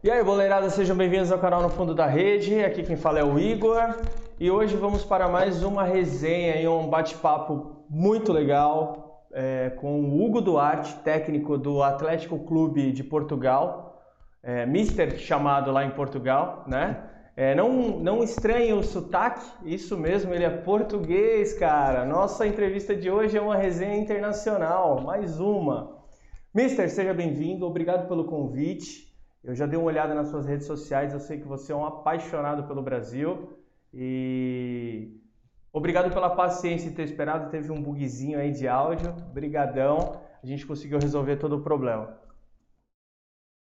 E aí, boleirada, sejam bem-vindos ao canal No Fundo da Rede. Aqui quem fala é o Igor. E hoje vamos para mais uma resenha e um bate-papo muito legal é, com o Hugo Duarte, técnico do Atlético Clube de Portugal, é, Mister chamado lá em Portugal, né? É, não, não estranhe o sotaque, isso mesmo, ele é português, cara. Nossa entrevista de hoje é uma resenha internacional, mais uma. Mister, seja bem-vindo, obrigado pelo convite. Eu já dei uma olhada nas suas redes sociais, eu sei que você é um apaixonado pelo Brasil e obrigado pela paciência e ter esperado. Teve um bugzinho aí de áudio, brigadão. A gente conseguiu resolver todo o problema.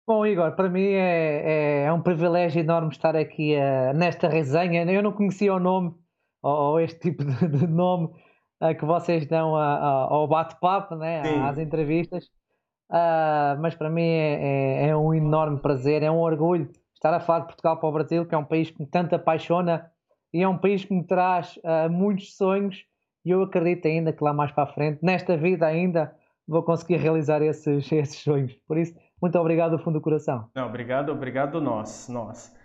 Bom, Igor, para mim é, é, é um privilégio enorme estar aqui uh, nesta resenha. Eu não conhecia o nome ou, ou este tipo de, de nome uh, que vocês dão a, a, ao bate-papo, né, às entrevistas. Uh, mas para mim é, é, é, um enorme prazer, é um orgulho estar a falar de Portugal para o Brasil, que é um país que me tanto apaixona e é um país que me traz uh, muitos sonhos e eu acredito ainda que lá mais para a frente, nesta vida ainda, vou conseguir realizar esses, esses sonhos. Por isso, muito obrigado do fundo do coração. Não, obrigado, obrigado nós, nós.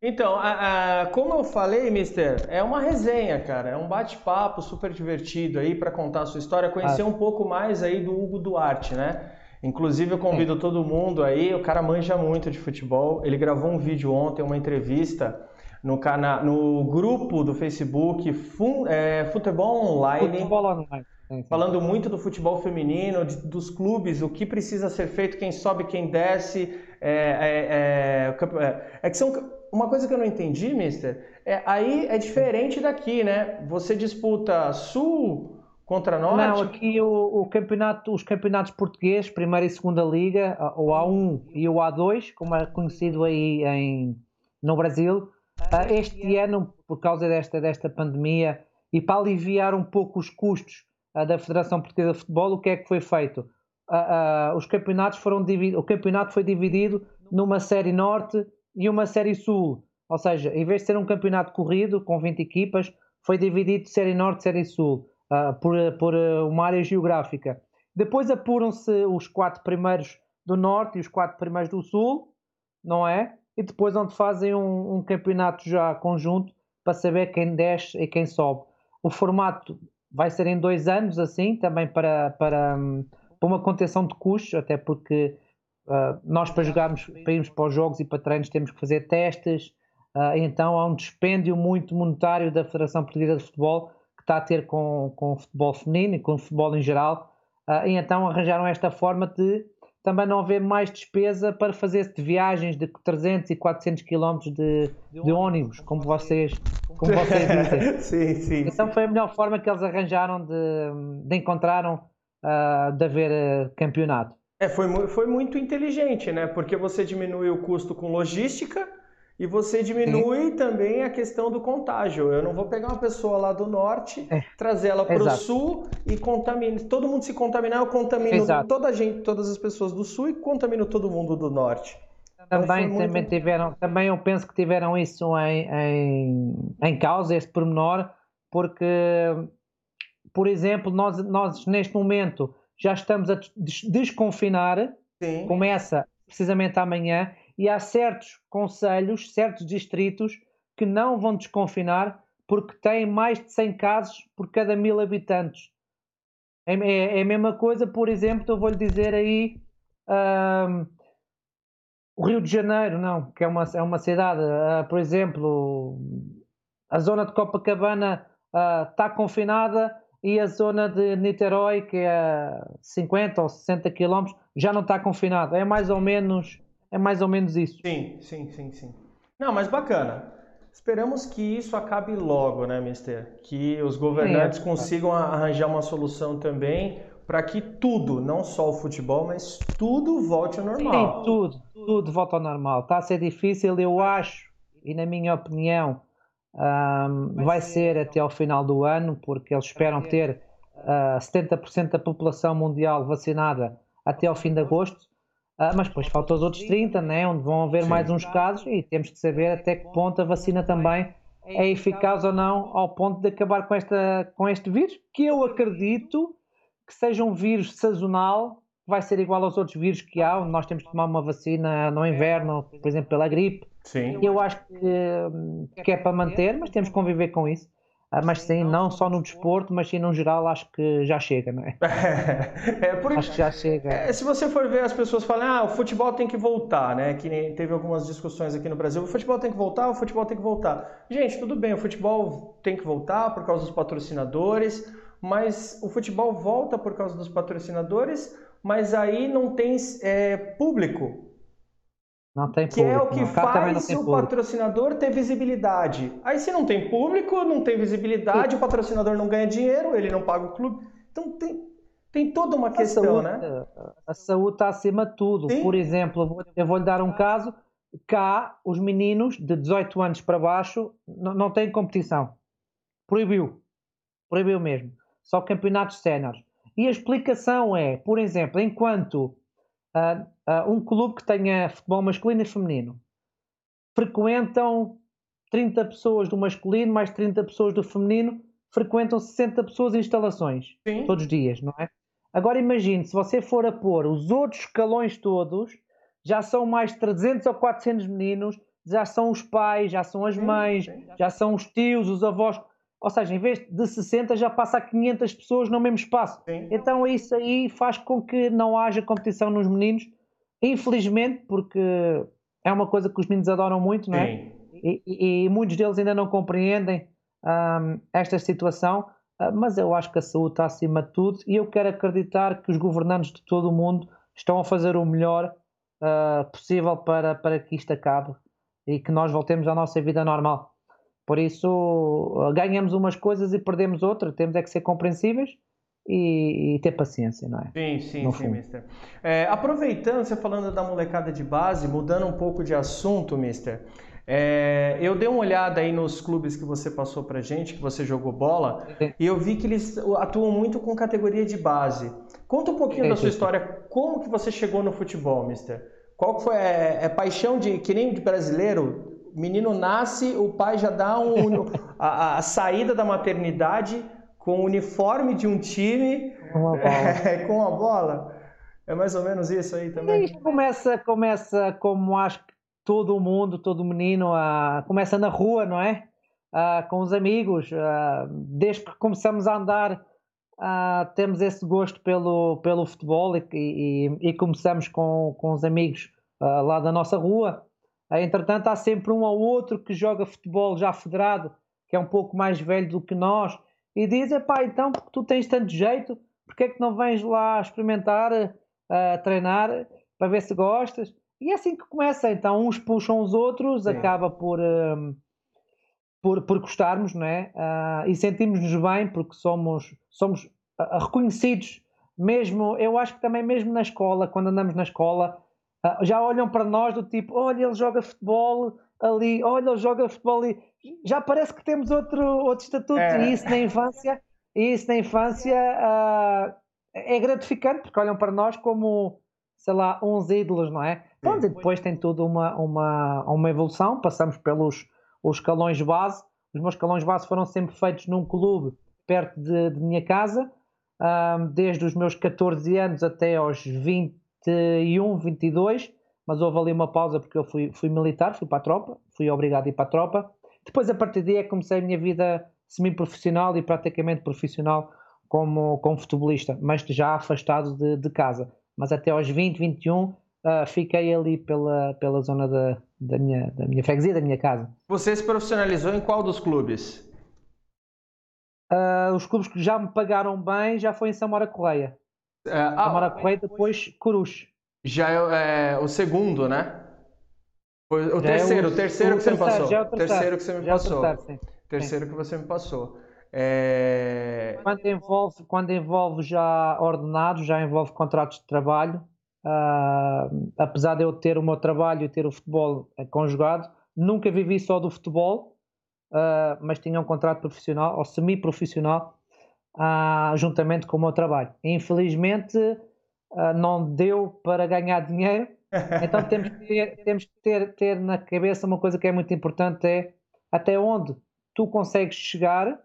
Então, a, a, como eu falei, Mister, é uma resenha, cara, é um bate-papo super divertido aí para contar a sua história, conhecer ah. um pouco mais aí do Hugo Duarte, né? Inclusive, eu convido é. todo mundo aí, o cara manja muito de futebol. Ele gravou um vídeo ontem, uma entrevista no, cana no grupo do Facebook Fun é, Futebol Online. Futebol Online. Falando muito do futebol feminino, de, dos clubes, o que precisa ser feito, quem sobe, quem desce. É, é, é, é, é que são. Uma coisa que eu não entendi, mister, é, aí é diferente daqui, né? Você disputa Sul, Contra nós? Não, aqui o, o, campeonato, os campeonatos portugueses, primeira e segunda liga, o A1 e o A2, como é conhecido aí em, no Brasil, ah, este ano, por causa desta, desta pandemia e para aliviar um pouco os custos ah, da Federação Portuguesa de Futebol, o que é que foi feito? Ah, os campeonatos foram divididos, o campeonato foi dividido numa série norte e uma série sul. Ou seja, em vez de ser um campeonato corrido com 20 equipas, foi dividido série norte e série sul uh, por, por uh, uma área geográfica. Depois apuram-se os quatro primeiros do norte e os quatro primeiros do sul, não é? E depois onde fazem um, um campeonato já conjunto para saber quem desce e quem sobe. O formato vai ser em dois anos, assim, também para, para, hum, para uma contenção de custos, até porque uh, nós para jogarmos, para irmos para os jogos e para treinos temos que fazer testes, uh, então há um dispêndio muito monetário da Federação Portuguesa de Futebol está a ter com, com o futebol feminino e com o futebol em geral, uh, e então arranjaram esta forma de também não haver mais despesa para fazer de viagens de 300 e 400 km de, de ônibus, como vocês, como vocês dizem. sim, sim, então sim. foi a melhor forma que eles arranjaram de, de encontraram uh, de haver uh, campeonato. É, foi, foi muito inteligente, né? Porque você diminui o custo com logística, e você diminui Sim. também a questão do contágio. Eu não vou pegar uma pessoa lá do norte, é. trazer ela para o sul e contaminar. Todo mundo se contaminar, eu contamino Exato. toda a gente, todas as pessoas do sul e contamino todo mundo do norte. Então, também, muito... também tiveram, também eu penso que tiveram isso em, em, em causa, esse pormenor, porque, por exemplo, nós, nós neste momento já estamos a desconfinar, Sim. começa precisamente amanhã, e há certos conselhos, certos distritos que não vão desconfinar porque têm mais de 100 casos por cada mil habitantes. É, é, é a mesma coisa, por exemplo, eu vou-lhe dizer aí um, o Rio de Janeiro, não, que é uma, é uma cidade, uh, por exemplo, a zona de Copacabana está uh, confinada e a zona de Niterói, que é 50 ou 60 quilómetros, já não está confinada. É mais ou menos é mais ou menos isso. Sim, sim, sim, sim. Não, mas bacana. Esperamos que isso acabe logo, né, Mister? Que os governantes sim, é. consigam arranjar uma solução também para que tudo, não só o futebol, mas tudo volte ao normal. Sim, tudo, tudo volta ao normal. Está a ser difícil, eu acho, e na minha opinião, um, vai ser até ao final do ano, porque eles esperam ter uh, 70% da população mundial vacinada até ao fim de agosto. Uh, mas depois faltam os outros 30, né, onde vão haver Sim. mais uns casos e temos que saber até que ponto a vacina também é eficaz ou não ao ponto de acabar com, esta, com este vírus, que eu acredito que seja um vírus sazonal vai ser igual aos outros vírus que há, onde nós temos que tomar uma vacina no inverno, por exemplo, pela gripe. Sim. Eu acho que, que é para manter, mas temos que conviver com isso. Ah, mas sim, não só no desporto, mas sim no geral, acho que já chega, não é? é porque, acho que já chega. É, se você for ver, as pessoas falam, ah, o futebol tem que voltar, né? Que nem teve algumas discussões aqui no Brasil, o futebol tem que voltar, o futebol tem que voltar. Gente, tudo bem, o futebol tem que voltar por causa dos patrocinadores, mas o futebol volta por causa dos patrocinadores, mas aí não tem é, público. Não tem público. Que é o que faz o patrocinador ter visibilidade. Aí se não tem público, não tem visibilidade, Sim. o patrocinador não ganha dinheiro, ele não paga o clube. Então tem, tem toda uma a questão, saúde, né? A saúde está acima de tudo. Sim. Por exemplo, eu vou lhe dar um caso. Cá, os meninos de 18 anos para baixo não, não têm competição. Proibiu. Proibiu mesmo. Só campeonatos séniores. E a explicação é, por exemplo, enquanto uh, uh, um clube que tenha futebol masculino e feminino frequentam 30 pessoas do masculino, mais 30 pessoas do feminino, frequentam 60 pessoas em instalações Sim. todos os dias, não é? Agora imagine, se você for a pôr os outros escalões todos, já são mais 300 ou 400 meninos, já são os pais, já são as mães, já são os tios, os avós. Ou seja, em vez de 60 já passa a 500 pessoas no mesmo espaço. Sim. Então isso aí faz com que não haja competição nos meninos, infelizmente, porque é uma coisa que os meninos adoram muito, não é? E, e, e, muitos deles ainda não compreendem um, esta situação, uh, mas eu acho que a saúde está acima de tudo e eu quero acreditar que os governantes de todo o mundo estão a fazer o melhor uh, possível para, para que isto acabe e que nós voltemos à nossa vida normal. Por isso, ganhamos umas coisas e perdemos outras. Temos é que ser compreensíveis e, e ter paciência, não é? Sim, sim, no sim, fundo. Mister. É, aproveitando, você falando da molecada de base, mudando um pouco de assunto, Mister. É, eu dei uma olhada aí nos clubes que você passou pra gente, que você jogou bola, sim. e eu vi que eles atuam muito com categoria de base. Conta um pouquinho sim, da sua história, como que você chegou no futebol, Mister? Qual foi é, é paixão de que nem de brasileiro? Menino nasce, o pai já dá um, a, a, saída da maternidade com o uniforme de um time uma é, com a bola. É mais ou menos isso aí também. E começa, começa como acho que todo mundo, todo menino, uh, começa na rua, não é? Uh, com os amigos. Uh, desde que começamos a andar, temos esse gosto pelo, pelo futebol e, e, e começamos com, com os amigos lá da nossa rua. Entretanto, há sempre um ou outro que joga futebol já federado, que é um pouco mais velho do que nós, e diz: pá, então, porque tu tens tanto jeito, porque é que não vens lá experimentar, uh, treinar, para ver se gostas? E é assim que começa. Então, uns puxam os outros, Sim. acaba por, uh, por, por gostarmos, não é? Uh, e sentimos-nos bem porque somos, somos reconhecidos, mesmo, eu acho que também mesmo na escola, quando andamos na escola ah, já olham para nós do tipo, olha, ele joga futebol ali, olha, ele joga futebol ali. Já parece que temos outro, outro estatuto. É. E isso na infância, isso na infância uh, é gratificante, porque olham para nós como, sei lá, uns ídolos, não é? Pronto, e depois tem tudo uma, uma, uma evolução, passamos pelos os escalões base. Os meus escalões base foram sempre feitos num clube perto de, de minha casa, uh, desde os meus 14 anos até aos 20 21, 22, mas houve ali uma pausa porque eu fui, fui militar, fui para a tropa, fui obrigado a ir para a tropa. Depois, a partir daí, é comecei a minha vida semi-profissional e praticamente profissional como, como futebolista, mas já afastado de, de casa. Mas até aos 20, 21, uh, fiquei ali pela, pela zona da, da, minha, da minha freguesia, da minha casa. Você se profissionalizou em qual dos clubes? Uh, os clubes que já me pagaram bem já foi em Samora Correia. É, ah, Amaracué e depois Curus. Já é, é, o segundo, né? Foi o já terceiro, é o, o, terceiro o que você me passou. Já é o terceiro, que você me passou. É o terceiro, terceiro que você me passou. É... Quando, envolve, quando envolve já ordenados, já envolve contratos de trabalho, uh, apesar de eu ter o meu trabalho e ter o futebol conjugado, nunca vivi só do futebol, uh, mas tinha um contrato profissional ou semi-profissional uh, juntamente com o meu trabalho. Infelizmente, uh, não deu para ganhar dinheiro, então temos que, ter, temos que ter, ter na cabeça uma coisa que é muito importante: é até onde tu consegues chegar,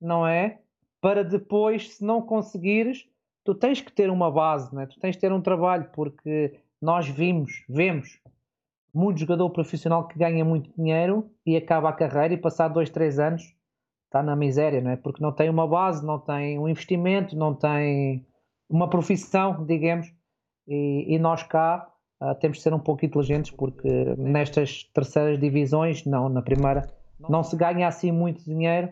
não é? Para depois, se não conseguires, tu tens que ter uma base, né? tu tens que ter um trabalho, porque nós vimos, vemos muito jogador profissional que ganha muito dinheiro e acaba a carreira e passar dois, três anos está na miséria, não é? Porque não tem uma base, não tem um investimento, não tem uma profissão, digamos, e, e nós cá uh, temos de ser um pouco inteligentes porque nestas terceiras divisões, não, na primeira, não se ganha assim muito dinheiro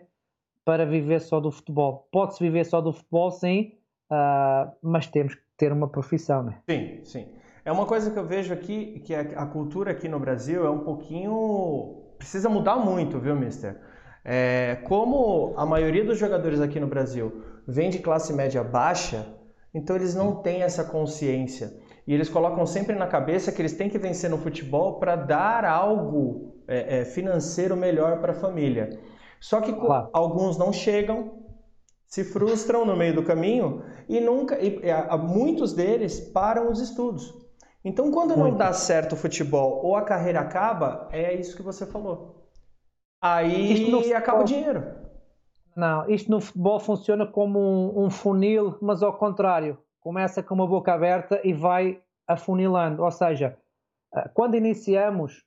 para viver só do futebol. Pode-se viver só do futebol, sim, uh, mas temos que ter uma profissão, né? Sim, sim. É uma coisa que eu vejo aqui, que a, cultura aqui no Brasil é um pouquinho... Precisa mudar muito, viu, mister? É, como a maioria dos jogadores aqui no Brasil vem de classe média baixa, então eles não têm essa consciência. E eles colocam sempre na cabeça que eles têm que vencer no futebol para dar algo é, é, financeiro melhor para a família. Só que claro. alguns não chegam, se frustram no meio do caminho e nunca, e, e, muitos deles param os estudos. Então, quando Muito. não dá certo o futebol ou a carreira acaba, é isso que você falou. Aí no acaba o dinheiro. Não, isto no futebol funciona como um, um, funil, mas ao contrário. Começa com uma boca aberta e vai afunilando. Ou seja, eh, quando iniciamos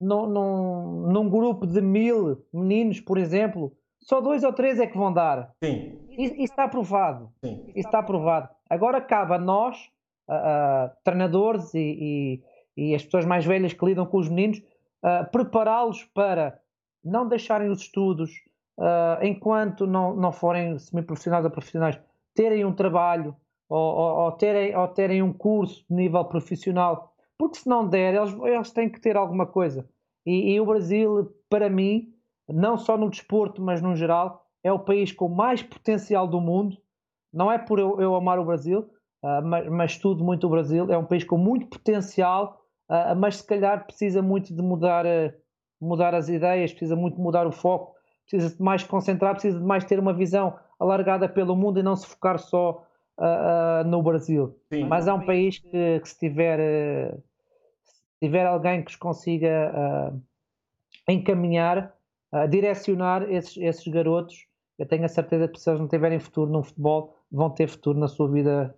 num, num, num grupo de mil meninos, por exemplo, só dois ou três é que vão dar. Sim. Isso, isso está aprovado. Sim. Isso está aprovado. Agora cabe a nós, uh, treinadores e, e, e, as pessoas mais velhas que lidam com os meninos, uh, prepará-los para não deixarem os estudos enquanto não, não forem semi-profissionais ou profissionais, terem um trabalho ou, ou, ou, terem, ou terem um curso de nível profissional, porque se não der, eles, eles têm que ter alguma coisa. E, e o Brasil, para mim, não só no desporto, mas no geral, é o país com mais potencial do mundo. Não é por eu, eu amar o Brasil, uh, mas, mas estudo muito o Brasil. É um país com muito potencial, uh, mas se calhar precisa muito de mudar, uh, mudar as ideias, precisa muito mudar o foco, precisa de mais concentrar, precisa de mais ter uma visão alargada pelo mundo e não se focar só no Brasil. Sim. Mas é um país que, que se tiver se tiver alguém que os consiga encaminhar uh, direcionar esses, esses garotos. Eu tenho a certeza que se eles não tiverem futuro no futebol, vão ter futuro na sua vida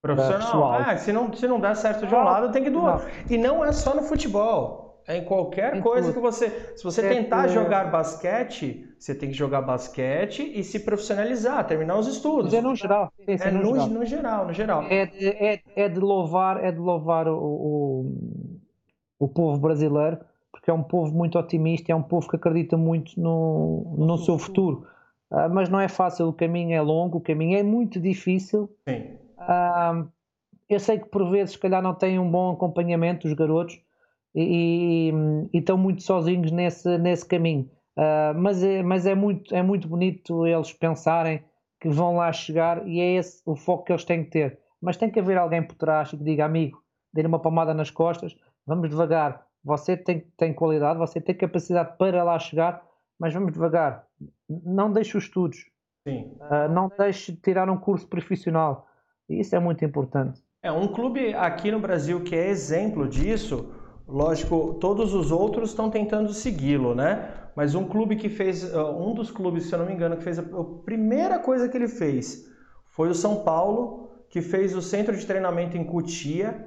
profissional. Ah, se, não, se não der certo de um lado, tem que do outro. E não é só no futebol. É em qualquer em coisa tudo. que você. Se você é tentar jogar basquete, você tem que jogar basquete e se profissionalizar, terminar os estudos. é no geral. É, é no, no, geral. no, geral. no geral. É de, é, é de louvar, é de louvar o, o, o povo brasileiro porque é um povo muito otimista, é um povo que acredita muito no, no seu futuro. Uh, mas não é fácil, o caminho é longo, o caminho é muito difícil. Sim. Uh, eu sei que por vezes, se calhar, não têm um bom acompanhamento os garotos e, e, estão muito sozinhos nesse, nesse caminho. Uh, mas é, mas é, muito, é muito bonito eles pensarem que vão lá chegar e é esse o foco que eles têm que ter. Mas tem que haver alguém por trás que diga, amigo, dê-lhe uma palmada nas costas, vamos devagar, você tem, tem qualidade, você tem capacidade para lá chegar, mas vamos devagar. Não deixe os estudos. Uh, não deixe de tirar um curso profissional. Isso é muito importante. É um clube aqui no Brasil que é exemplo disso. Lógico, todos os outros estão tentando segui-lo, né? Mas um clube que fez, ah, um dos clubes, se eu não me engano, que fez a, a primeira coisa que ele fez foi o São Paulo, que fez o centro de treinamento em Cutia,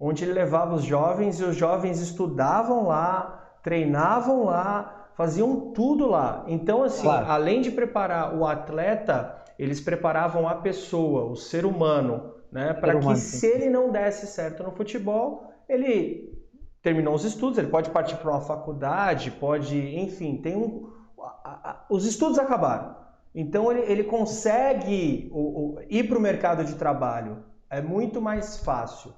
onde ele levava os jovens e os jovens estudavam lá, treinavam lá, faziam tudo lá. Então, assim, claro. além de preparar o atleta, eles preparavam a pessoa, o ser humano, né? Para que se ele não desse certo no futebol, ele terminou os estudos, ele pode partir para uma faculdade, pode, enfim, tem um. Os estudos acabaram. Então ele, ele consegue o, o, ir para o mercado de trabalho. É muito mais fácil.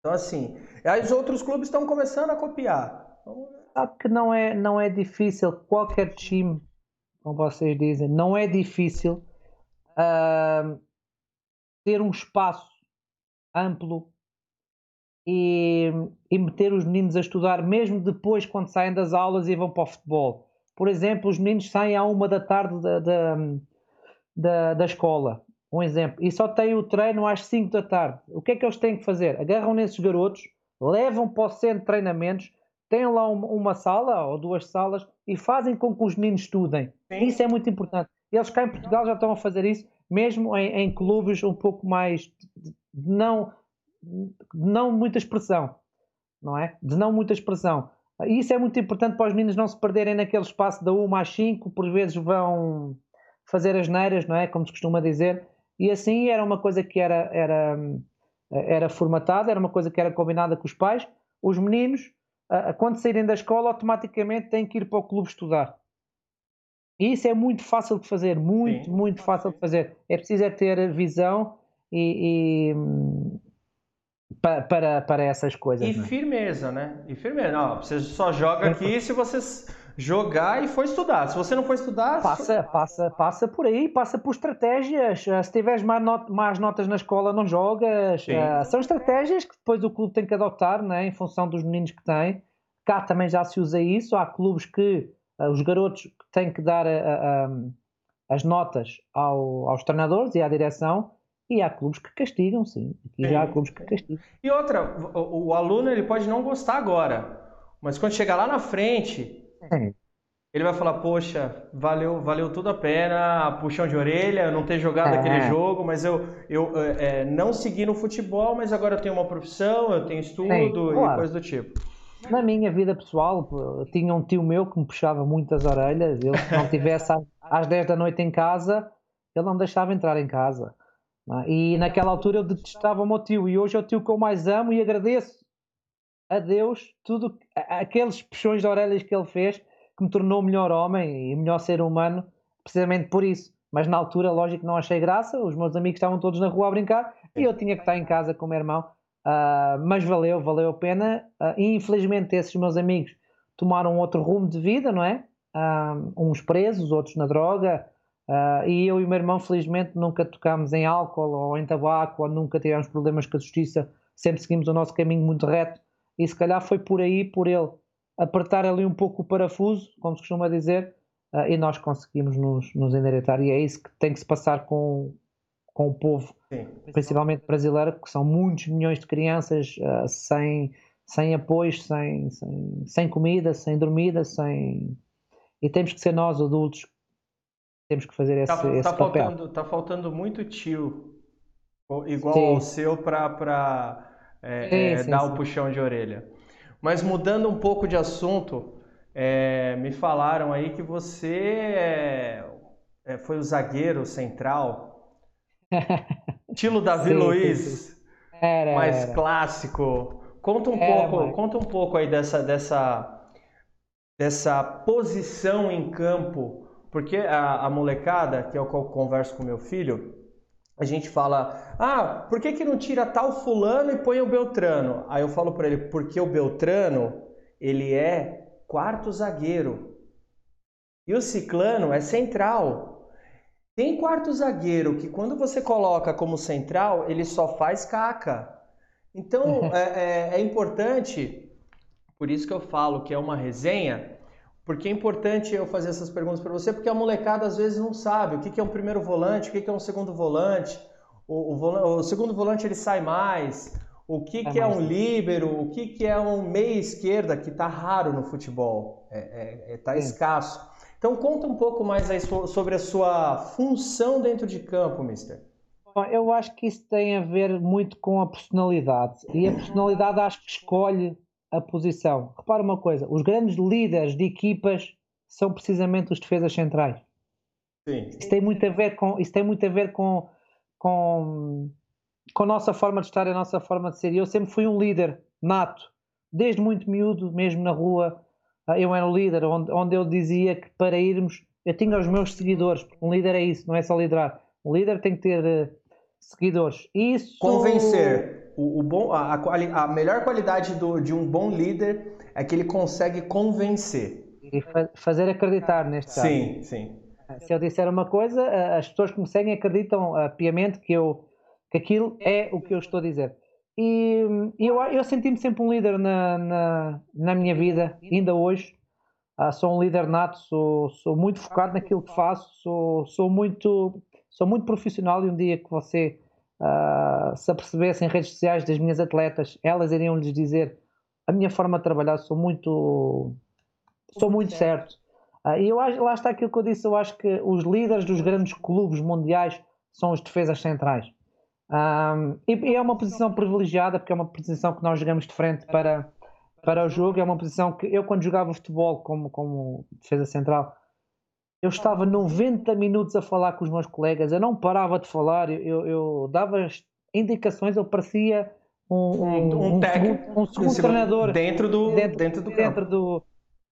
Então, assim, os outros clubes estão começando a copiar. Então, Sabe que não é, não é difícil, qualquer time, como vocês dizem, não é difícil uh, ter um espaço amplo e, e meter os meninos a estudar, mesmo depois, quando saem das aulas e vão para o futebol. Por exemplo, os meninos saem à uma da tarde da, da, da, da escola um exemplo, e só tem o treino às 5 da tarde. O que é que eles têm que fazer? Agarram nesses garotos, levam para o centro de treinamentos, têm lá uma, uma sala ou duas salas e fazem com que os meninos estudem. Sim. Isso é muito importante. Eles cá em Portugal já estão a fazer isso, mesmo em, em clubes um pouco mais de não, não muita expressão, não é? De não muita expressão. E isso é muito importante para os meninos não se perderem naquele espaço da 1 às 5, por vezes vão fazer as neiras, não é? Como se costuma dizer. E assim era uma coisa que era, era, era formatada, era uma coisa que era combinada com os pais. Os meninos, quando saírem da escola, automaticamente têm que ir para o clube estudar. E isso é muito fácil de fazer, muito, Sim. muito fácil de fazer. É preciso é ter visão e, e para, para, para essas coisas. E né? firmeza, né? E firmeza. Não, você só joga aqui se você jogar e for estudar. Se você não for estudar. Passa, passa, passa por aí, passa por estratégias. Ah, se tiveres mais, not mais notas na escola, não jogas. Uh, são estratégias que depois o clube tem que adotar, né? em função dos meninos que tem. Cá também já se usa isso. Há clubes que uh, os garotos têm que dar uh, as notas ao, aos treinadores e à direção e há clubes que castigam, sim. Aqui já há clubes que castigam. E outra, o, o, aluno ele pode não gostar agora, mas quando chegar lá na frente, sim. ele vai falar, poxa, valeu, valeu tudo a pena, puxão de orelha, não ter jogado é. aquele jogo, mas eu, eu é, é, não segui no futebol, mas agora eu tenho uma profissão, eu tenho estudo claro. e coisa do tipo. Na minha vida pessoal, tinha um tio meu que me puxava muitas orelhas. Ele, se não estivesse às 10 da noite em casa, ele não deixava entrar em casa. É? E naquela altura eu detestava o meu tio e hoje é o tio que eu mais amo e agradeço a Deus tudo aqueles puxões de orelhas que ele fez que me tornou melhor homem e melhor ser humano precisamente por isso. Mas na altura, lógico, não achei graça, os meus amigos estavam todos na rua a brincar e eu tinha que estar em casa com o meu irmão. Uh, mas valeu, valeu a pena. Uh, infelizmente esses meus amigos tomaram outro rumo de vida, não é? Uh, uns presos, outros na droga, Uh, e eu e o meu irmão, felizmente, nunca tocámos em álcool ou em tabaco, ou nunca tivemos problemas com a justiça, sempre seguimos o nosso caminho muito reto. E se calhar foi por aí, por ele apertar ali um pouco o parafuso, como se costuma dizer, uh, e nós conseguimos nos, nos endireitar. E é isso que tem que se passar com, com o povo, Sim. principalmente brasileiro, que são muitos milhões de crianças uh, sem, sem apoio, sem, sem, sem comida, sem dormida, sem. E temos que ser nós, adultos, temos que fazer esse, tá, esse tá papel. Faltando, tá faltando muito tio igual sim. ao seu para é, é, dar o um puxão de orelha. Mas mudando um pouco de assunto, é, me falaram aí que você é, é, foi o zagueiro central, estilo Davi Luiz, era, mais era. clássico. Conta um pouco, mas... conta um pouco aí dessa, dessa, dessa posição em campo porque a, a molecada, que é o que eu converso com meu filho, a gente fala, ah, por que, que não tira tal fulano e põe o Beltrano? Aí eu falo para ele, porque o Beltrano, ele é quarto zagueiro. E o Ciclano é central. Tem quarto zagueiro que quando você coloca como central, ele só faz caca. Então é, é, é importante, por isso que eu falo que é uma resenha, porque é importante eu fazer essas perguntas para você, porque a molecada às vezes não sabe o que é um primeiro volante, o que é um segundo volante. O, o, o segundo volante ele sai mais. O que, é, que é um líbero, o que, que é um meia esquerda, que está raro no futebol, está é, é, é tá escasso. Então conta um pouco mais aí sobre a sua função dentro de campo, mister. Eu acho que isso tem a ver muito com a personalidade. E a personalidade acho que escolhe a posição. Repara uma coisa: os grandes líderes de equipas são precisamente os defesas centrais. Sim. Isso tem muito a ver com, isso tem muito a ver com, com, com a nossa forma de estar, a nossa forma de ser. Eu sempre fui um líder nato, desde muito miúdo, mesmo na rua. Ah, eu era o líder, onde, onde eu dizia que para irmos, eu tinha os meus seguidores. Um líder é isso, não é só liderar. Um líder tem que ter uh, seguidores. Isso... Convencer o, o bom, a, a, melhor qualidade do, de um bom líder é que ele consegue convencer. E fa fazer acreditar neste caso. Sim, sim. Se eu disser uma coisa, as pessoas que me seguem acreditam uh, piamente que, eu, que aquilo é o que eu estou a dizer. E eu, eu senti-me sempre um líder na, na, na, minha vida, ainda hoje. Sou um líder nato, sou, sou muito focado naquilo que faço, sou, sou, muito, sou muito profissional e um dia que você Uh, se apercebessem em redes sociais das minhas atletas, elas iriam lhes dizer a minha forma de trabalhar, sou muito sou muito certo. Uh, e eu acho, lá está aquilo que eu disse, eu acho que os líderes dos grandes clubes mundiais são os defesas centrais. Um, e, e, é uma posição privilegiada, porque é uma posição que nós jogamos de frente para, para o jogo. É uma posição que eu, quando jogava futebol como, como defesa central, eu estava 90 minutos a falar com os meus colegas, eu não parava de falar, eu, eu dava indicações, eu parecia um, um, um, técnico, um segundo treinador dentro do, dentro, dentro do dentro campo. Do,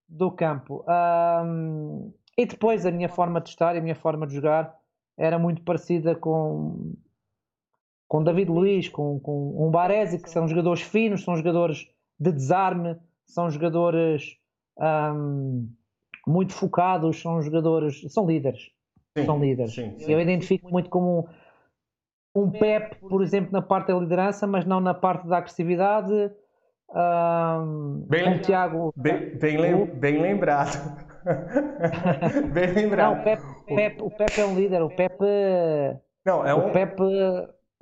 do campo. Um, e depois a minha forma de estar e a minha forma de jogar era muito parecida com com David Luiz, com, com um Baresi, que são jogadores finos, são jogadores de desarme, são jogadores um, muito focados, são jogadores, são líderes. Sim, são líderes. Sim, sim. Eu identifico muito como um, um Pep, por exemplo, na parte da liderança, mas não na parte da agressividade. Um, bem, um Tiago, bem, bem, lem, bem lembrado. bem lembrado. Não, o, Pep, Pep, o Pep é um líder. O Pep, não, é um... o Pep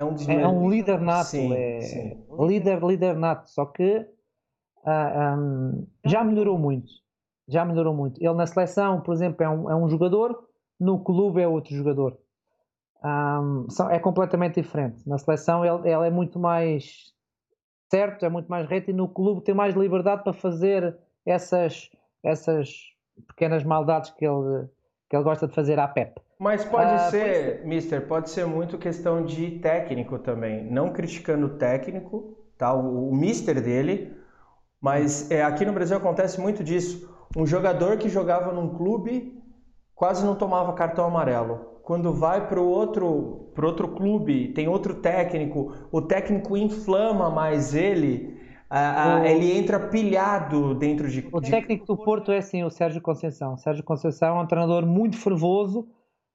é um, é, é um líder nato. Sim, é sim. líder, líder nato. Só que uh, ah, um, já melhorou muito já melhorou muito. Ele na seleção, por exemplo, é um, é um jogador, no clube é outro jogador. Um, é completamente diferente. Na seleção ele, ele, é muito mais certo, é muito mais reto e no clube tem mais liberdade para fazer essas, essas pequenas maldades que ele, que ele gosta de fazer à Pep. Mas pode uh, ser, Mister, pode ser muito questão de técnico também. Não criticando o técnico, tá? o, o Mister dele, mas é, aqui no Brasil acontece muito disso um jogador que jogava num clube quase não tomava cartão amarelo. Quando vai para o outro, outro clube, tem outro técnico, o técnico inflama mais ele, o... ele entra pilhado dentro de. O técnico do Porto é assim, o Sérgio Conceição. O Sérgio Conceição é um treinador muito fervoso,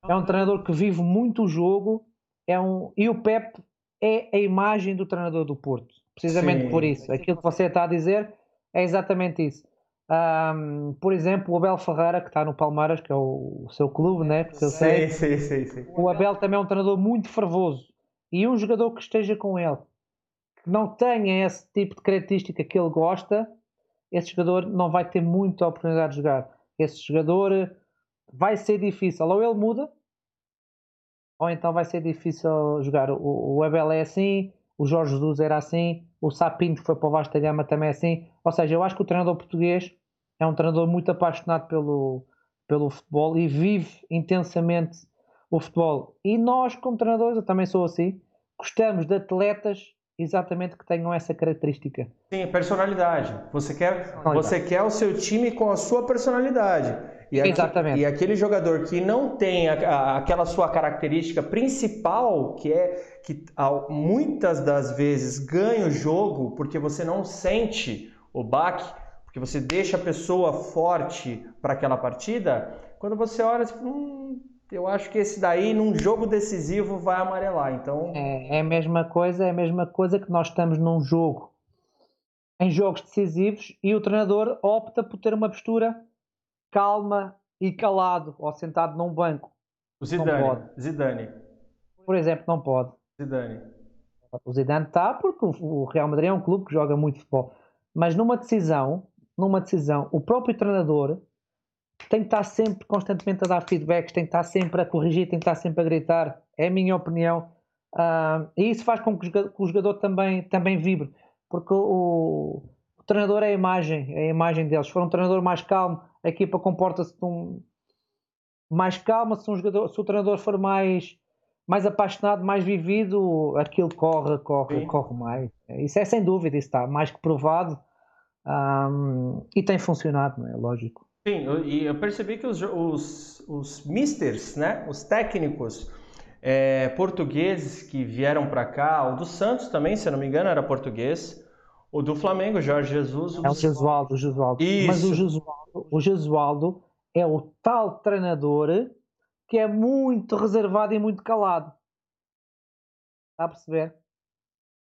é um treinador que vive muito o jogo, é um... e o Pep é a imagem do treinador do Porto. Precisamente Sim. por isso. Aquilo que você está a dizer é exatamente isso. Um, por exemplo, o Abel Ferreira, que está no Palmeiras, que é o, o seu clube, né? Porque eu sei. Sim, sim, sim. O Abel também é um treinador muito fervoso. E um jogador que esteja com ele, que não tenha esse tipo de característica que ele gosta, esse jogador não vai ter muita oportunidade de jogar. Esse jogador vai ser difícil. Ou ele muda, ou então vai ser difícil jogar. O, o Abel é assim, o Jorge Jesus era assim, o Sapinto que foi para o Vasta Gama também é assim. Ou seja, eu acho que o treinador português é um treinador muito apaixonado pelo, pelo futebol e vive intensamente o futebol. E nós, como treinadores, eu também sou assim, gostamos de atletas exatamente que tenham essa característica. Sim, personalidade. Você quer, você quer o seu time com a sua personalidade. E Exatamente. e aquele jogador que não tem a, a, aquela sua característica principal, que é que muitas das vezes ganha o jogo porque você não sente o baque, porque você deixa a pessoa forte para aquela partida, quando você olha, você, hum, eu acho que esse daí, num jogo decisivo, vai amarelar. Então é, é a mesma coisa, é a mesma coisa que nós estamos num jogo, em jogos decisivos, e o treinador opta por ter uma postura calma e calado, ou sentado num banco. O Zidane. Zidane. Por exemplo, não pode. Zidane. O Zidane está porque o Real Madrid é um clube que joga muito futebol. Mas numa decisão, numa decisão, o próprio treinador tem que estar sempre constantemente a dar feedbacks, tem que estar sempre a corrigir, tem que estar sempre a gritar. É a minha opinião. Uh, e isso faz com que o jogador também, também vibre. Porque o, o treinador é a imagem, é a imagem deles. Se for um treinador mais calmo, a equipa comporta-se um, mais calma. Se, um jogador, se o treinador for mais, mais apaixonado, mais vivido, aquilo corre, corre, Sim. corre mais. Isso é sem dúvida, isso está mais que provado. Um, e tem funcionado, não é? Lógico. Sim, e eu percebi que os, os, os misters, né, os técnicos é, portugueses que vieram para cá, o do Santos também, se eu não me engano, era português, o do Flamengo, Jorge Jesus. É o Jesualdo, o Jesualdo. Isso. Mas o Jesualdo, o Jesualdo é o tal treinador que é muito reservado e muito calado. Está a perceber?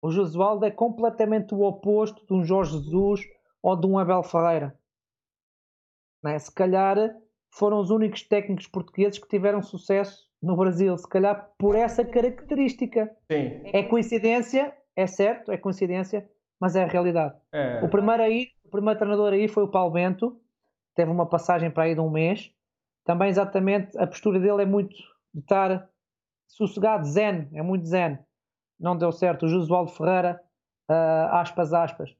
O Jesualdo é completamente o oposto de um Jorge Jesus ou de um Abel Ferreira. É? Se calhar foram os únicos técnicos portugueses que tiveram sucesso no Brasil, se calhar por essa característica. Sim. É coincidência, é certo, é coincidência, mas é a realidade. É. O primeiro aí, o primeiro treinador aí foi o Paulo Bento, teve uma passagem para aí de um mês. Também exatamente a postura dele é muito de estar sossegado, zen, é muito zen. Não deu certo. O Josualdo Ferreira, uh, aspas, aspas.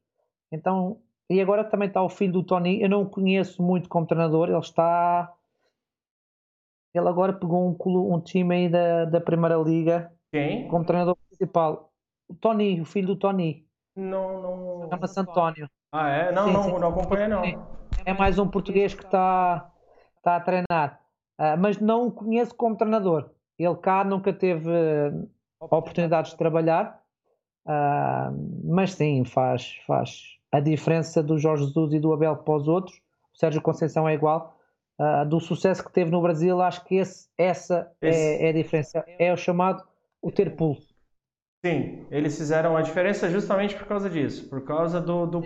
Então, e agora também está o filho do Tony. Eu não o conheço muito como treinador. Ele está. Ele agora pegou um, um time aí da, da Primeira Liga. Quem? Como treinador principal. O Tony, o filho do Tony. Não, não. Chama-se António. Ah, é? Não, sim, não, sim. não acompanha, não. É mais um português que está, está a treinar. Uh, mas não o conheço como treinador. Ele cá nunca teve oportunidades de trabalhar, uh, mas sim, faz, faz a diferença do Jorge Jesus e do Abel para os outros. O Sérgio Conceição é igual. Uh, do sucesso que teve no Brasil, acho que esse, essa é, esse... É, é, a diferença. É o chamado o ter pulso. Sim, eles fizeram a diferença justamente por causa disso, por causa do, do,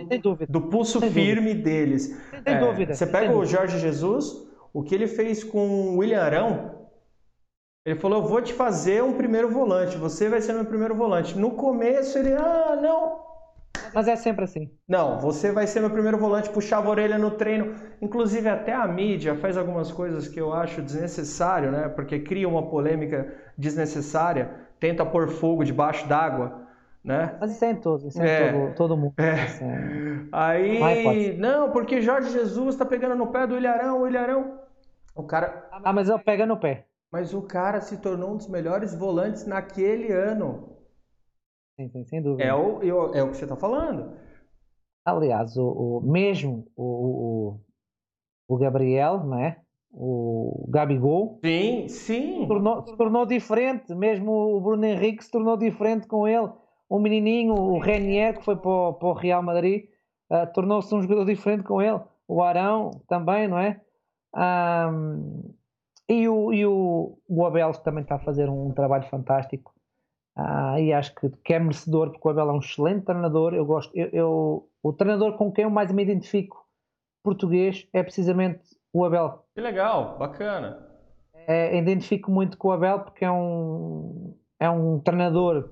do pulso Sem firme dúvida. deles. Sem é, dúvida. Você pega Sem o Jorge Jesus, o que ele fez com o William Arão, ele falou: Eu vou te fazer um primeiro volante, você vai ser meu primeiro volante. No começo ele, ah, não. Mas é sempre assim. Não, você vai ser meu primeiro volante, puxava a orelha no treino. Inclusive, até a mídia faz algumas coisas que eu acho desnecessário, né? Porque cria uma polêmica desnecessária, tenta pôr fogo debaixo d'água. Né? Mas isso é em todos, isso é, é em todo, todo mundo. É. É... Aí, não, porque Jorge Jesus está pegando no pé do Ilharão, o Ilharão. O cara. Ah, mas ele pega no pé. Mas o cara se tornou um dos melhores volantes naquele ano. Sim, sim sem dúvida. É o, é o que você está falando. Aliás, o, o mesmo o, o, o, Gabriel, não é? O Gabigol. Sim, sim. Se tornou, se tornou diferente. Mesmo o Bruno Henrique se tornou diferente com ele. O menininho, o Renier, que foi para o, para o Real Madrid, uh, tornou-se um jogador diferente com ele. O Arão também, não é? Um, e o, e o, o Abel também está a fazer um, trabalho fantástico. Ah, e acho que, que é merecedor, porque o Abel é um excelente treinador. Eu gosto, eu, eu, o treinador com quem eu mais me identifico português é precisamente o Abel. Que legal, bacana. É, identifico muito com o Abel porque é um, é um treinador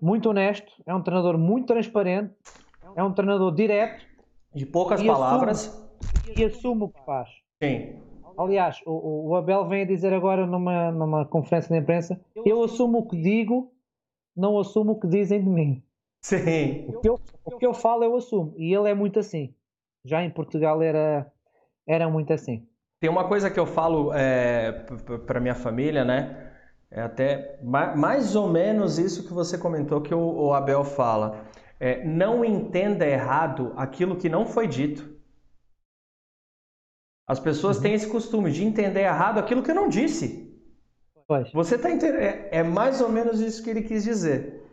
muito honesto, é um treinador muito transparente, é um treinador direto. De poucas palavras. Assume, e assume o que faz. Sim. Aliás, o, o, Abel vem a dizer agora numa, numa conferência de imprensa: eu assumo o que digo, não assumo o que dizem de mim. Sim. O que eu, o que eu falo, eu assumo. E ele é muito assim. Já em Portugal era, era muito assim. Tem uma coisa que eu falo é, para minha família, né? É até mais ou menos isso que você comentou que o, Abel fala. É, não entenda errado aquilo que não foi dito. As pessoas uhum. têm esse costume de entender errado aquilo que eu não disse. Pois. Você está entendendo? É, é mais ou menos isso que ele quis dizer.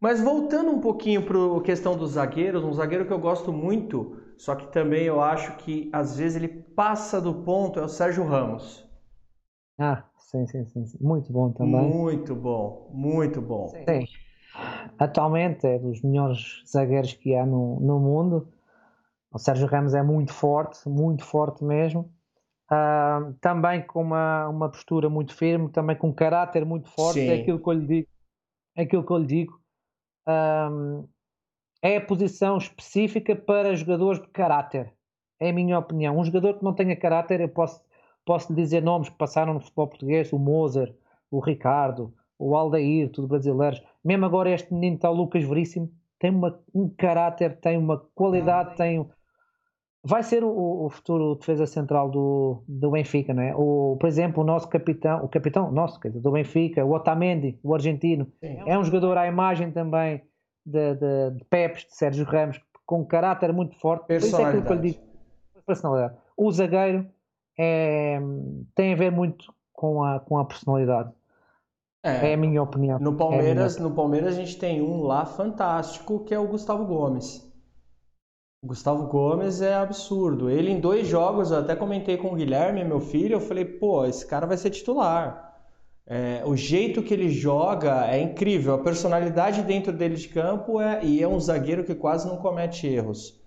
Mas voltando um pouquinho para a questão dos zagueiros, um zagueiro que eu gosto muito, só que também eu acho que às vezes ele passa do ponto, é o Sérgio Ramos. Ah, sim, sim, sim. Muito bom também. Muito bom, muito bom. Sim. Atualmente é dos melhores zagueiros que há no, no mundo. O Sérgio Ramos é muito forte, muito forte mesmo. Uh, também com uma, uma postura muito firme, também com um caráter muito forte, é aquilo que eu lhe digo. É aquilo que eu lhe digo. É a posição específica para jogadores de caráter. É a minha opinião. Um jogador que não tenha caráter, eu posso, posso lhe dizer nomes que passaram no futebol português: o Mozart, o Ricardo, o Aldair, tudo brasileiros. Mesmo agora, este menino está o Lucas Veríssimo, tem uma, um caráter, tem uma qualidade, tem vai ser o, o, futuro defesa central do, do Benfica, não é? O, por exemplo, o nosso capitão, o capitão nosso, dizer, do Benfica, o Otamendi, o argentino, Sim. é um jogador à imagem também de, de, de Pepes, de Sérgio Ramos, com um caráter muito forte. Personalidade. Isso é que eu lhe digo. Personalidade. O zagueiro é, tem a ver muito com a, com a personalidade. É, é a minha opinião. No Palmeiras, é no Palmeiras a gente tem um lá fantástico que é o Gustavo Gomes. O Gustavo Gomes é absurdo. Ele em dois jogos, eu até comentei com o Guilherme, meu filho, eu falei, pô, esse cara vai ser titular. É, o jeito que ele joga é incrível. A personalidade dentro dele de campo é e é um zagueiro que quase não comete erros.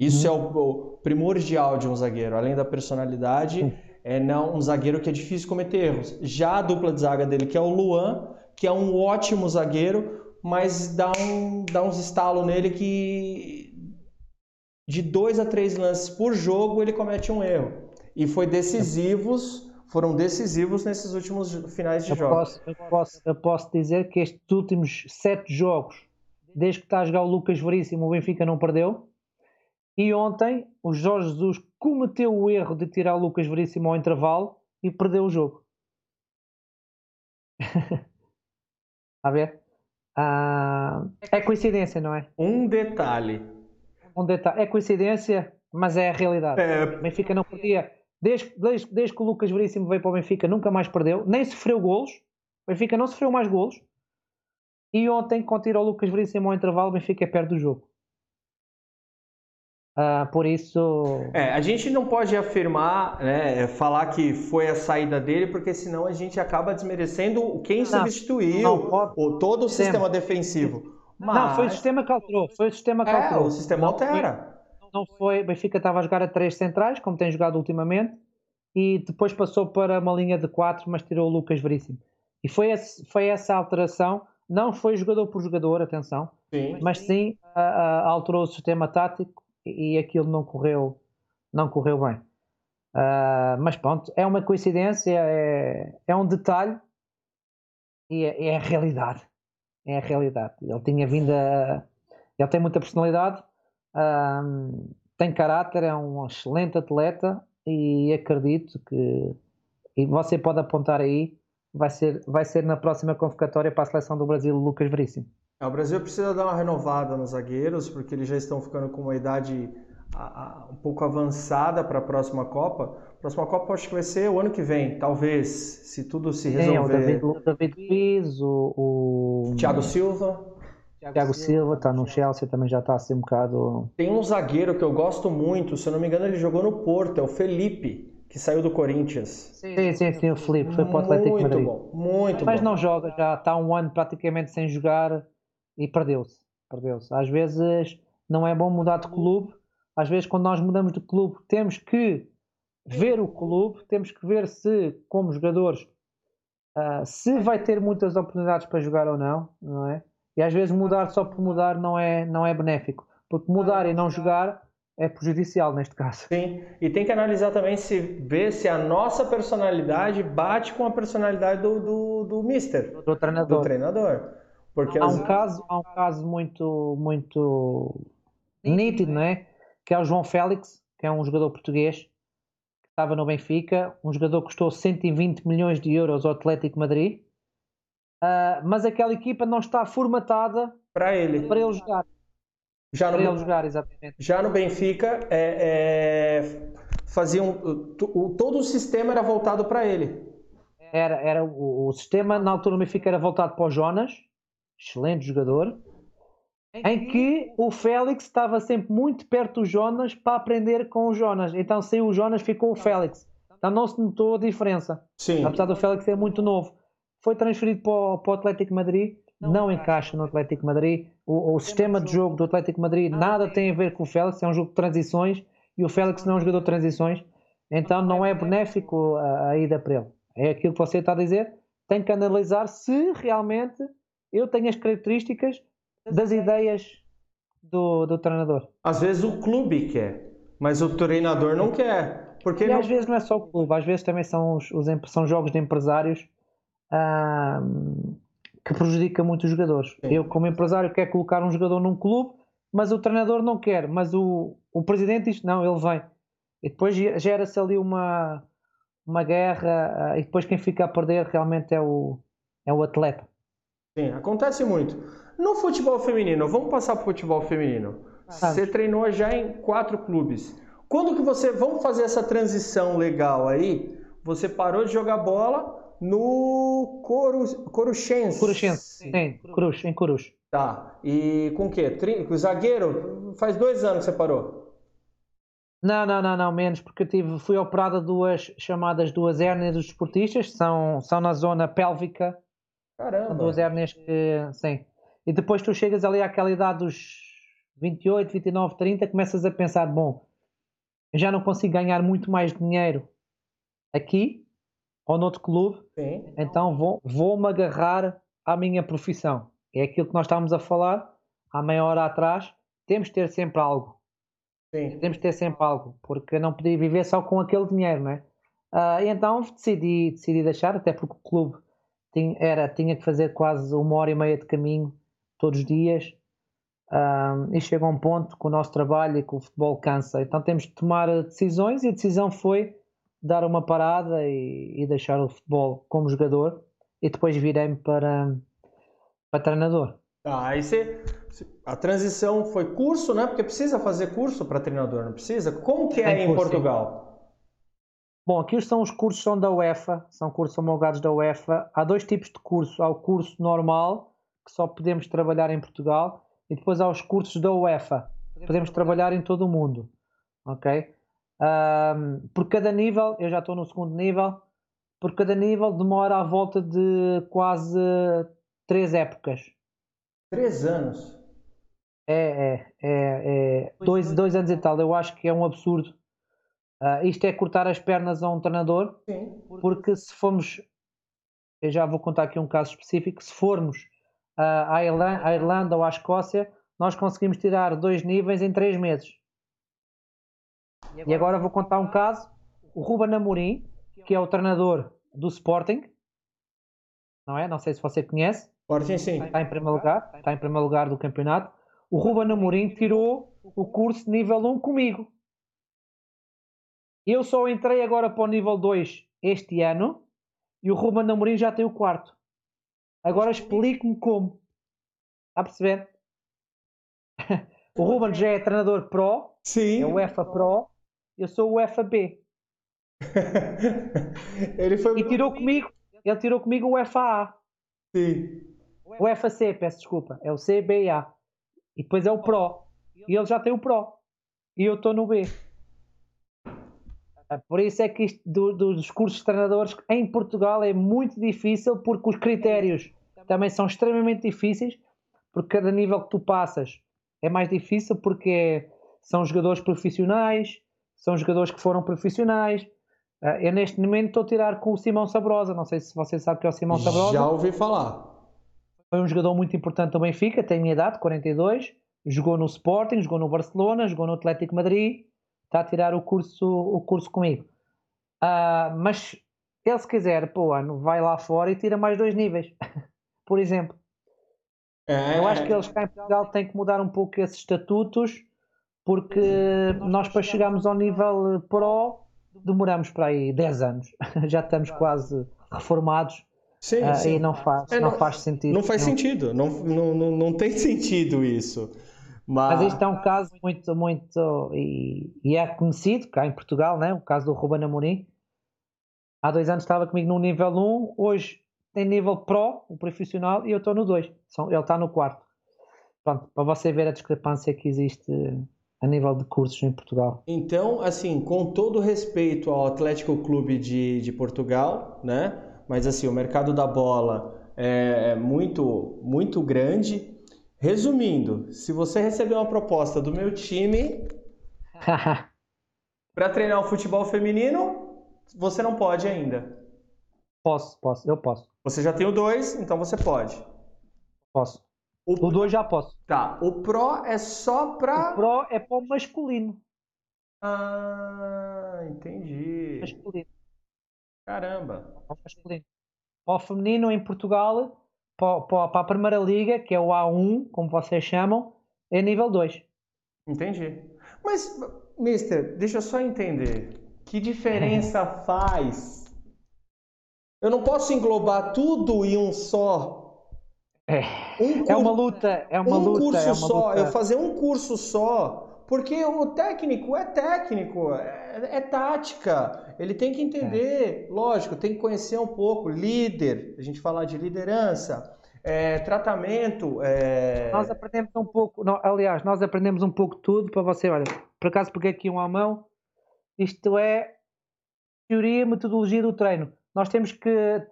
Isso é o, o, primordial de um zagueiro. Além da personalidade, é não um zagueiro que é difícil cometer erros. Já a dupla de zaga dele, que é o Luan, que é um ótimo zagueiro, mas dá, um, dá uns estalos nele que de dois a três lances por jogo ele comete um erro. E foi decisivos foram decisivos nesses últimos finais de eu jogos. Posso, eu, posso, eu posso dizer que estes últimos sete jogos, desde que está a jogar o Lucas Veríssimo, o Benfica não perdeu. E ontem o Jorge Jesus cometeu o erro de tirar o Lucas Veríssimo ao intervalo e perdeu o jogo. a ver? Ah, é coincidência, não é? Um detalhe. Um detalhe. É coincidência, mas é a realidade. É... O Benfica não podia. Desde, desde, desde que o Lucas Veríssimo veio para o Benfica, nunca mais perdeu, nem sofreu golos. O Benfica não sofreu mais golos. E ontem, quando tirou o Lucas Veríssimo ao intervalo, o Benfica é perto do jogo. Uh, por isso. É, a gente não pode afirmar, né, falar que foi a saída dele, porque senão a gente acaba desmerecendo quem não, substituiu não, o, todo o sistema defensivo. Mas... Não, foi o sistema que alterou. Foi o sistema que é, alterou. O sistema altera. Não foi. Benfica estava a jogar a três centrais, como tem jogado ultimamente, e depois passou para uma linha de quatro, mas tirou o Lucas Veríssimo. E foi, esse, foi essa alteração. Não foi jogador por jogador, atenção, sim. mas sim uh, uh, alterou o sistema tático e aquilo não correu, não correu bem. Uh, mas pronto, é uma coincidência, é, é um detalhe e é, é, a realidade. É a realidade. Ele tinha vindo a, Ele tem muita personalidade, uh, tem caráter, é um excelente atleta e acredito que. E você pode apontar aí, vai ser, vai ser na próxima convocatória para a seleção do Brasil, Lucas Veríssimo. É, o Brasil precisa dar uma renovada nos zagueiros, porque eles já estão ficando com uma idade a, a, um pouco avançada para a próxima Copa. A próxima Copa acho que vai ser o ano que vem, talvez, se tudo se resolver. O David, David Luiz, o, o... Thiago Silva. Thiago Silva está no Chelsea, também já está assim um bocado. Tem um zagueiro que eu gosto muito, se eu não me engano, ele jogou no Porto, é o Felipe, que saiu do Corinthians. Sim, sim, sim, o Felipe, foi para o Atlético Madrid. Bom, muito Mas bom. não joga, já está um ano praticamente sem jogar e perdeu-se. Perdeu-se. Às vezes não é bom mudar de clube. Às vezes, quando nós mudamos de clube, temos que ver o clube, temos que ver se, como jogadores, uh, se vai ter muitas oportunidades para jogar ou não, não é? E às vezes mudar só por mudar não é, não é benéfico, porque mudar e não jogar é prejudicial neste caso. Sim, e tem que analisar também se ver se a nossa personalidade bate com a personalidade do, do, do mister, do treinador. Do treinador. Porque há, um caso, há um caso muito, muito nítido, não é? Que é o João Félix, que é um jogador português que estava no Benfica, um jogador que custou 120 milhões de euros ao Atlético Madrid, uh, mas aquela equipa não está formatada para ele. Para ele jogar. Já no, para ele jogar, exatamente. Já no Benfica, é, é, faziam, todo o sistema era voltado para ele. Era, era o, o, sistema, na altura do Benfica, era voltado para o Jonas, excelente jogador, em que o Félix estava sempre muito perto do Jonas para aprender com o Jonas. Então saiu o Jonas, ficou o Félix. Então não se notou a diferença. Sim. Apesar do Félix ser muito novo. Foi transferido para o, para o Atlético Madrid, não encaixa no Atlético Madrid. O, o sistema de jogo do Atlético Madrid nada tem a ver com o Félix, é um jogo de transições e o Félix não é um jogador de transições. Então não é benéfico a, a ida para ele. É aquilo que você está a dizer. Tem que analisar se realmente eu tenho as características das ideias do, do treinador. Às vezes o clube quer, mas o treinador não quer. Porque e não... às vezes não é só o clube, às vezes também são, os, os são jogos de empresários que prejudica muito os jogadores. Sim. Eu, como empresário, quero colocar um jogador num clube, mas o treinador não quer, mas o, o presidente diz não, ele vem. E depois gera-se ali uma, uma guerra, uh, e depois quem fica a perder realmente é o, é o atleta. Sim, acontece muito. No futebol feminino, vamos passar para o futebol feminino. Ah. Você treinou já em quatro clubes. Quando que você, vamos fazer essa transição legal aí? Você parou de jogar bola no Coru, Coruchense. Coruchense, sim, Cruz, em Cruz. Tá, e com o quê? O zagueiro? Faz dois anos que você parou. Não, não, não, não, menos, porque eu tive, fui operada duas chamadas duas hérnias dos esportistas, são, são na zona pélvica Caramba! Duas hérnias que. Sim. E depois tu chegas ali àquela idade dos 28, 29, 30, começas a pensar: bom, eu já não consigo ganhar muito mais dinheiro aqui ou noutro clube, Sim. então vou, vou-me agarrar à minha profissão. É aquilo que nós estávamos a falar há meia hora atrás. Temos de ter sempre algo. Sim. Temos de ter sempre algo, porque não podia viver só com aquele dinheiro, não é? Uh, então decidi, decidi deixar, até porque o clube tinha, era, tinha que fazer quase uma hora e meia de caminho todos os dias. Um, e chega a um ponto que o nosso trabalho e que o futebol cansa. Então temos de tomar decisões e a decisão foi dar uma parada e, e deixar o futebol como jogador e depois virei-me para, para treinador. Ah, aí você, a transição foi curso, né? Porque precisa fazer curso para treinador, não precisa? Como que é, em curso, Portugal? Sim. Bom, aqui são os cursos são da UEFA, são cursos homologados da UEFA. Há dois tipos de curso. Há o curso normal, que só podemos trabalhar em Portugal, e depois há os cursos da UEFA. Podemos trabalhar em todo o mundo. Ok? Um, por cada nível, eu já estou no segundo nível, por cada nível demora à volta de quase três épocas. Três anos? É, é, é, é dois, dois anos e tal. Eu acho que é um absurdo. Uh, isto é cortar as pernas a um treinador, Sim. porque se formos, eu já vou contar aqui um caso específico, se formos à, Irlanda, à Irlanda ou à Escócia, nós conseguimos tirar dois níveis em três meses. E agora, e agora vou contar um caso. O Ruben Amorim, que é o treinador do Sporting, não é? Não sei se você conhece. Sporting, sim. Está em primeiro lugar, está em primeiro lugar do campeonato. O Ruben Amorim tirou o curso nível 1 comigo. Eu só entrei agora para o nível 2 este ano e o Ruben Amorim já tem o quarto. Agora explique-me como. Está a perceber? o Ruben já é treinador Pro, Sim. é o EFA Pro, eu sou o EFA B. ele foi e tirou comigo, ele tirou comigo o FAA. Sim. O FAC, peço desculpa, é o CBA. E depois é o Pro. E ele já tem o Pro. E eu estou no B. Ah, por isso é que isto do, dos cursos de treinadores em Portugal é muito difícil porque os critérios também são extremamente difíceis porque cada nível que tu passas é mais difícil porque são jogadores profissionais, são jogadores que foram profissionais. Ah, eu neste momento estou a tirar com o Simão Sabrosa, não sei se você sabe que é o Simão Sabrosa. Já ouvi falar. Foi um jogador muito importante do Benfica, tem a minha idade, 42, jogou no Sporting, jogou no Barcelona, jogou no Atlético Madrid, está a tirar o curso, o curso comigo. Uh, mas ele, se quiser, pô, ano, vai lá fora e tira mais dois níveis, por exemplo. É. Eu acho que eles cá em Portugal têm que mudar um pouco esses estatutos, porque nós para chegarmos ao nível Pro demoramos para aí 10 anos. Já estamos quase reformados. Sim, uh, sim. E não faz, é, não, não, faz sentido. Não faz não. sentido, não, não, não, não tem sentido isso. Mas... Mas este é um caso muito, muito. E, e, é conhecido cá em Portugal, né? o caso do Ruben Amorim. Há dois anos estava comigo no nível 1, hoje tem nível Pro, o profissional, e eu estou no 2. Ele está no quarto. Pronto, para você ver a discrepância que existe a nível de cursos em Portugal. Então, assim, com todo respeito ao Atlético Clube de, de Portugal, né? Mas assim, o mercado da bola é, é muito, muito grande Resumindo, se você receber uma proposta do meu time para treinar o futebol feminino, você não pode ainda. Posso, posso, eu posso. Você já tem o 2, então você pode. Posso. O 2 já posso. Tá. O Pro é só para. O Pro é para o masculino. Ah, entendi. Masculino. Caramba. O masculino. O feminino em Portugal para, a primeira liga, que é o A1, como vocês chamam, é nível 2. Entendi. Mas, mister, deixa eu só entender. Que diferença faz? Eu não posso englobar tudo em um só. É, um é uma luta, é uma um luta. curso é uma só, luta. eu fazer um curso só, porque o técnico é técnico, é, é tática. Ele tem que entender, é. lógico, tem que conhecer um pouco, líder, a gente falar de liderança, é, tratamento. É... Nós aprendemos um pouco, não, aliás, nós aprendemos um pouco tudo para você, olha, por acaso peguei aqui um à mão, isto é teoria e metodologia do treino. Nós temos que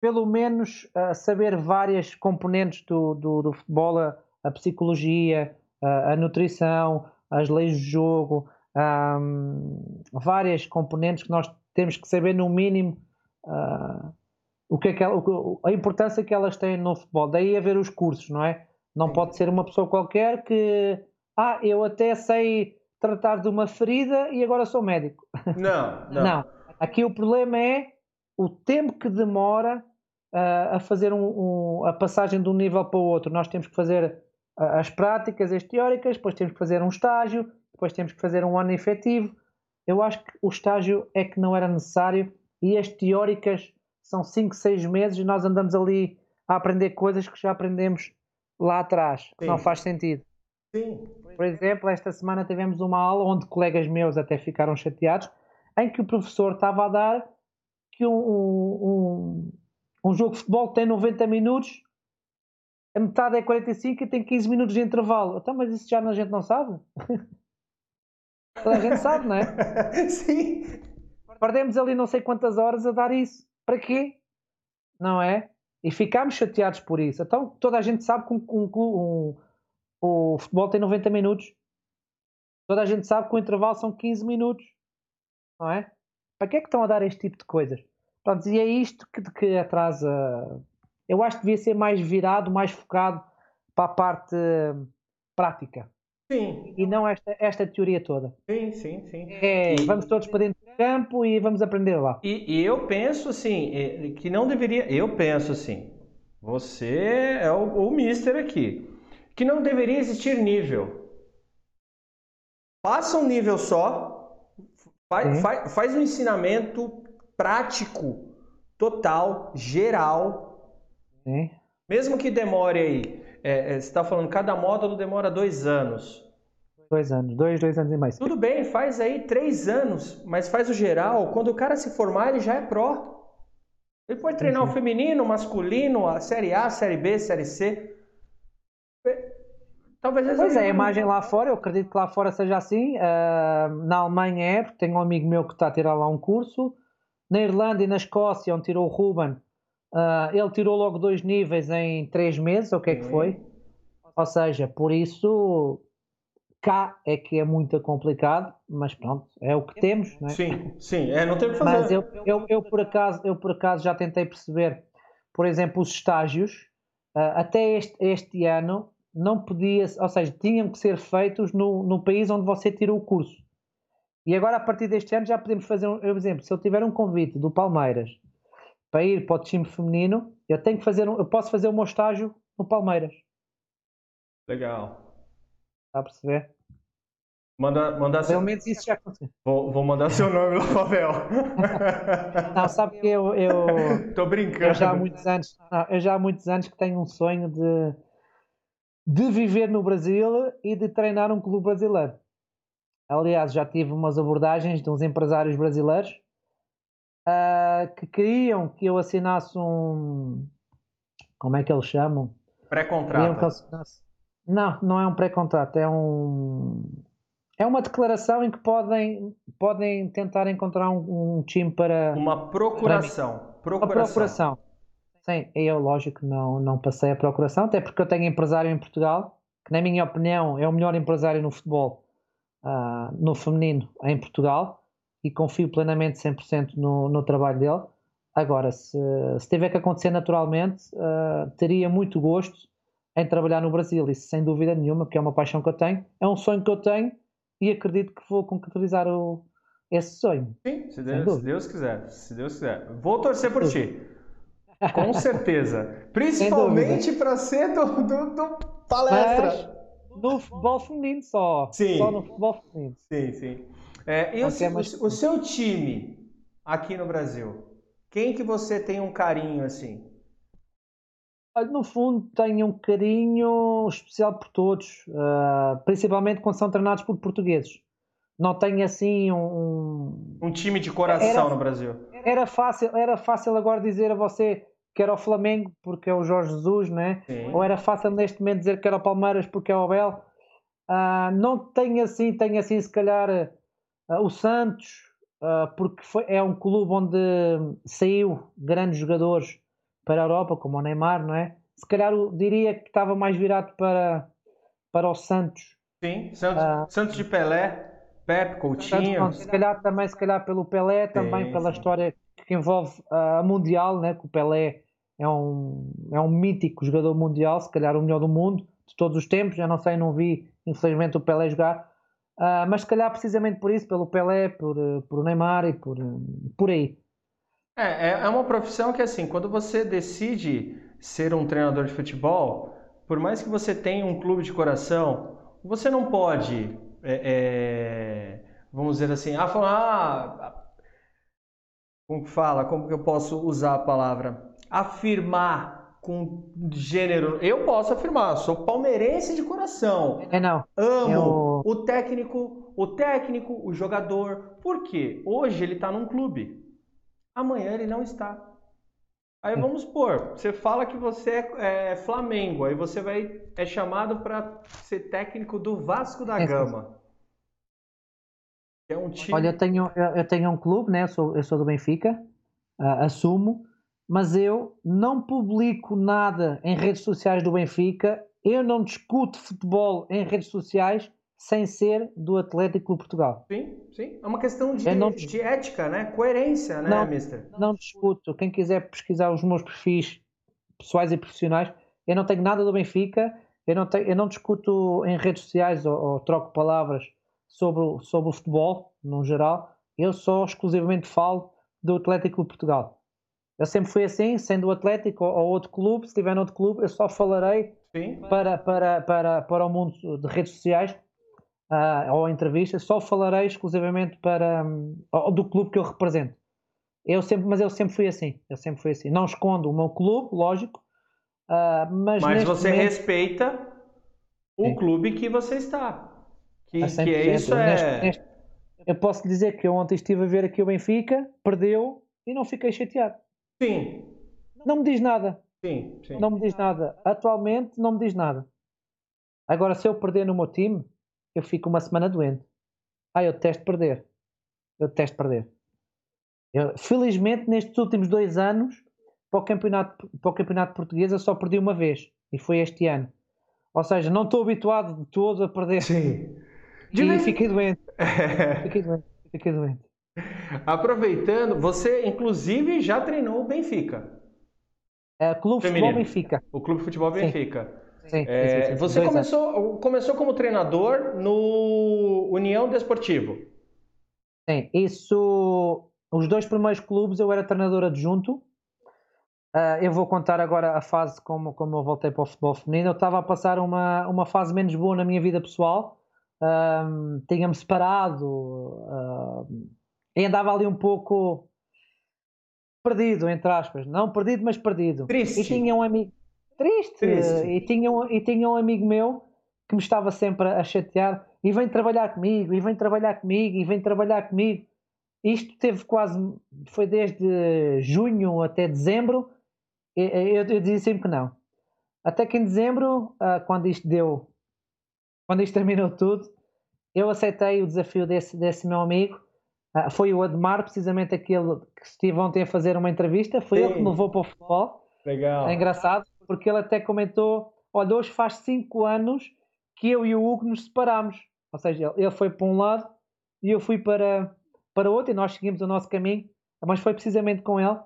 pelo menos uh, saber várias componentes do, do, do futebol, a, a psicologia, a, a, nutrição, as leis do jogo, um, várias componentes que nós temos que saber no mínimo uh, o que é que ela, a importância que elas têm no futebol. Daí haver os cursos, não é? Não pode ser uma pessoa qualquer que ah, eu até sei tratar de uma ferida e agora sou médico. Não, não. não. Aqui o problema é o tempo que demora uh, a fazer um, um, a passagem de um nível para o outro. Nós temos que fazer as práticas, as teóricas, depois temos que fazer um estágio, depois temos que fazer um ano efetivo. Eu acho que o estágio é que não era necessário e as teóricas são 5, 6 meses e nós andamos ali a aprender coisas que já aprendemos lá atrás, que não faz sentido. Sim. Por exemplo, esta semana tivemos uma aula onde colegas meus até ficaram chateados, em que o professor estava a dar que um, um, um jogo de futebol tem 90 minutos, a metade é 45 e tem 15 minutos de intervalo. Então, mas isso já a gente não sabe? Toda a gente sabe, não é? Sim. Perdemos ali não sei quantas horas a dar isso. Para quê? Não é? E ficámos chateados por isso. Então, toda a gente sabe que um, um, um, o futebol tem 90 minutos. Toda a gente sabe que o intervalo são 15 minutos. Não é? Para que é que estão a dar este tipo de coisas? Pronto, e é isto que, que atrasa. Eu acho que devia ser mais virado, mais focado para a parte prática. Sim. E não esta, esta teoria toda. Sim, sim, sim. É, e... vamos todos para dentro do campo e vamos aprender lá. E, e, eu penso assim, é, que não deveria. Eu penso assim. Você é o, o mister aqui. Que não deveria existir nível. Faça um nível só. Faz, faz, faz um ensinamento prático, total, geral. Sim. Mesmo que demore aí, é, é, você está falando, cada módulo demora dois anos. Dois anos, dois, dois anos e mais. Tudo bem, faz aí três anos, mas faz o geral. Quando o cara se formar, ele já é pró. Ele pode treinar sim. o feminino, o masculino, a série A, a série B, a série C. Talvez pois é, a imagem lá fora, eu acredito que lá fora seja assim. Uh, na Alemanha é, porque tenho um amigo meu que está a tirar lá um curso. Na Irlanda e na Escócia, onde tirou o Ruben, uh, ele tirou logo dois níveis em três meses, o que é que foi? Ou seja, por isso cá é que é muito complicado, mas pronto, é o que temos, não é? Sim, sim, é, não tem que fazer. Mas eu, eu, eu, por acaso, eu por acaso já tentei perceber, por exemplo, os estágios, uh, até este, este ano não podia, ou seja, tinham que ser feitos no, no país onde você tirou o curso. E agora, a partir deste ano, já podemos fazer um por exemplo. Se eu tiver um convite do Palmeiras para ir para o time feminino, eu tenho que fazer um, eu posso fazer o meu estágio no Palmeiras. Legal. Está a perceber? Manda, manda Pelo menos isso já aconteceu. Vou, vou mandar seu nome no papel. não, sabe que eu. eu Tô brincando. Eu já há muitos anos, não, eu já há muitos anos que tenho um sonho de, de viver no Brasil e de treinar um clube brasileiro. Aliás, já tive umas abordagens de uns empresários brasileiros uh, que queriam que eu assinasse um. Como é que eles chamam? Pré-contrato. Não, não é um pré-contrato, é um. É uma declaração em que podem, podem tentar encontrar um, um time para. Uma procuração. Para procuração. Uma procuração. Sim, eu, lógico, não, não passei a procuração, até porque eu tenho empresário em Portugal, que, na minha opinião, é o melhor empresário no futebol uh, no feminino em Portugal e confio plenamente 100% no, no trabalho dele. Agora, se, se tiver que acontecer naturalmente, uh, teria muito gosto em trabalhar no Brasil, isso sem dúvida nenhuma, porque é uma paixão que eu tenho, é um sonho que eu tenho e acredito que vou concretizar o, esse sonho. Sim, se Deus, se Deus, quiser, se Deus quiser. Vou torcer por ti. Com certeza. Principalmente para ser do, do, do palestra. Mas, no futebol feminino só. Sim. Só no futebol feminino. Sim, sim. É, e o, é mais... o, seu time aqui no Brasil, quem que você tem um carinho assim? No fundo, tenho um carinho especial por todos, uh, principalmente quando são treinados por portugueses. Não tenho assim um. Um time de coração era, no Brasil. Era fácil, era fácil agora dizer a você que era o Flamengo porque é o Jorge Jesus, né? Ou era fácil neste momento dizer que era o Palmeiras porque é o Abel. Uh, não tenho assim, tenho assim se calhar uh, o Santos, uh, porque foi, é um clube onde saiu grandes jogadores para a Europa, como o Neymar, não é? Se calhar eu diria que estava mais virado para, para o Santos. Sim, Santos, Santos de Pelé, Pepe, Coutinho. Se calhar também, se calhar pelo Pelé, também sim, pela sim. história que envolve a Mundial, né? que o Pelé é um, é um mítico jogador mundial, se calhar o melhor do mundo de todos os tempos. Já não sei, não vi, infelizmente, o Pelé jogar. Uh, mas se calhar precisamente por isso, pelo Pelé, por, por Neymar e por, por aí. É, é, é uma profissão que assim, quando você decide ser um treinador de futebol, por mais que você tenha um clube de coração, você não pode, é, é, vamos dizer assim, ah, falar, ah, como que fala, como que eu posso usar a palavra? Afirmar com gênero. Eu posso afirmar, sou palmeirense de coração. É não. Amo eu... o técnico, o técnico, o jogador. Por quê? Hoje ele está num clube. Amanhã ele não está. Aí vamos supor, você fala que você é, é Flamengo, aí você vai é chamado para ser técnico do Vasco da Gama. É um time... Olha, eu tenho, eu tenho um clube, né? eu, sou, eu sou do Benfica, uh, assumo, mas eu não publico nada em redes sociais do Benfica, eu não discuto futebol em redes sociais sem ser do Atlético de Portugal. Sim, sim. É uma questão de, não, de ética, né? Coerência, né, não, mister? Não discuto. Quem quiser pesquisar os meus perfis pessoais e profissionais, eu não tenho nada do Benfica, eu não, tenho, eu não discuto em redes sociais ou, ou troco palavras sobre, sobre o futebol, no geral, eu só exclusivamente falo do Atlético de Portugal. Eu sempre fui assim, sendo o Atlético ou, ou outro clube, se estiver outro clube, eu só falarei para, para, para, para o mundo de redes sociais uh, ou entrevistas, só falarei exclusivamente para, um, do clube que eu represento. Eu sempre, mas eu sempre fui assim, eu sempre fui assim. Não escondo o meu clube, lógico, uh, mas, mas você momento... respeita o Sim. clube que você está. Que, que é isso é... Neste, neste, eu posso dizer que eu ontem estive a ver aqui o Benfica, perdeu e não fiquei chateado. Sim. Não me diz nada. Sim, sim. Não me diz nada. Atualmente não me diz nada. Agora, se eu perder no meu time, eu fico uma semana doente. Ah, eu testo perder. Eu testo perder. Eu, felizmente, nestes últimos dois anos, para o, campeonato, para o campeonato português, eu só perdi uma vez. E foi este ano. Ou seja, não estou habituado de todo a perder. Sim. E fiquei doente. fiquei doente. Fiquei doente. Aproveitando, você inclusive já treinou o Benfica. É, Clube Feminino. Futebol Benfica. O Clube Futebol Benfica. Sim, é, sim, sim, você começou, começou como treinador no União Desportivo. Sim, isso. Os dois primeiros clubes eu era treinador adjunto. Uh, eu vou contar agora a fase como, como eu voltei para o futebol feminino. Eu estava a passar uma, uma fase menos boa na minha vida pessoal. Um, Tinha-me separado uh, e andava ali um pouco perdido, entre aspas. Não perdido, mas perdido. Triste. E tinha um amigo triste. triste. E, tinha um, e tinha um amigo meu que me estava sempre a chatear e vem trabalhar comigo, e vem trabalhar comigo, e vem trabalhar comigo. Isto teve quase, foi desde junho até dezembro, eu, eu, eu dizia sempre que não. Até que em dezembro, ah, quando isto deu, quando isto terminou tudo, eu aceitei o desafio desse, desse meu amigo. Ah, foi o Admar, precisamente aquele que estive ontem a fazer uma entrevista, foi Sim. ele que me levou para o futebol. Legal. É engraçado, porque ele até comentou: olha, hoje faz 5 anos que eu e o Hugo nos separámos. Ou seja, ele foi para um lado e eu fui para, para outro, e nós seguimos o nosso caminho, mas foi precisamente com ele.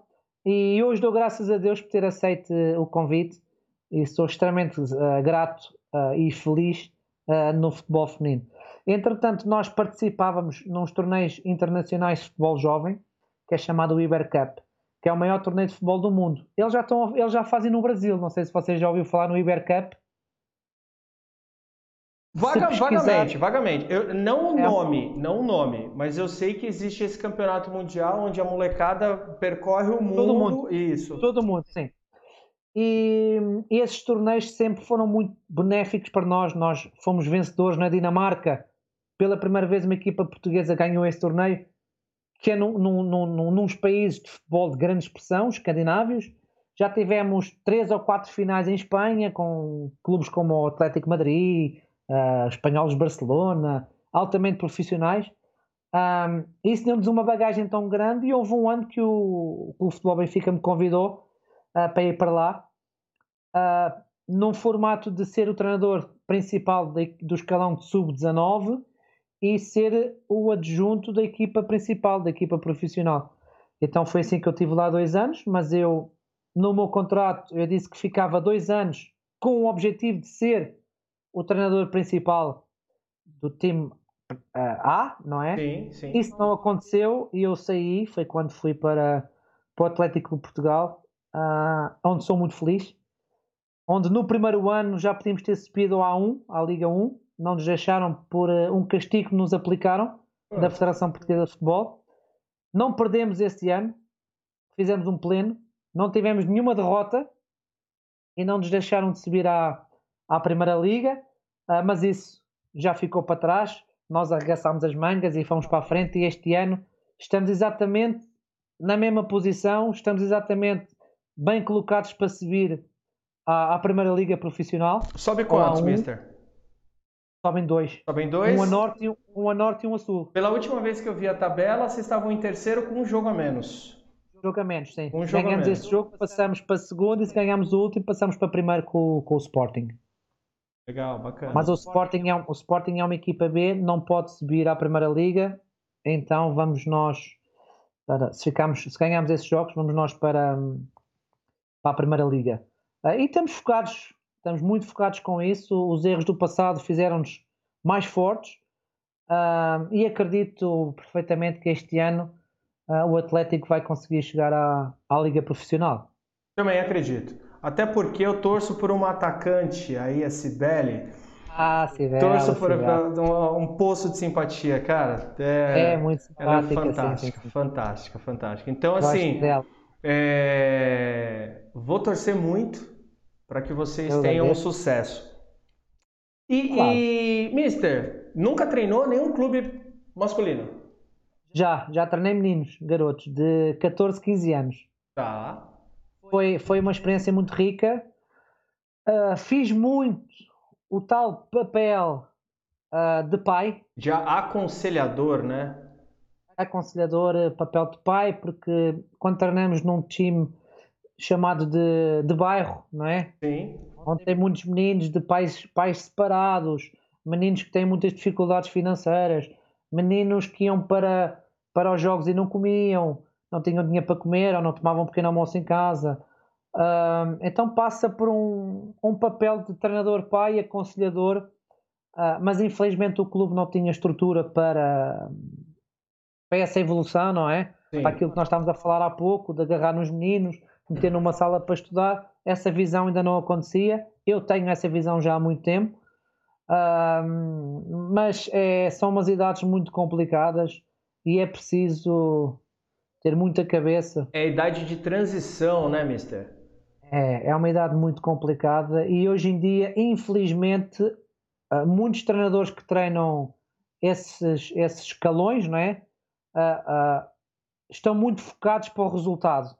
E hoje dou graças a Deus por ter aceito o convite e sou extremamente uh, grato uh, e feliz uh, no futebol feminino. Entretanto, nós participávamos nos torneios internacionais de futebol jovem, que é chamado o Iber Cup que é o maior torneio de futebol do mundo. Eles já, estão, eles já fazem no Brasil, não sei se vocês já ouviram falar no Iber Cup. Vaga, vagamente, vagamente. Eu, não o é nome, não o nome, mas eu sei que existe esse campeonato mundial onde a molecada percorre o mundo. Todo mundo. Isso. Todo mundo, sim. E, e esses torneios sempre foram muito benéficos para nós. Nós fomos vencedores na Dinamarca. Pela primeira vez uma equipa portuguesa ganhou esse torneio que é num, num, num, num países de futebol de grande expressão, escandinávios. Já tivemos três ou quatro finais em Espanha, com clubes como o Atlético Madrid, uh, Espanhóis Barcelona, altamente profissionais. Um, isso deu-nos uma bagagem tão grande e houve um ano que o, o Futebol Benfica me convidou uh, para ir para lá, uh, num formato de ser o treinador principal de, do escalão de sub-19 e ser o adjunto da equipa principal, da equipa profissional. Então foi assim que eu tive lá dois anos, mas eu, no meu contrato, eu disse que ficava dois anos com o objetivo de ser o treinador principal do time A, não é? Sim, sim. Isso não aconteceu e eu saí, foi quando fui para, para o Atlético de Portugal, uh, onde sou muito feliz. Onde no primeiro ano já podíamos ter subido à A1, à Liga 1, não nos deixaram por uh, um castigo que nos aplicaram da Federação Portuguesa de Futebol. Não perdemos este ano, fizemos um pleno, não tivemos nenhuma derrota e não nos deixaram de subir à, à Primeira Liga, uh, mas isso já ficou para trás nós arregaçámos as mangas e fomos para a frente e este ano estamos exatamente na mesma posição, estamos exatamente bem colocados para subir à, à Primeira Liga Profissional. Sobe quantos, Mister? Sobem dois. Sobem dois? Um a, norte, um a norte e um a sul. Pela última vez que eu vi a tabela, vocês estavam em terceiro com um jogo a menos. Um jogo a menos, sim. Um jogo ganhamos menos. este jogo, passamos para segundo e se ganhamos o último, passamos para primeiro com, com o Sporting. Legal, bacana. Mas o Sporting, é, o Sporting é uma equipa B, não pode subir à Primeira Liga, então vamos nós, para, se, ficamos, se ganharmos esses jogos, vamos nós para, para a Primeira Liga. Uh, e estamos focados, estamos muito focados com isso. Os erros do passado fizeram-nos mais fortes uh, e acredito perfeitamente que este ano uh, o Atlético vai conseguir chegar à, à Liga Profissional. Também acredito. Até porque eu torço por uma atacante aí, a Cibele. Ah, Cibele. Torço por um, um, poço de simpatia, cara. É, é muito simpática. Ela é fantástica, fantástica, fantástica. Então, assim, é... vou torcer muito para que vocês eu tenham um sucesso. E, claro. e, Mister, nunca treinou nenhum clube masculino? Já, já treinei meninos, garotos, de 14, 15 anos. Tá foi, foi uma experiência muito rica. Uh, fiz muito o tal papel uh, de pai. Já aconselhador, né? Aconselhador, papel de pai, porque quando treinamos num time chamado de, de bairro, não é? Sim. Onde tem muitos meninos de pais, pais separados, meninos que têm muitas dificuldades financeiras, meninos que iam para, para os jogos e não comiam, não tinham dinheiro para comer ou não tomavam um pequeno almoço em casa. Uh, então passa por um, um papel de treinador pai, aconselhador, uh, mas infelizmente o clube não tinha estrutura para, para essa evolução, não é? Sim. Para aquilo que nós estávamos a falar há pouco, de agarrar nos meninos, meter numa sala para estudar, essa visão ainda não acontecia. Eu tenho essa visão já há muito tempo, uh, mas é, são umas idades muito complicadas e é preciso ter muita cabeça. É a idade de transição, né, mister? É, é uma idade muito complicada e hoje em dia, infelizmente, muitos treinadores que treinam esses, esses escalões, não é? estão muito focados para o resultado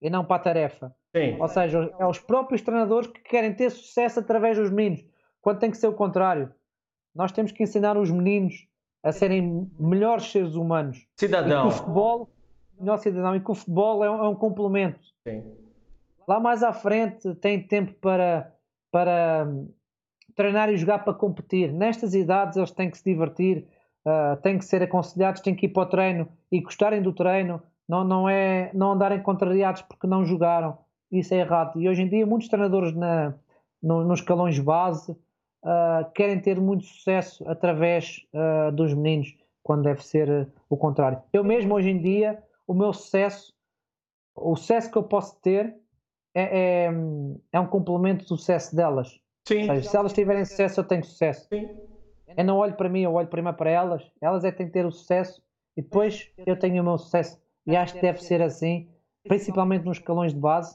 e não para a tarefa. Sim. Ou seja, é os próprios treinadores que querem ter sucesso através dos meninos, quando tem que ser o contrário. Nós temos que ensinar os meninos a serem melhores seres humanos. Cidadão. E que o futebol melhor cidadão e que o futebol é um, é um complemento. Sim. Lá mais à frente tem tempo para, para hum, treinar e jogar para competir. Nestas idades eles têm que se divertir, uh, têm que ser aconselhados, têm que ir para o treino e gostarem do treino, não, não, é, não andarem contrariados porque não jogaram. Isso é errado. E hoje em dia muitos treinadores na, no, nos escalões base uh, querem ter muito sucesso através uh, dos meninos, quando deve ser o contrário. Eu mesmo hoje em dia o meu sucesso, o sucesso que eu posso ter é, é, é um complemento do sucesso delas. Sim. Seja, se elas tiverem sucesso, eu tenho sucesso. Sim. Eu não olho para mim, eu olho primeiro para elas. Elas é que têm que ter o sucesso e depois eu tenho o meu sucesso. E acho que deve ser assim, principalmente nos escalões de base,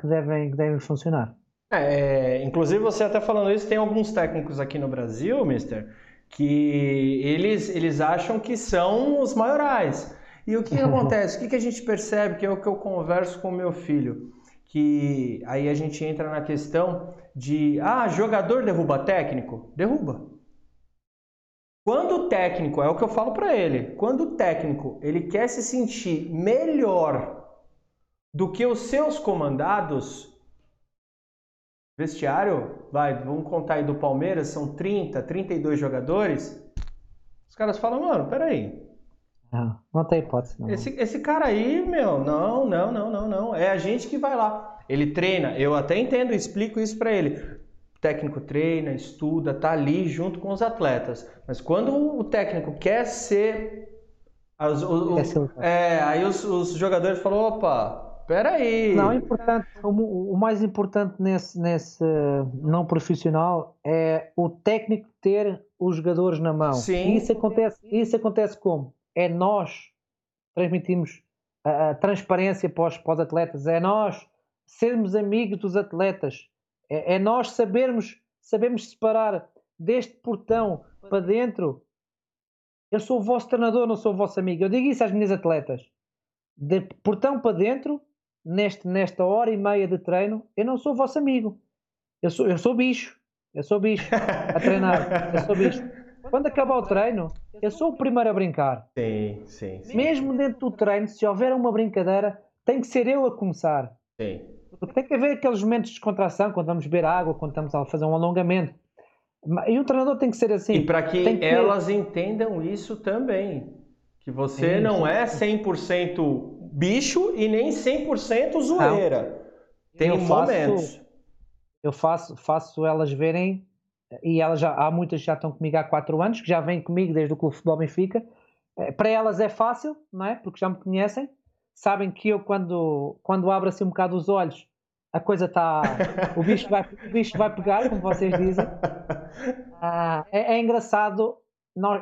que devem, que devem funcionar. É, inclusive, você até falando isso, tem alguns técnicos aqui no Brasil, mister, que eles, eles acham que são os maiorais. E o que acontece? O que, que a gente percebe, que é o que eu converso com o meu filho? Que aí a gente entra na questão de, ah, jogador derruba técnico? Derruba. Quando o técnico, é o que eu falo para ele, quando o técnico ele quer se sentir melhor do que os seus comandados, vestiário, vai, vamos contar aí do Palmeiras, são 30, 32 jogadores, os caras falam, mano, peraí, não, não tem hipótese. Não. Esse, esse cara aí, meu, não, não, não, não, não. É a gente que vai lá. Ele treina, eu até entendo, explico isso para ele. Técnico treina, estuda, tá ali junto com os atletas. Mas quando o técnico quer ser. As, o, o, é, aí os, os, jogadores falam: opa, peraí. Não, é importante, o, o, mais importante nesse, nesse não profissional é o técnico ter os jogadores na mão. Sim. E isso acontece, isso acontece como? É nós transmitimos a, a transparência para os, para os atletas, é nós sermos amigos dos atletas é, é nós sabermos, sabermos separar deste portão para dentro. Eu sou o vosso treinador, não sou o vosso amigo. Eu digo isso às minhas atletas. De portão para dentro, neste, nesta hora e meia de treino, eu não sou o vosso amigo. Eu sou, eu sou bicho. Eu sou bicho a treinar. Eu sou bicho. Quando acabar o treino, eu sou o primeiro a brincar. Sim, sim. sim. Mesmo dentro do treino, se houver uma brincadeira, tem que ser eu a começar. Sim. Tem que haver aqueles momentos de descontração, quando vamos beber água, quando estamos a fazer um alongamento. E o treinador tem que ser assim. E para que, que, elas entendam isso também. Que você não é 100% bicho e nem 100% zoeira. Não. Tem eu momentos. Faço, eu faço, faço elas verem, e elas já, há muitas que já estão comigo há 4 anos, que já vêm comigo desde o Clube Futebol Benfica. Eh, para elas é fácil, não é? Porque já me conhecem sabem que eu, quando, quando abro assim um bocado os olhos, a coisa está. O bicho vai, o bicho vai pegar, como vocês dizem. Ah, é, é, engraçado.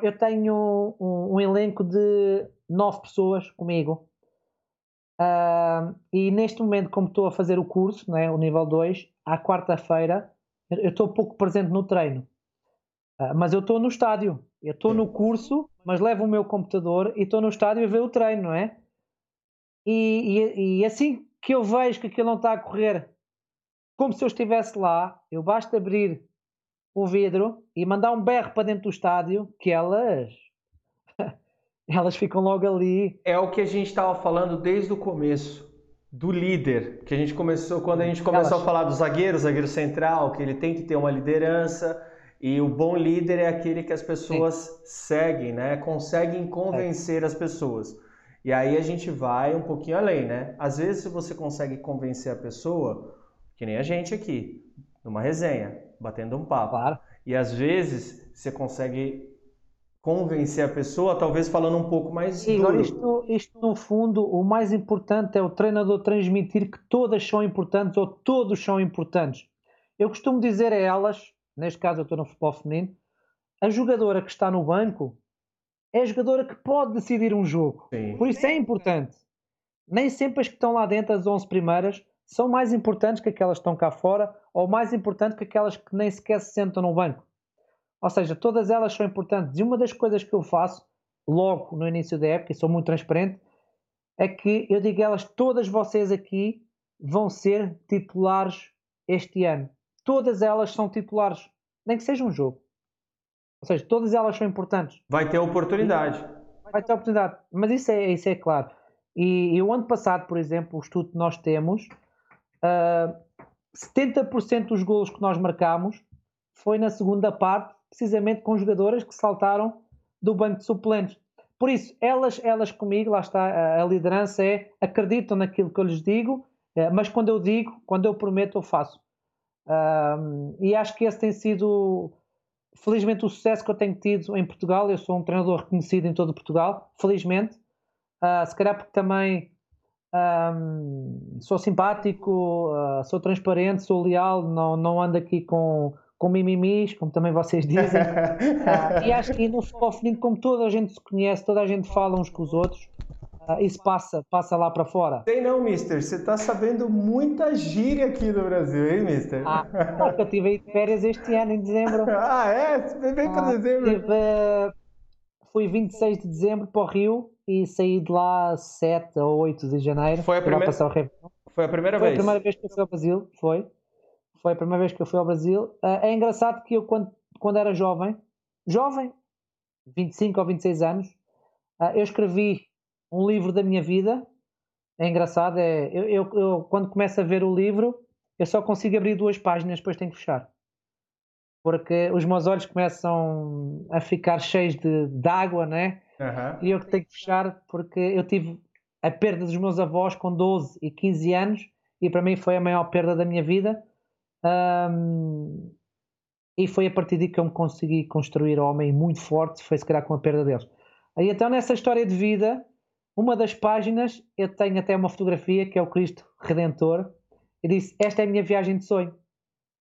Eu tenho um, um, elenco de nove pessoas comigo. Ah, e neste momento, como estou a fazer o curso, né, o nível 2, à quarta-feira, eu estou pouco presente no treino. Ah, mas eu estou no estádio. Eu estou no curso, mas levo o meu computador e estou no estádio a ver o treino, não é? E, e, e, assim que eu vejo que aquilo não está a correr como se eu estivesse lá, eu basta abrir o vidro e mandar um berro para dentro do estádio que elas elas ficam logo ali. É o que a gente estava falando desde o começo do líder, que a gente começou quando a gente começou elas... a falar do zagueiro, zagueiro central, que ele tem que ter uma liderança e o bom líder é aquele que as pessoas Sim. seguem, né? Conseguem convencer é. as pessoas. E aí a gente vai um pouquinho além, né? Às vezes se você consegue convencer a pessoa, que nem a gente aqui, numa resenha, batendo um papo. Claro. E às vezes você consegue convencer a pessoa, talvez falando um pouco mais Sim, duro. Isto, isto no fundo, o mais importante é o treinador transmitir que todas são importantes ou todos são importantes. Eu costumo dizer a elas, neste caso eu estou no futebol feminino, a jogadora que está no banco é a jogadora que pode decidir um jogo. Sim. Por isso é importante. Nem sempre as que estão lá dentro, as 11 primeiras, são mais importantes que aquelas que estão cá fora ou mais importantes que aquelas que nem sequer se sentam no banco. Ou seja, todas elas são importantes. E uma das coisas que eu faço logo no início da época, e sou muito transparente, é que eu digo a elas: todas vocês aqui vão ser titulares este ano. Todas elas são titulares, nem que seja um jogo. Ou seja, todas elas são importantes. Vai ter oportunidade. Vai ter oportunidade. Mas isso é, isso é claro. E, e o ano passado, por exemplo, o estudo que nós temos, uh, ah, 70% dos golos que nós marcamos foi na segunda parte, precisamente com jogadoras que saltaram do banco de suplentes. Por isso, elas, elas comigo, lá está, a, a liderança é acreditam naquilo que eu lhes digo, uh, mas quando eu digo, quando eu prometo, eu faço. Uh, e acho que esse tem sido felizmente o sucesso que eu tenho tido em Portugal, eu sou um treinador reconhecido em todo Portugal, felizmente, uh, se calhar porque também um, sou simpático, uh, sou transparente, sou leal, não, não ando aqui com, com mimimis, como também vocês dizem. uh, e acho que no futebol feminino, como toda a gente se conhece, toda a gente fala uns com os outros, isso passa, passa lá para fora. Sei não, mister. Você está sabendo muita gíria aqui no Brasil, hein, mister? Ah, porque eu tive férias este ano, em dezembro. ah, é? Você vem para ah, dezembro? Tive, fui 26 de dezembro para o Rio e saí de lá 7 ou 8 de janeiro. Foi a primeira, foi a primeira foi vez? Foi a primeira vez que eu fui ao Brasil, foi. Foi a primeira vez que eu fui ao Brasil. Uh, é engraçado que eu, quando, quando era jovem, jovem, 25 ou 26 anos, uh, eu escrevi um livro da minha vida. É engraçado, é, eu, eu, eu, quando começo a ver o livro, eu só consigo abrir duas páginas, depois tenho que fechar. Porque os meus olhos começam a ficar cheios de, de água, né? Uhum. E eu que tenho que fechar porque eu tive a perda dos meus avós com 12 e 15 anos e para mim foi a maior perda da minha vida. Um, e foi a partir daí que eu me consegui construir homem muito forte, foi se calhar com a perda deles. Aí então nessa história de vida, uma das páginas eu tenho até uma fotografia que é o Cristo Redentor, e disse, esta é a minha viagem de sonho,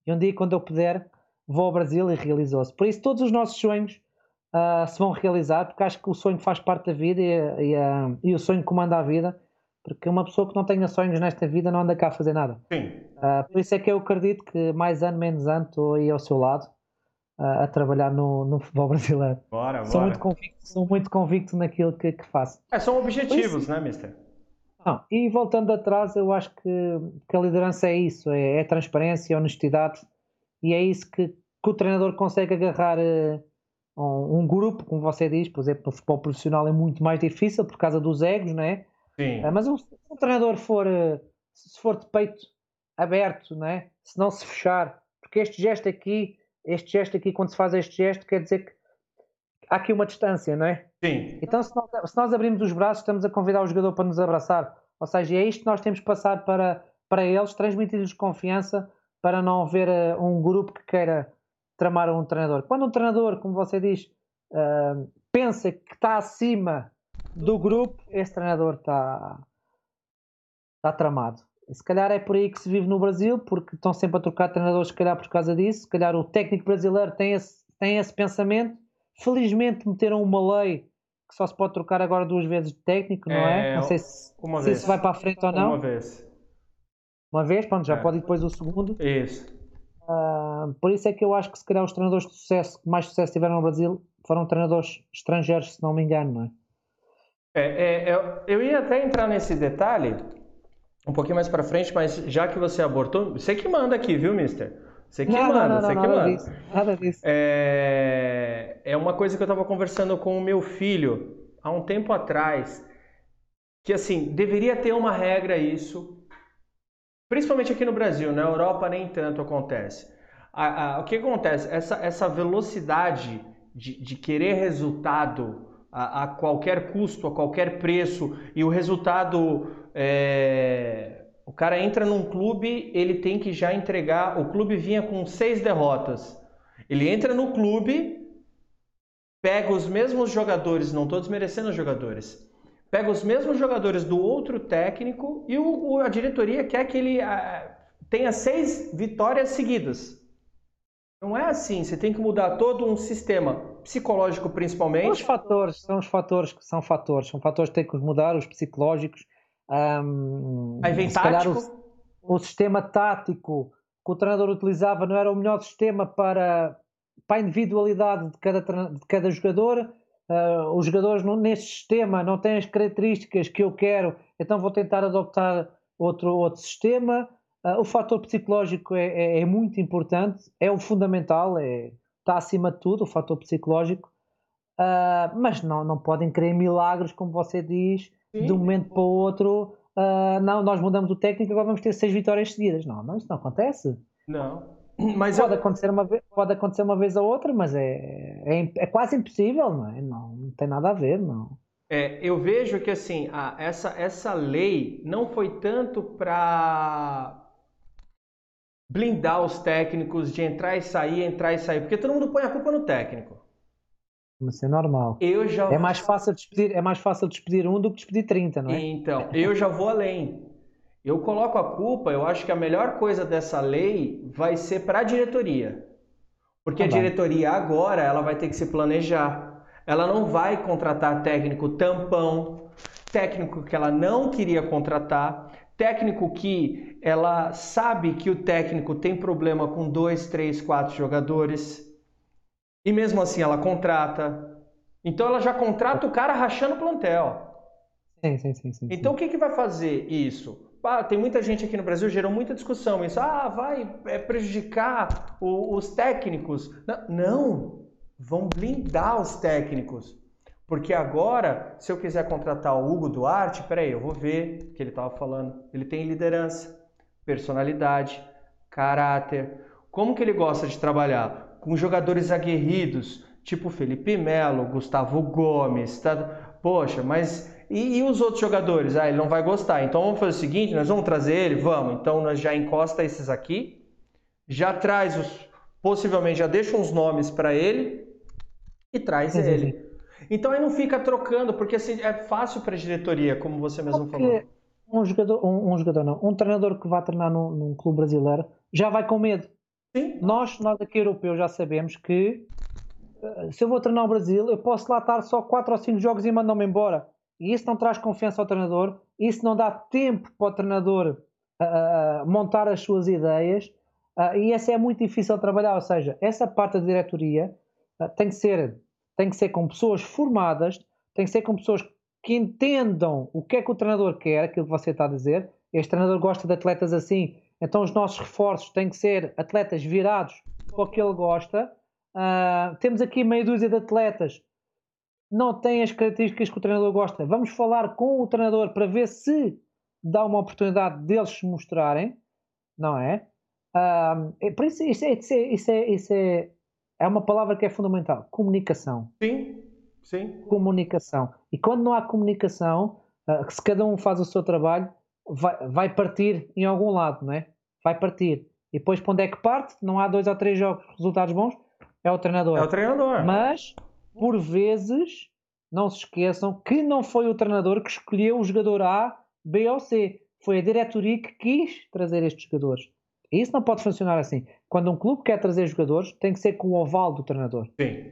e um dia quando eu puder vou ao Brasil e realizou-se. Por isso todos os nossos sonhos uh, se vão realizar, porque acho que o sonho faz parte da vida e, e, uh, e o sonho comanda a vida, porque uma pessoa que não tenha sonhos nesta vida não anda cá a fazer nada. Sim. Uh, por isso é que eu acredito que mais ano, menos ano, estou aí ao seu lado a trabalhar no, no futebol brasileiro. Bora, sou bora. Muito convicto, sou muito convicto naquilo que, que faço. É, são objetivos, né, mister? Não, e voltando atrás, eu acho que, que a liderança é isso, é, é transparência, é honestidade, e é isso que, que o treinador consegue agarrar uh, um, um, grupo, como você diz, por exemplo, no futebol profissional é muito mais difícil por causa dos egos, não é? Sim. Uh, mas um, um, treinador for, uh, se for de peito aberto, não é? Se não se fechar, porque este gesto aqui, este gesto aqui, quando se faz este gesto, quer dizer que há aqui uma distância, não é? Sim. Então, se nós, se nós abrirmos os braços, estamos a convidar o jogador para nos abraçar. Ou seja, é isto que nós temos que passar para, para eles, transmitir-lhes confiança para não haver uh, um grupo que queira tramar um treinador. Quando um treinador, como você diz, uh, pensa que está acima do grupo, esse treinador está, está tramado. Se calhar é por aí que se vive no Brasil, porque estão sempre a trocar treinadores, se calhar por causa disso. Se calhar o técnico brasileiro tem esse, tem esse pensamento. Felizmente meteram uma lei que só se pode trocar agora duas vezes de técnico, não é? é? Não sei se, se isso vai para a frente ou não. Uma vez. Uma vez, pronto, já é. pode ir depois o segundo. Isso. Uh, por isso é que eu acho que se calhar os treinadores de sucesso, que mais sucesso tiveram no Brasil, foram treinadores estrangeiros, se não me engano, não é? É, é, eu, eu ia até entrar nesse detalhe um pouquinho mais para frente, mas já que você abortou, você que manda aqui, viu, mister? Você que não, manda, não, não, você que manda. Disso, nada disso. É, é uma coisa que eu estava conversando com o meu filho há um tempo atrás, que assim, deveria ter uma regra isso, principalmente aqui no Brasil, na Europa nem tanto acontece. A, a, o que acontece? Essa, essa velocidade de, de querer resultado a, a, qualquer custo, a qualquer preço, e o resultado é, o cara entra num clube, ele tem que já entregar. O clube vinha com seis derrotas. Ele entra no clube, pega os mesmos jogadores, não estou desmerecendo os jogadores, pega os mesmos jogadores do outro técnico e o, a diretoria quer que ele a, tenha seis vitórias seguidas. Não é assim, você tem que mudar todo um sistema psicológico principalmente. São os fatores, são os fatores que são fatores, são fatores que têm que mudar, os psicológicos, um, Aí vem tático. O, o, sistema tático que o treinador utilizava não era o melhor sistema para, para a individualidade de cada, de cada jogador. Uh, os jogadores não, neste sistema não têm as características que eu quero, então vou tentar adoptar outro, outro sistema. Uh, o fator psicológico é, é, é, muito importante, é o fundamental, é, está acima de tudo, o fator psicológico. Uh, mas não, não podem querer milagres, como você diz, Sim. de um momento para o outro, uh, não, nós mudamos o técnico, agora vamos ter seis vitórias seguidas. Não, não, isso não acontece. Não. Mas pode, eu... acontecer uma vez, pode acontecer uma vez ou outra, mas é, é, é quase impossível, não é? Não, não tem nada a ver, não. É, eu vejo que assim, a, essa, essa lei não foi tanto para blindar os técnicos de entrar e sair, entrar e sair, porque todo mundo põe a culpa no técnico. Mas é normal. Eu já é mais fácil despedir, é mais fácil despedir um do que despedir 30, não é? Então, eu já vou além. Eu coloco a culpa, eu acho que a melhor coisa dessa lei vai ser para a diretoria. Porque a diretoria agora, ela vai ter que se planejar. Ela não vai contratar técnico tampão, técnico que ela não queria contratar, técnico que ela sabe que o técnico tem problema com dois, três, quatro jogadores e mesmo assim ela contrata. Então ela já contrata o cara rachando o plantel. Sim, sim, sim. sim então o que, que vai fazer isso? Ah, tem muita gente aqui no Brasil, gerou muita discussão isso. Ah, vai é, prejudicar o, os técnicos. Não, não, vão blindar os técnicos. Porque agora, se eu quiser contratar o Hugo Duarte, peraí, eu vou ver o que ele estava falando. Ele tem liderança, personalidade, caráter. Como que ele gosta de trabalhar? Com jogadores aguerridos, tipo Felipe Melo, Gustavo Gomes, tá? Poxa, mas e, e, os outros jogadores? Ah, ele não vai gostar. Então vamos fazer o seguinte: nós vamos trazer ele? Vamos. Então nós já encosta esses aqui, já traz os possivelmente já deixa uns nomes para ele e traz ele. Então aí não fica trocando, porque assim, é fácil para a diretoria, como você mesmo porque falou. Um jogador, um, um, jogador não, um treinador que vai treinar num, num, clube brasileiro já vai com medo. Sim. Nós, nós aqui europeus já sabemos que eh, se eu vou treinar o Brasil, eu posso lá estar só 4 ou 5 jogos e mandar-me embora. E isso não traz confiança ao treinador, isso não dá tempo para o treinador uh, montar as suas ideias, uh, e essa é muito difícil de trabalhar. Ou seja, essa parte da diretoria uh, tem que ser tem que ser com pessoas formadas, tem que ser com pessoas que entendam o que é que o treinador quer, aquilo que você está a dizer. Este treinador gosta de atletas assim, então os nossos reforços têm que ser atletas virados para o que ele gosta. Uh, temos aqui meia dúzia de atletas não têm as características que o treinador gosta. Vamos falar com o treinador para ver se dá uma oportunidade deles se mostrarem, não é? Uh, por isso, isso, é, isso, é, isso, é, isso é, é uma palavra que é fundamental: comunicação. Sim, sim. Comunicação. E quando não há comunicação, uh, se cada um faz o seu trabalho, vai, vai partir em algum lado, não é? Vai partir. E depois, para onde é que parte? Não há dois ou três jogos, resultados bons, é o treinador. É o treinador. Mas, por vezes, não se esqueçam que não foi o treinador que escolheu o jogador A, B ou C. Foi a diretoria que quis trazer estes jogadores. E isso não pode funcionar assim. Quando um clube quer trazer jogadores, tem que ser com o oval do treinador. Sim.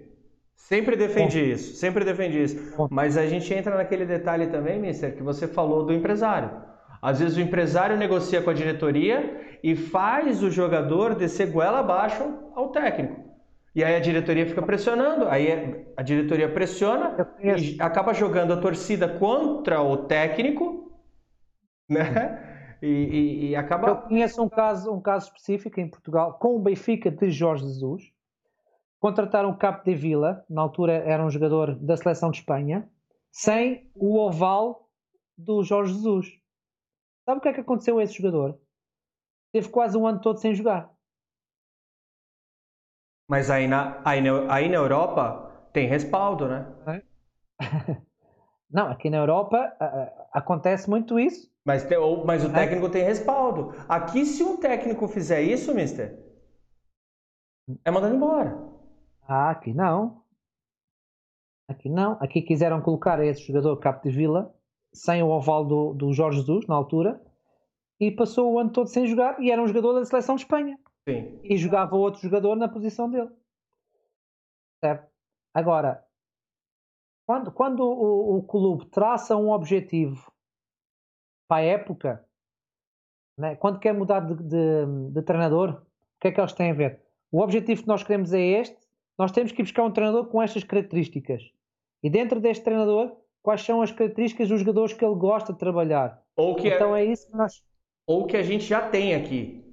Sempre defendi Bom. isso, sempre defendi isso. Bom. Mas a gente entra naquele detalhe também, Mister, que você falou do empresário. Às vezes o empresário negocia com a diretoria e faz o jogador descer goela abaixo ao técnico. E aí a diretoria fica pressionando, aí a diretoria pressiona e acaba jogando a torcida contra o técnico, né? E, e, e, acaba. Eu conheço um caso, um caso específico em Portugal com o Benfica de Jorge Jesus. Contrataram o Capo de Vila, na altura era um jogador da seleção de Espanha, sem o oval do Jorge Jesus. Sabe o que é que aconteceu a esse jogador? Teve quase um ano todo sem jogar. Mas aí na, aí na, aí na Europa tem respaldo, né? É. Não, aqui na Europa acontece muito isso. Mas, te, ou, mas o é. técnico tem respaldo. Aqui, se um técnico fizer isso, mister, é mandado embora. Ah, aqui não. Aqui não. Aqui quiseram colocar esse jogador Capo de Vila sem o oval do, do Jorge Jesus, na altura, e passou o ano todo sem jogar e era um jogador da seleção de Espanha. Sim. E jogava outro jogador na posição dele. Certo? Agora, quando, quando o, o clube traça um objetivo para a época, né? quando quer mudar de, de, de, treinador, o que é que eles têm a ver? O objetivo que nós queremos é este, nós temos que buscar um treinador com estas características. E dentro deste treinador, quais são as características dos jogadores que ele gosta de trabalhar? Ou que é então é, é isso que nós. Ou que a gente já tem aqui.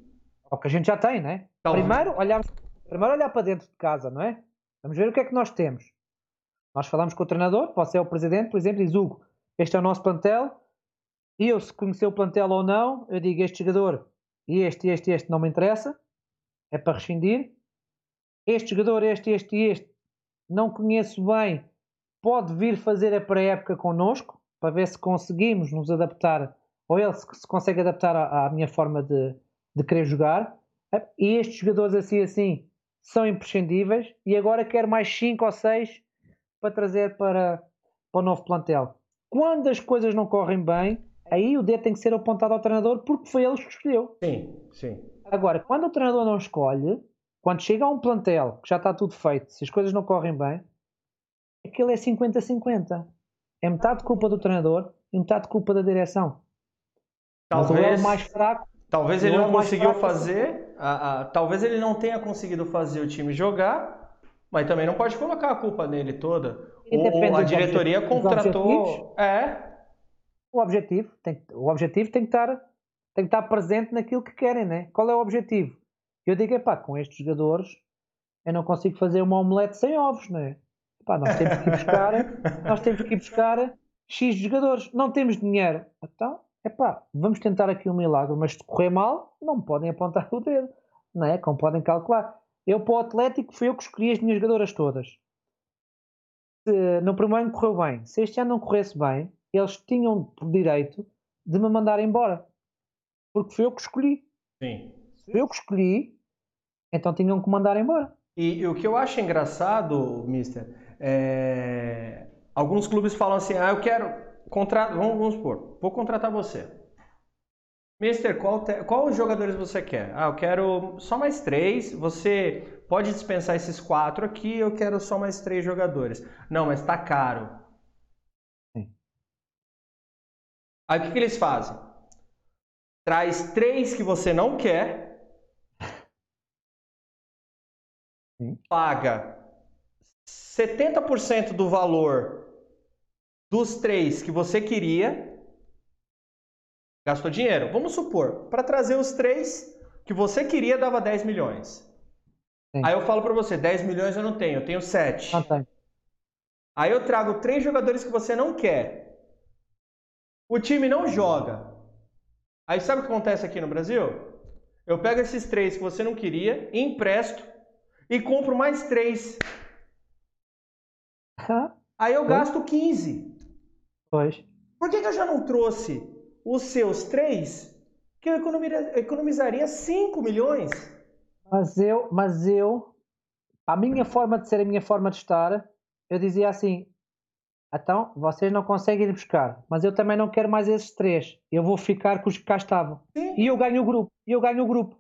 Ou que a gente já tem, né? Primeiro olhar, primeiro olhar para dentro de casa, não é? Vamos ver o que é que nós temos. Nós falamos com o treinador, pode ser o presidente, por exemplo, e diz Hugo, este é o nosso plantel, e eu, se conhecer o plantel ou não, eu digo este jogador e este, este, este não me interessa, é para rescindir. Este jogador, este, este e este, não conheço bem, pode vir fazer a pré-época connosco, para ver se conseguimos nos adaptar, ou ele se, se consegue adaptar à, à minha forma de, de querer jogar. E estes jogadores assim assim são imprescindíveis e agora quero mais 5 ou 6 para trazer para, para o novo plantel. Quando as coisas não correm bem, aí o dedo tem que ser apontado ao treinador porque foi ele que escolheu. Sim, sim. Agora, quando o treinador não escolhe, quando chega a um plantel que já está tudo feito, se as coisas não correm bem, aquilo é 50-50. É metade culpa do treinador e metade culpa da direção. Talvez, mais fraco. Talvez ele não, conseguiu fazer, a, a, talvez ele não tenha conseguido fazer o time jogar, mas também não pode colocar a culpa nele toda. Ou a diretoria contratou. É, o objetivo tem, o objetivo tem que estar tem que estar presente naquilo que querem, né? Qual é o objetivo? Eu digo, epá, com estes jogadores eu não consigo fazer uma omelete sem ovos, né? Epá, nós temos que ir buscar, nós temos que ir buscar X jogadores, não temos dinheiro. Então, epá, vamos tentar aqui um milagre, mas se correr mal, não me podem apontar o dedo, não é? Como podem calcular. Eu para o Atlético fui eu que escolhi as minhas jogadoras todas. Se no primeiro ano correu bem, se este ano não corresse bem, eles tinham por direito de me mandar embora. Porque foi eu que escolhi. Sim. Foi eu que escolhi Então tinham que mandar embora. E, e o que eu acho engraçado, Mister, é... alguns clubes falam assim: ah, eu quero contratar, vamos, vamos supor, vou contratar você. Mister, qual, te... qual jogadores você quer? Ah, eu quero só mais três. Você pode dispensar esses quatro aqui, eu quero só mais três jogadores. Não, mas tá caro. Sim. Aí o que, que eles fazem? Traz três que você não quer. Sim. Paga 70% do valor dos três que você queria Gastou dinheiro. Vamos supor, para trazer os três que você queria dava 10 milhões. Sim. Aí eu falo para você, 10 milhões eu não tenho, eu tenho 7. Ah, tá. Aí eu trago três jogadores que você não quer. O time não joga. Aí sabe o que acontece aqui no Brasil? Eu pego esses três que você não queria, empresto e compro mais três. Aí eu gasto 15. Pois. Por que, que eu já não trouxe os seus três, que eu economizaria 5 milhões. Mas eu, mas eu, a minha forma de ser, a minha forma de estar, eu dizia assim: então vocês não conseguem ir buscar, mas eu também não quero mais esses três. Eu vou ficar com os que cá estavam. Sim. E eu ganho o grupo. E eu ganho o grupo.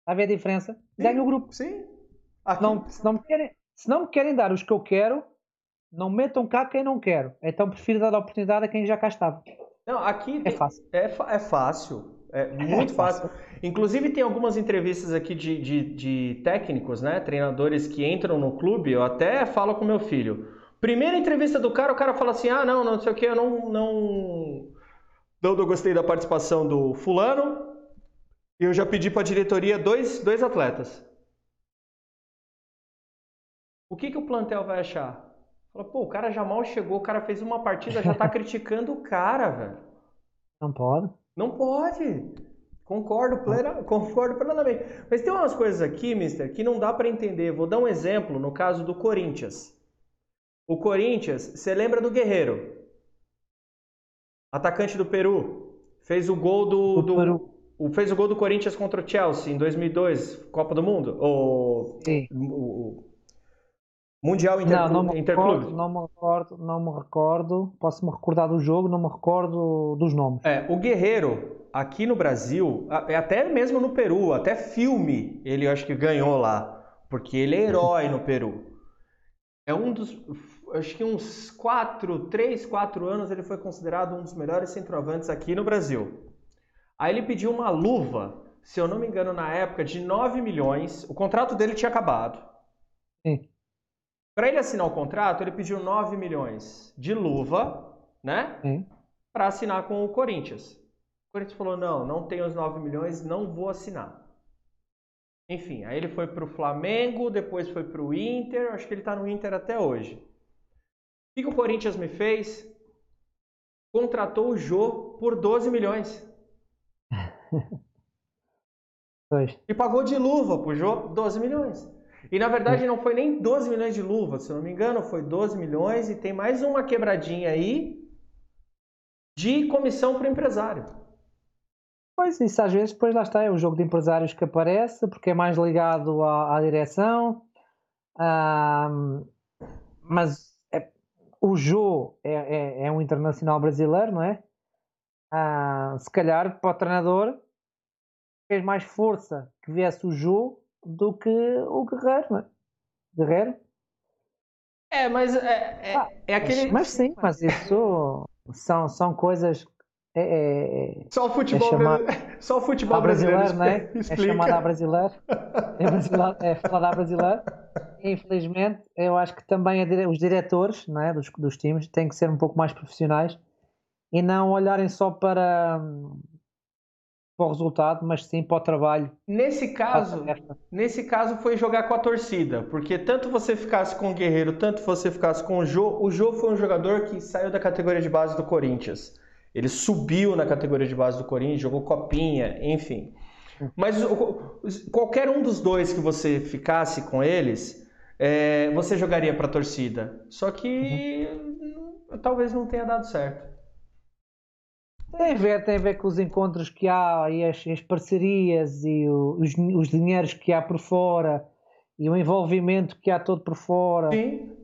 Está a ver a diferença? Sim. Ganho o grupo. Sim. Aqui... Não, se, não me querem, se não me querem dar os que eu quero, não metam cá quem não quero. Então prefiro dar a oportunidade a quem já cá estava. Não, aqui é fácil. É, é fácil. É, é muito é fácil. fácil. Inclusive, tem algumas entrevistas aqui de, de, de, técnicos, né? Treinadores que entram no clube. Eu até falo com meu filho. Primeira entrevista do cara, o cara fala assim: ah, não, não sei o que, eu não. Não, não, não gostei da participação do fulano. Eu já pedi para a diretoria dois, dois atletas. O que, que o plantel vai achar? Fala, pô, o cara já mal chegou, o cara fez uma partida, já tá criticando o cara, velho. Não pode. Não pode. Concordo, plena, concordo plenamente. Mas tem umas coisas aqui, mister, que não dá para entender. Vou dar um exemplo no caso do Corinthians. O Corinthians, você lembra do Guerreiro? Atacante do Peru. Fez o gol do, do Peru. O, fez o gol do Corinthians contra o Chelsea em 2002, Copa do Mundo. O, Sim. O, Mundial Interclube? Não, não me, recordo, não me recordo, não me recordo. Posso me recordar do jogo, não me recordo dos nomes. É, o Guerreiro, aqui no Brasil, é até mesmo no Peru, até filme ele acho que ganhou lá, porque ele é herói no Peru. É um dos, acho que uns 4, 3, 4 anos ele foi considerado um dos melhores centroavantes aqui no Brasil. Aí ele pediu uma luva, se eu não me engano, na época de 9 milhões. O contrato dele tinha acabado. Sim. Para ele assinar o contrato, ele pediu 9 milhões de luva, né? Para assinar com o Corinthians. O Corinthians falou: não, não tenho os 9 milhões, não vou assinar. Enfim, aí ele foi para o Flamengo, depois foi para o Inter, acho que ele está no Inter até hoje. O que, que o Corinthians me fez? Contratou o Jô por 12 milhões. E pagou de luva pro Jô 12 milhões. E na verdade não foi nem 12 milhões de luvas, se não me engano, foi 12 milhões e tem mais uma quebradinha aí de comissão para o empresário. Pois, isso às vezes depois lá está, é o jogo de empresários que aparece, porque é mais ligado à, à direção. mas é, o Jô é, é, é, um internacional brasileiro, não é? Se calhar para o treinador fez mais força que viesse o Jô do que o Guerreiro, é? Guerreiro? É, mas é, é, ah, é aquele. Mas, mas, sim, mas isso são, são coisas. É, é, é só o futebol, é chamado, brasileiro, só o futebol brasileiro, brasileiro não é? Explica. É chamado a brasileiro. É, brasileiro, é falado a brasileiro. Infelizmente, eu acho que também os diretores não é, dos, dos times têm que ser um pouco mais profissionais e não olharem só para para o resultado, mas sim para o trabalho. Nesse caso, nesse caso foi jogar com a torcida, porque tanto você ficasse com o Guerreiro, tanto você ficasse com o Jô, o Jô foi um jogador que saiu da categoria de base do Corinthians. Ele subiu na categoria de base do Corinthians, jogou copinha, enfim. Mas qualquer um dos dois que você ficasse com eles, é, você jogaria para a torcida. Só que uhum. talvez não tenha dado certo. Tem a ver, tem a ver com os encontros que há e as, as parcerias e o, os, os dinheiros que há por fora e o envolvimento que há todo por fora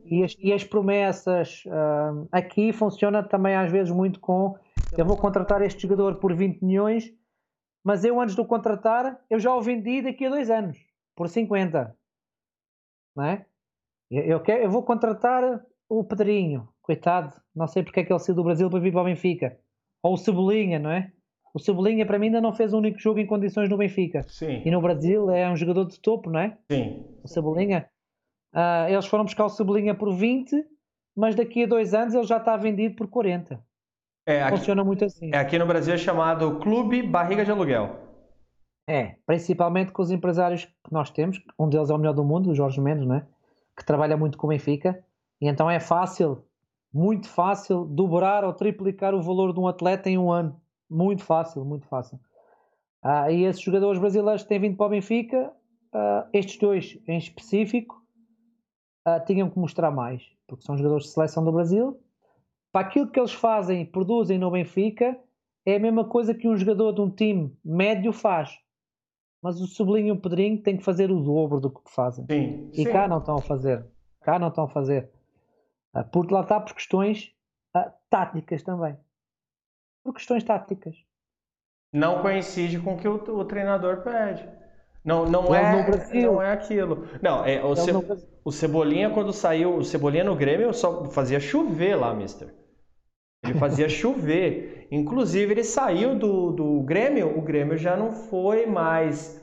e as, e as, promessas. Uh, aqui funciona também às vezes muito com eu vou contratar este jogador por 20 milhões, mas eu antes de o contratar, eu já o vendi daqui a dois anos, por 50. Não é? Eu, eu, quero, eu vou contratar o Pedrinho, coitado, não sei porque é que ele saiu do Brasil para vir para o Benfica. Ou o Cebolinha, não é? O Cebolinha para mim ainda não fez um único jogo em condições no Benfica. Sim. E no Brasil é um jogador de topo, não é? Sim. O Cebolinha. Uh, eles foram buscar o Cebolinha por 20, mas daqui a dois anos ele já está vendido por 40. É, aqui, Funciona muito assim. É, aqui no Brasil é chamado Clube Barriga de Aluguel. É, principalmente com os empresários que nós temos, um deles é o melhor do mundo, o Jorge Mendes, né? que trabalha muito com o Benfica, e então é fácil, muito fácil, dobrar ou triplicar o valor de um atleta em um ano. Muito fácil, muito fácil. Ah, e esses jogadores brasileiros que têm vindo para o Benfica, ah, estes dois em específico, ah, tinham que mostrar mais, porque são jogadores de seleção do Brasil. Para aquilo que eles fazem e produzem no Benfica, é a mesma coisa que um jogador de um time médio faz. Mas o Sublinho e o Pedrinho têm que fazer o dobro do que fazem. Sim, e sim. cá não estão a fazer. Cá não estão a fazer. Porque lá está por questões táticas também por questões táticas. Não coincide com o que o, o treinador pede. Não, não, é, não é aquilo. Não, é, o, Ce, o Cebolinha, quando saiu, o Cebolinha no Grêmio só fazia chover lá, mister. Ele fazia chover. Inclusive, ele saiu do, do Grêmio, o Grêmio já não foi mais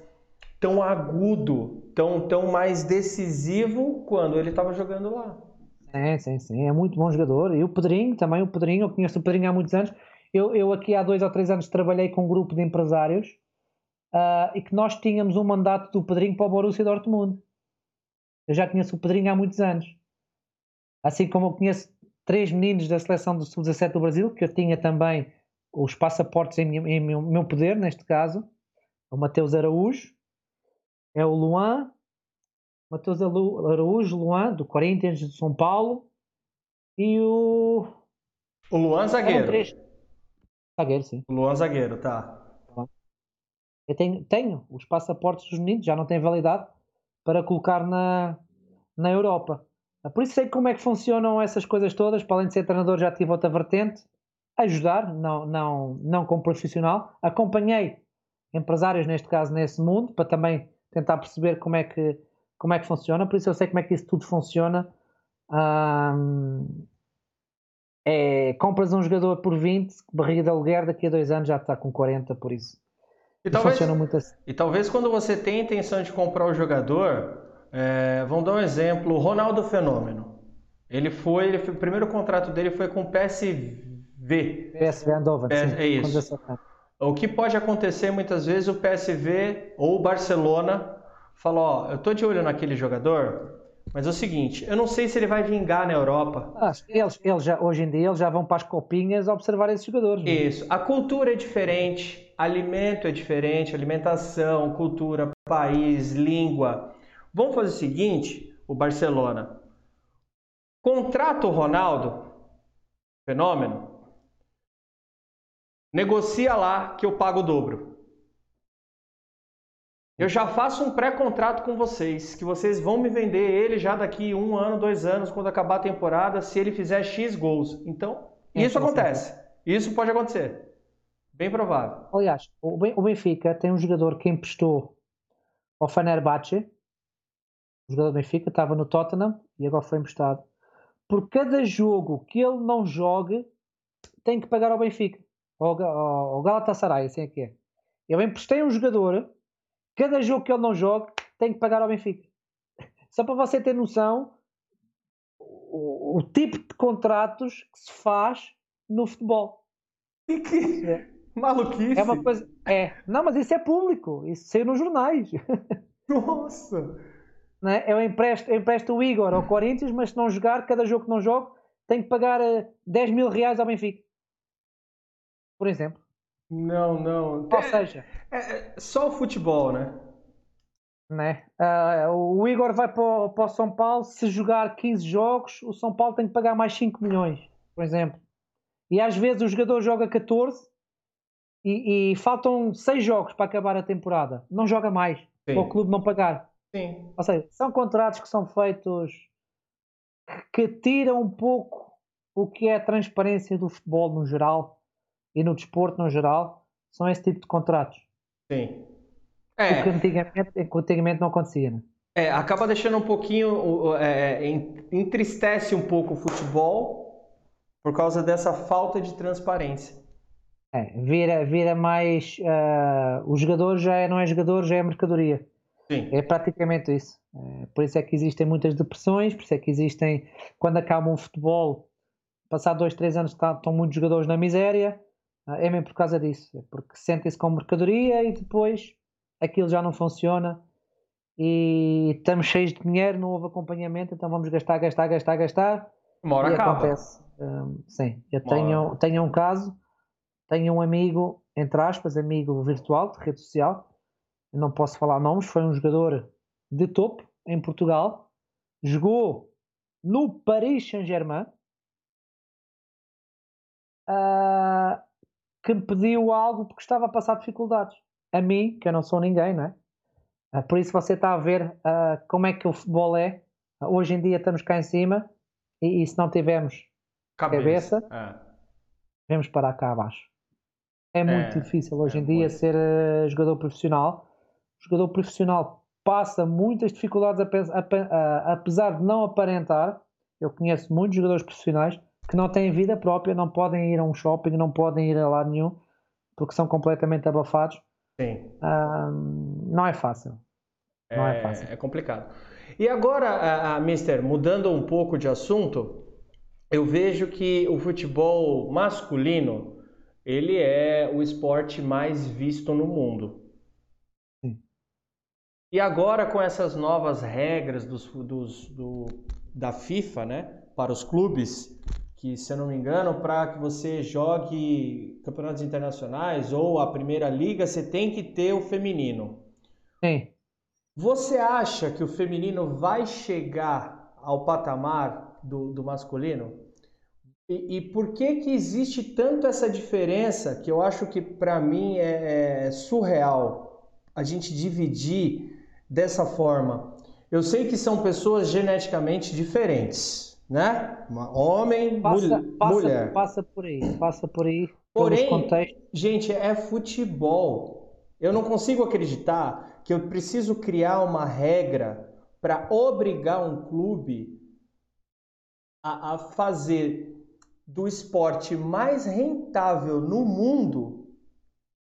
tão agudo, tão, tão mais decisivo quando ele estava jogando lá. Sim, sim, sim. É muito bom jogador. E o Pedrinho também, o Pedrinho, eu conheço o Pedrinho há muitos anos eu, eu aqui há dois ou três anos trabalhei com um grupo de empresários uh, e que nós tínhamos um mandato do Pedrinho para o Borussia Dortmund. Eu já conheço o Pedrinho há muitos anos. Assim como eu conheço três meninos da seleção do Sub-17 do Brasil, que eu tinha também os passaportes em, em meu, meu poder, neste caso. O Mateus Araújo, é o Luan, Mateus Araújo, Luan, do Corinthians de São Paulo, e o. O Luan Zagueiro. Zagueiro, sim. Luan Zagueiro, tá. Eu tenho, tenho os passaportes dos meninos, já não têm validade, para colocar na, na Europa. Por isso sei como é que funcionam essas coisas todas. Para além de ser treinador, já tive outra vertente. Ajudar, não, não, não como profissional. Acompanhei empresários, neste caso, nesse mundo, para também tentar perceber como é que, como é que funciona. Por isso eu sei como é que isso tudo funciona. É, compras um jogador por 20, barriga de aluguer, daqui a dois anos já está com 40, por isso. E, talvez, assim. e talvez quando você tem a intenção de comprar o jogador, é, vamos dar um exemplo, o Ronaldo Fenômeno. Ele foi, ele foi, o primeiro contrato dele foi com o PSV. PSV PS, sim, é isso. O que pode acontecer muitas vezes o PSV ou o Barcelona fala, ó, eu tô de olho naquele jogador, mas é o seguinte, eu não sei se ele vai vingar na Europa. Ah, eles, eles já, hoje em dia eles já vão para as copinhas observar esses jogadores. Né? Isso. A cultura é diferente, alimento é diferente, alimentação, cultura, país, língua. Vamos fazer o seguinte, o Barcelona. Contrata o Ronaldo, fenômeno. Negocia lá que eu pago o dobro. Eu já faço um pré-contrato com vocês, que vocês vão me vender ele já daqui um ano, dois anos, quando acabar a temporada, se ele fizer X gols. Então, isso acontece. Isso pode acontecer. Bem provável. Aliás, o Benfica tem um jogador que emprestou ao Fenerbahçe. O jogador do Benfica estava no Tottenham e agora foi emprestado. Por cada jogo que ele não jogue, tem que pagar ao Benfica. Ao, ao Galatasaray, assim é que é. Eu emprestei um jogador Cada jogo que ele não joga tem que pagar ao Benfica. Só para você ter noção o, o tipo de contratos que se faz no futebol. E que é. maluquice. É uma coisa. É. Não, mas isso é público. Isso saiu nos jornais. Nossa! é? Eu, empresto, eu empresto o Igor ao Corinthians, mas se não jogar, cada jogo que não jogo, tem que pagar 10 eh, mil reais ao Benfica. Por exemplo. Não, não. Ou seja, é, é só o futebol, né? né? Uh, o Igor vai para o, para o, São Paulo, se jogar 15 jogos, o São Paulo tem que pagar mais 5 milhões, por exemplo. E às vezes o jogador joga 14 e, e, faltam seis jogos para acabar a temporada, não joga mais, para o clube não pagar. Sim. Ou seja, são contratos que são feitos que tiram um pouco o que é a transparência do futebol no geral e no desporto no geral, são esse tipo de contratos. Sim. É. O que antigamente, antigamente não acontecia, né? É, acaba deixando um pouquinho, é, entristece um pouco o futebol por causa dessa falta de transparência. É, vira, vira mais. Uh, o jogador já é, não é jogador, já é mercadoria. Sim. É praticamente isso. É, por isso é que existem muitas depressões, por isso é que existem. Quando acaba um futebol, passado dois, três anos, estão muitos jogadores na miséria. É mesmo por causa disso. É porque sentem-se como mercadoria e depois aquilo já não funciona e estamos cheios de dinheiro, não houve acompanhamento, então vamos gastar, gastar, gastar, gastar. Uma hora e acaba. acontece. Um, sim, eu tenho, tenho um caso, tenho um amigo, entre aspas, amigo virtual, de rede social, não posso falar nomes, foi um jogador de topo em Portugal, jogou no Paris Saint-Germain, uh, que me pediu algo porque estava a passar dificuldades. A mim, que eu não sou ninguém, não é? Uh, por isso você está a ver uh, como é que o futebol é. hoje em dia estamos cá em cima e, e se não tivermos cabeça, cabeça é. vamos parar cá abaixo. É muito é, difícil hoje é em dia ser uh, jogador profissional. O jogador profissional passa muitas dificuldades, apesar de não aparentar. Eu conheço muitos jogadores profissionais que não têm vida própria, não podem ir a um shopping, não podem ir a lado nenhum, porque são completamente abafados. Sim. não é fácil. Não é, é, fácil. É complicado. E agora, a, Mister, mudando um pouco de assunto, eu vejo que o futebol masculino ele é o esporte mais visto no mundo. Sim. E agora com essas novas regras dos, dos, do, da FIFA, né, para os clubes, que, se eu não me engano, para que você jogue campeonatos internacionais ou a primeira liga, você tem que ter o feminino. Sim. Você acha que o feminino vai chegar ao patamar do, do masculino? E, e, por que que existe tanto essa diferença que eu acho que para mim é, é surreal a gente dividir dessa forma? Eu sei que são pessoas geneticamente diferentes, né? Uma homem, passa, mul passa, mulher. Passa por aí, passa por aí. Porém, gente, é futebol. Eu não consigo acreditar que eu preciso criar uma regra para obrigar um clube a, a fazer do esporte mais rentável no mundo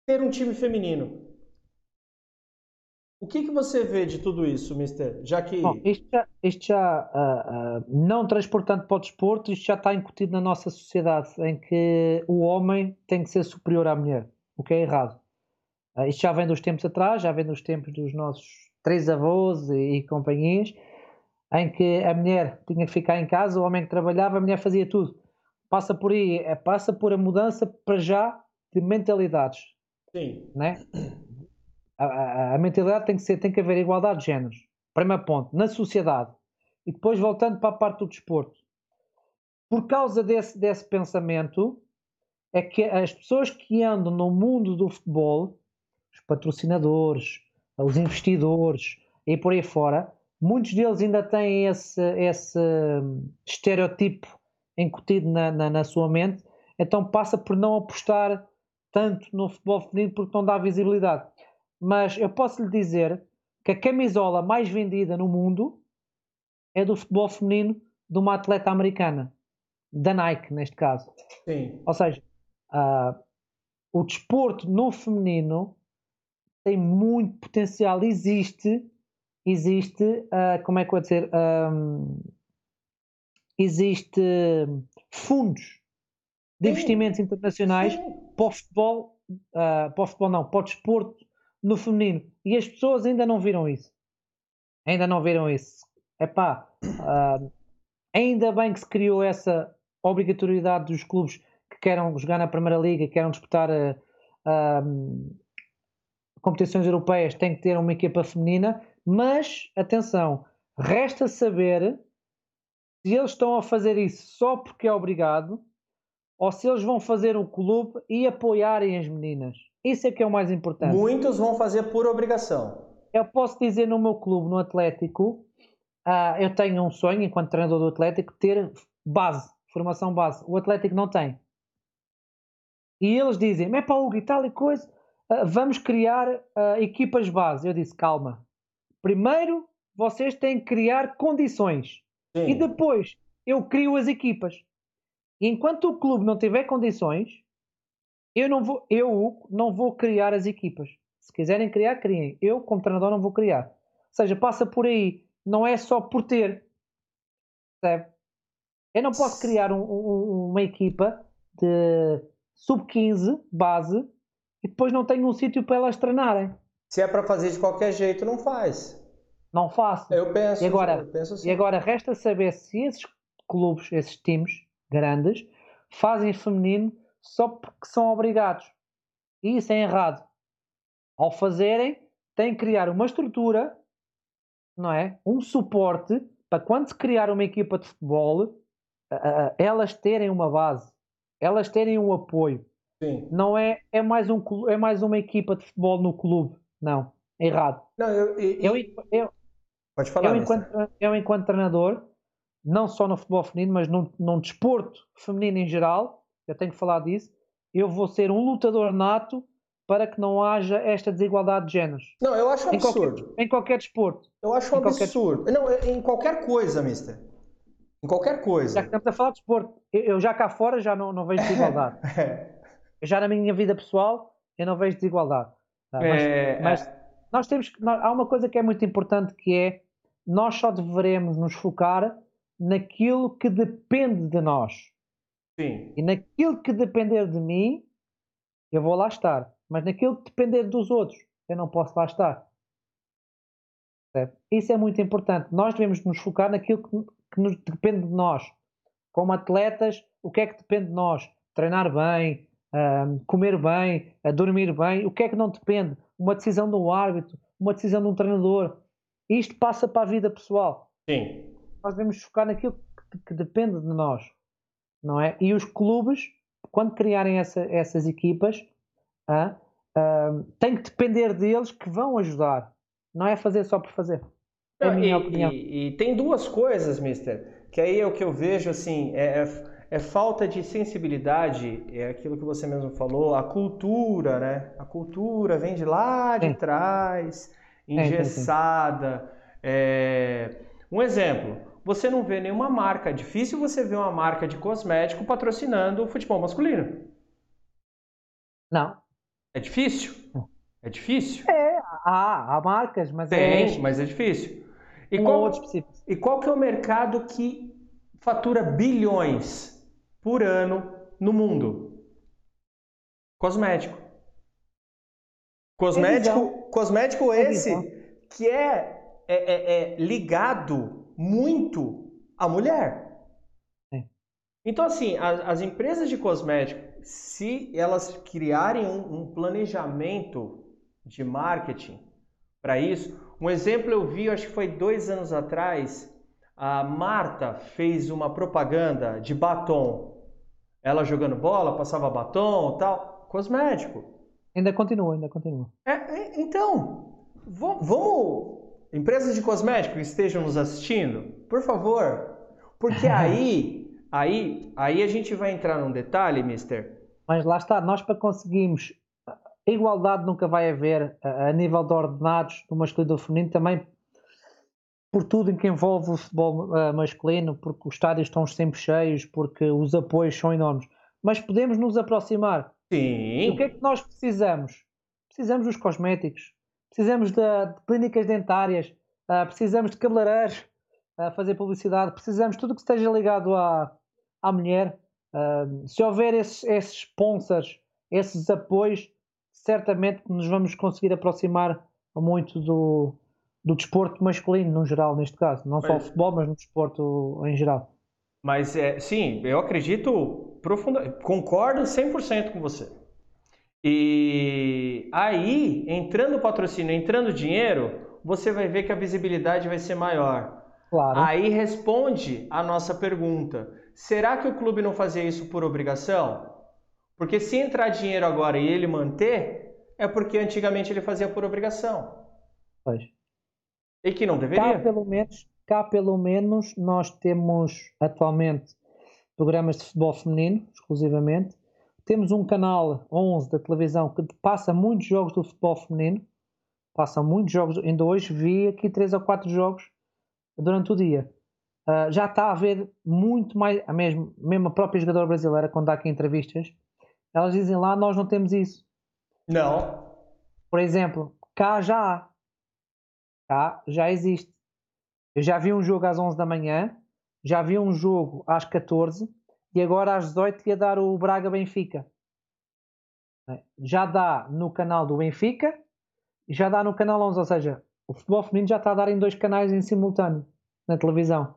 ter um time feminino. O que, que você vê de tudo isso, Mister? Já que. Bom, isto já, isto já uh, uh, não transportando para o desporto, isto já está incutido na nossa sociedade, em que o homem tem que ser superior à mulher, o que é errado. Uh, isto já vem dos tempos atrás, já vem dos tempos dos nossos três avós e, e companhias, em que a mulher tinha que ficar em casa, o homem que trabalhava, a mulher fazia tudo. Passa por aí, é, passa por a mudança para já de mentalidades. Sim. Né? A, a, mentalidade tem que ser, tem que haver igualdade de géneros. Primeiro ponto, na sociedade. E depois voltando para a parte do desporto. Por causa desse, desse pensamento, é que as pessoas que andam no mundo do futebol, os patrocinadores, os investidores e por aí fora, muitos deles ainda têm esse, esse estereotipo incutido na, na, na, sua mente, então passa por não apostar tanto no futebol feminino porque não dá visibilidade mas eu posso lhe dizer que a camisola mais vendida no mundo é do futebol feminino de uma atleta americana, da Nike, neste caso. Sim. Ou seja, uh, o desporto no feminino tem muito potencial, existe, existe, uh, como é que eu vou dizer, um, existe fundos de Sim. investimentos internacionais Sim. para o futebol, uh, para o futebol não, para o desporto no feminino. E as pessoas ainda não viram isso. Ainda não viram isso. Epá, uh, ainda bem que se criou essa obrigatoriedade dos clubes que queiram jogar na Primeira Liga, que queiram disputar uh, uh, competições europeias, têm que ter uma equipa feminina, mas atenção, resta saber se eles estão a fazer isso só porque é obrigado ou se eles vão fazer o clube e apoiarem as meninas. Isso é que é o mais importante. Muitos vão fazer por obrigação. Eu posso dizer no meu clube, no Atlético, uh, eu tenho um sonho, enquanto treinador do Atlético, ter base, formação base. O Atlético não tem. E eles dizem, é para o e tal e coisa, uh, vamos criar uh, equipas base. Eu disse, calma. Primeiro, vocês têm que criar condições. Sim. E depois, eu crio as equipas. Enquanto o clube não tiver condições, eu não vou, eu não vou criar as equipas. Se quiserem criar, criem. Eu, como treinador, não vou criar. Ou seja, passa por aí. Não é só por ter. Percebe? Eu não posso criar um, um, uma equipa de sub-15, base, e depois não tenho um sítio para elas treinarem. Se é para fazer de qualquer jeito, não faz. Não faço. Eu penso. E agora, eu penso assim. e agora resta saber se esses clubes, esses times grandes, fazem feminino só porque são obrigados. E isso é errado. Ao fazerem, têm que criar uma estrutura, não é? Um suporte para quando se criar uma equipa de futebol, elas terem uma base, elas terem um apoio. Sim. Não é, é, mais um, é mais uma equipa de futebol no clube. Não, é errado. Não, eu, eu, eu, eu Pode falar, eu enquanto, eu, enquanto treinador, não só no futebol feminino, mas num, num desporto feminino em geral, eu tenho que falar disso, eu vou ser um lutador nato para que não haja esta desigualdade de géneros. Não, eu acho um em absurdo. Qualquer, em qualquer desporto. Eu acho um absurdo. Qualquer... Não, é, em qualquer coisa, mister. Em qualquer coisa. Já que estamos a falar de desporto, eu já cá fora já não, não vejo desigualdade. já na minha vida pessoal, eu não vejo desigualdade. Tá? Mas, é... mas é. nós temos que. Nós, há uma coisa que é muito importante que é nós só deveremos nos focar naquilo que depende de nós. Sim. E naquilo que depender de mim, eu vou lá estar. Mas naquilo que depender dos outros, eu não posso lá estar. Certo? Isso é muito importante. Nós devemos nos focar naquilo que, que nos depende de nós. Como atletas, o que é que depende de nós? Treinar bem, uh, comer bem, uh, dormir bem. O que é que não depende? Uma decisão do árbitro, uma decisão de um treinador. Isto passa para a vida pessoal. Sim. Nós devemos focar naquilo que, que depende de nós, não é? E os clubes, quando criarem essa, essas equipas, ah, ah, tem que depender deles que vão ajudar. Não é fazer só por fazer. É e. E, e, tem duas coisas, mister, que aí é o que eu vejo assim, é, é, é, falta de sensibilidade, é aquilo que você mesmo falou, a cultura, né? A cultura vem de lá de trás engessada. É... Um exemplo, você não vê nenhuma marca, é difícil você ver uma marca de cosmético patrocinando o futebol masculino. Não. É difícil? É difícil? É, há, há marcas, mas Tem, é... mas é difícil. E um qual, e qual que é o mercado que fatura bilhões por ano no mundo? Cosmético. Cosmético, cosmético esse que é, é, é, é, ligado muito à mulher. É. Então, assim, as, as, empresas de cosmético, se elas criarem um, um planejamento de marketing para isso, um exemplo eu vi, acho que foi dois anos atrás, a Marta fez uma propaganda de batom. Ela jogando bola, passava batom tal, cosmético. Ainda continua, ainda continua. É, é, então, vamos. Empresas de cosméticos que estejam nos assistindo, por favor. Porque aí, aí, aí a gente vai entrar num detalhe, mister. Mas lá está, nós para conseguirmos. A igualdade nunca vai haver a, nível de ordenados do masculino e do feminino, também por tudo em que envolve o futebol uh, masculino, porque os estádios estão sempre cheios, porque os apoios são enormes. Mas podemos nos aproximar Sim. E o que é que nós precisamos? Precisamos dos cosméticos, precisamos de, de clínicas dentárias, uh, precisamos de cabeleireiros a uh, fazer publicidade, precisamos de tudo que esteja ligado à, à mulher. Uh, se houver esses, esses sponsors, esses apoios, certamente nos vamos conseguir aproximar muito do, do desporto masculino, no geral, neste caso. Não só o futebol, mas no desporto em geral. Mas é, sim, eu acredito profundamente, concordo 100% com você. E aí, entrando patrocínio, entrando dinheiro, você vai ver que a visibilidade vai ser maior. Claro. Aí responde a nossa pergunta. será que o clube não fazia isso por obrigação? Porque se entrar dinheiro agora e ele manter, é porque antigamente ele fazia por obrigação. Pois. E que não deveria. Cá pelo menos, cá pelo menos nós temos atualmente programas de futebol feminino, exclusivamente. Temos um canal 11 da televisão que passa muitos jogos do futebol feminino. Passa muitos jogos. Ainda hoje vi aqui três ou quatro jogos durante o dia. Uh, já está a haver muito mais, a mesmo, mesmo a própria jogadora brasileira, quando dá aqui entrevistas, elas dizem lá, nós não temos isso. Não. Por exemplo, cá já há. Cá já existe. Eu já vi um jogo às 11 da manhã, já vi um jogo às 14 e agora às 18 ia dar o Braga Benfica. Já dá no canal do Benfica e já dá no canal 11, ou seja, o futebol feminino já está a dar em dois canais em simultâneo na televisão.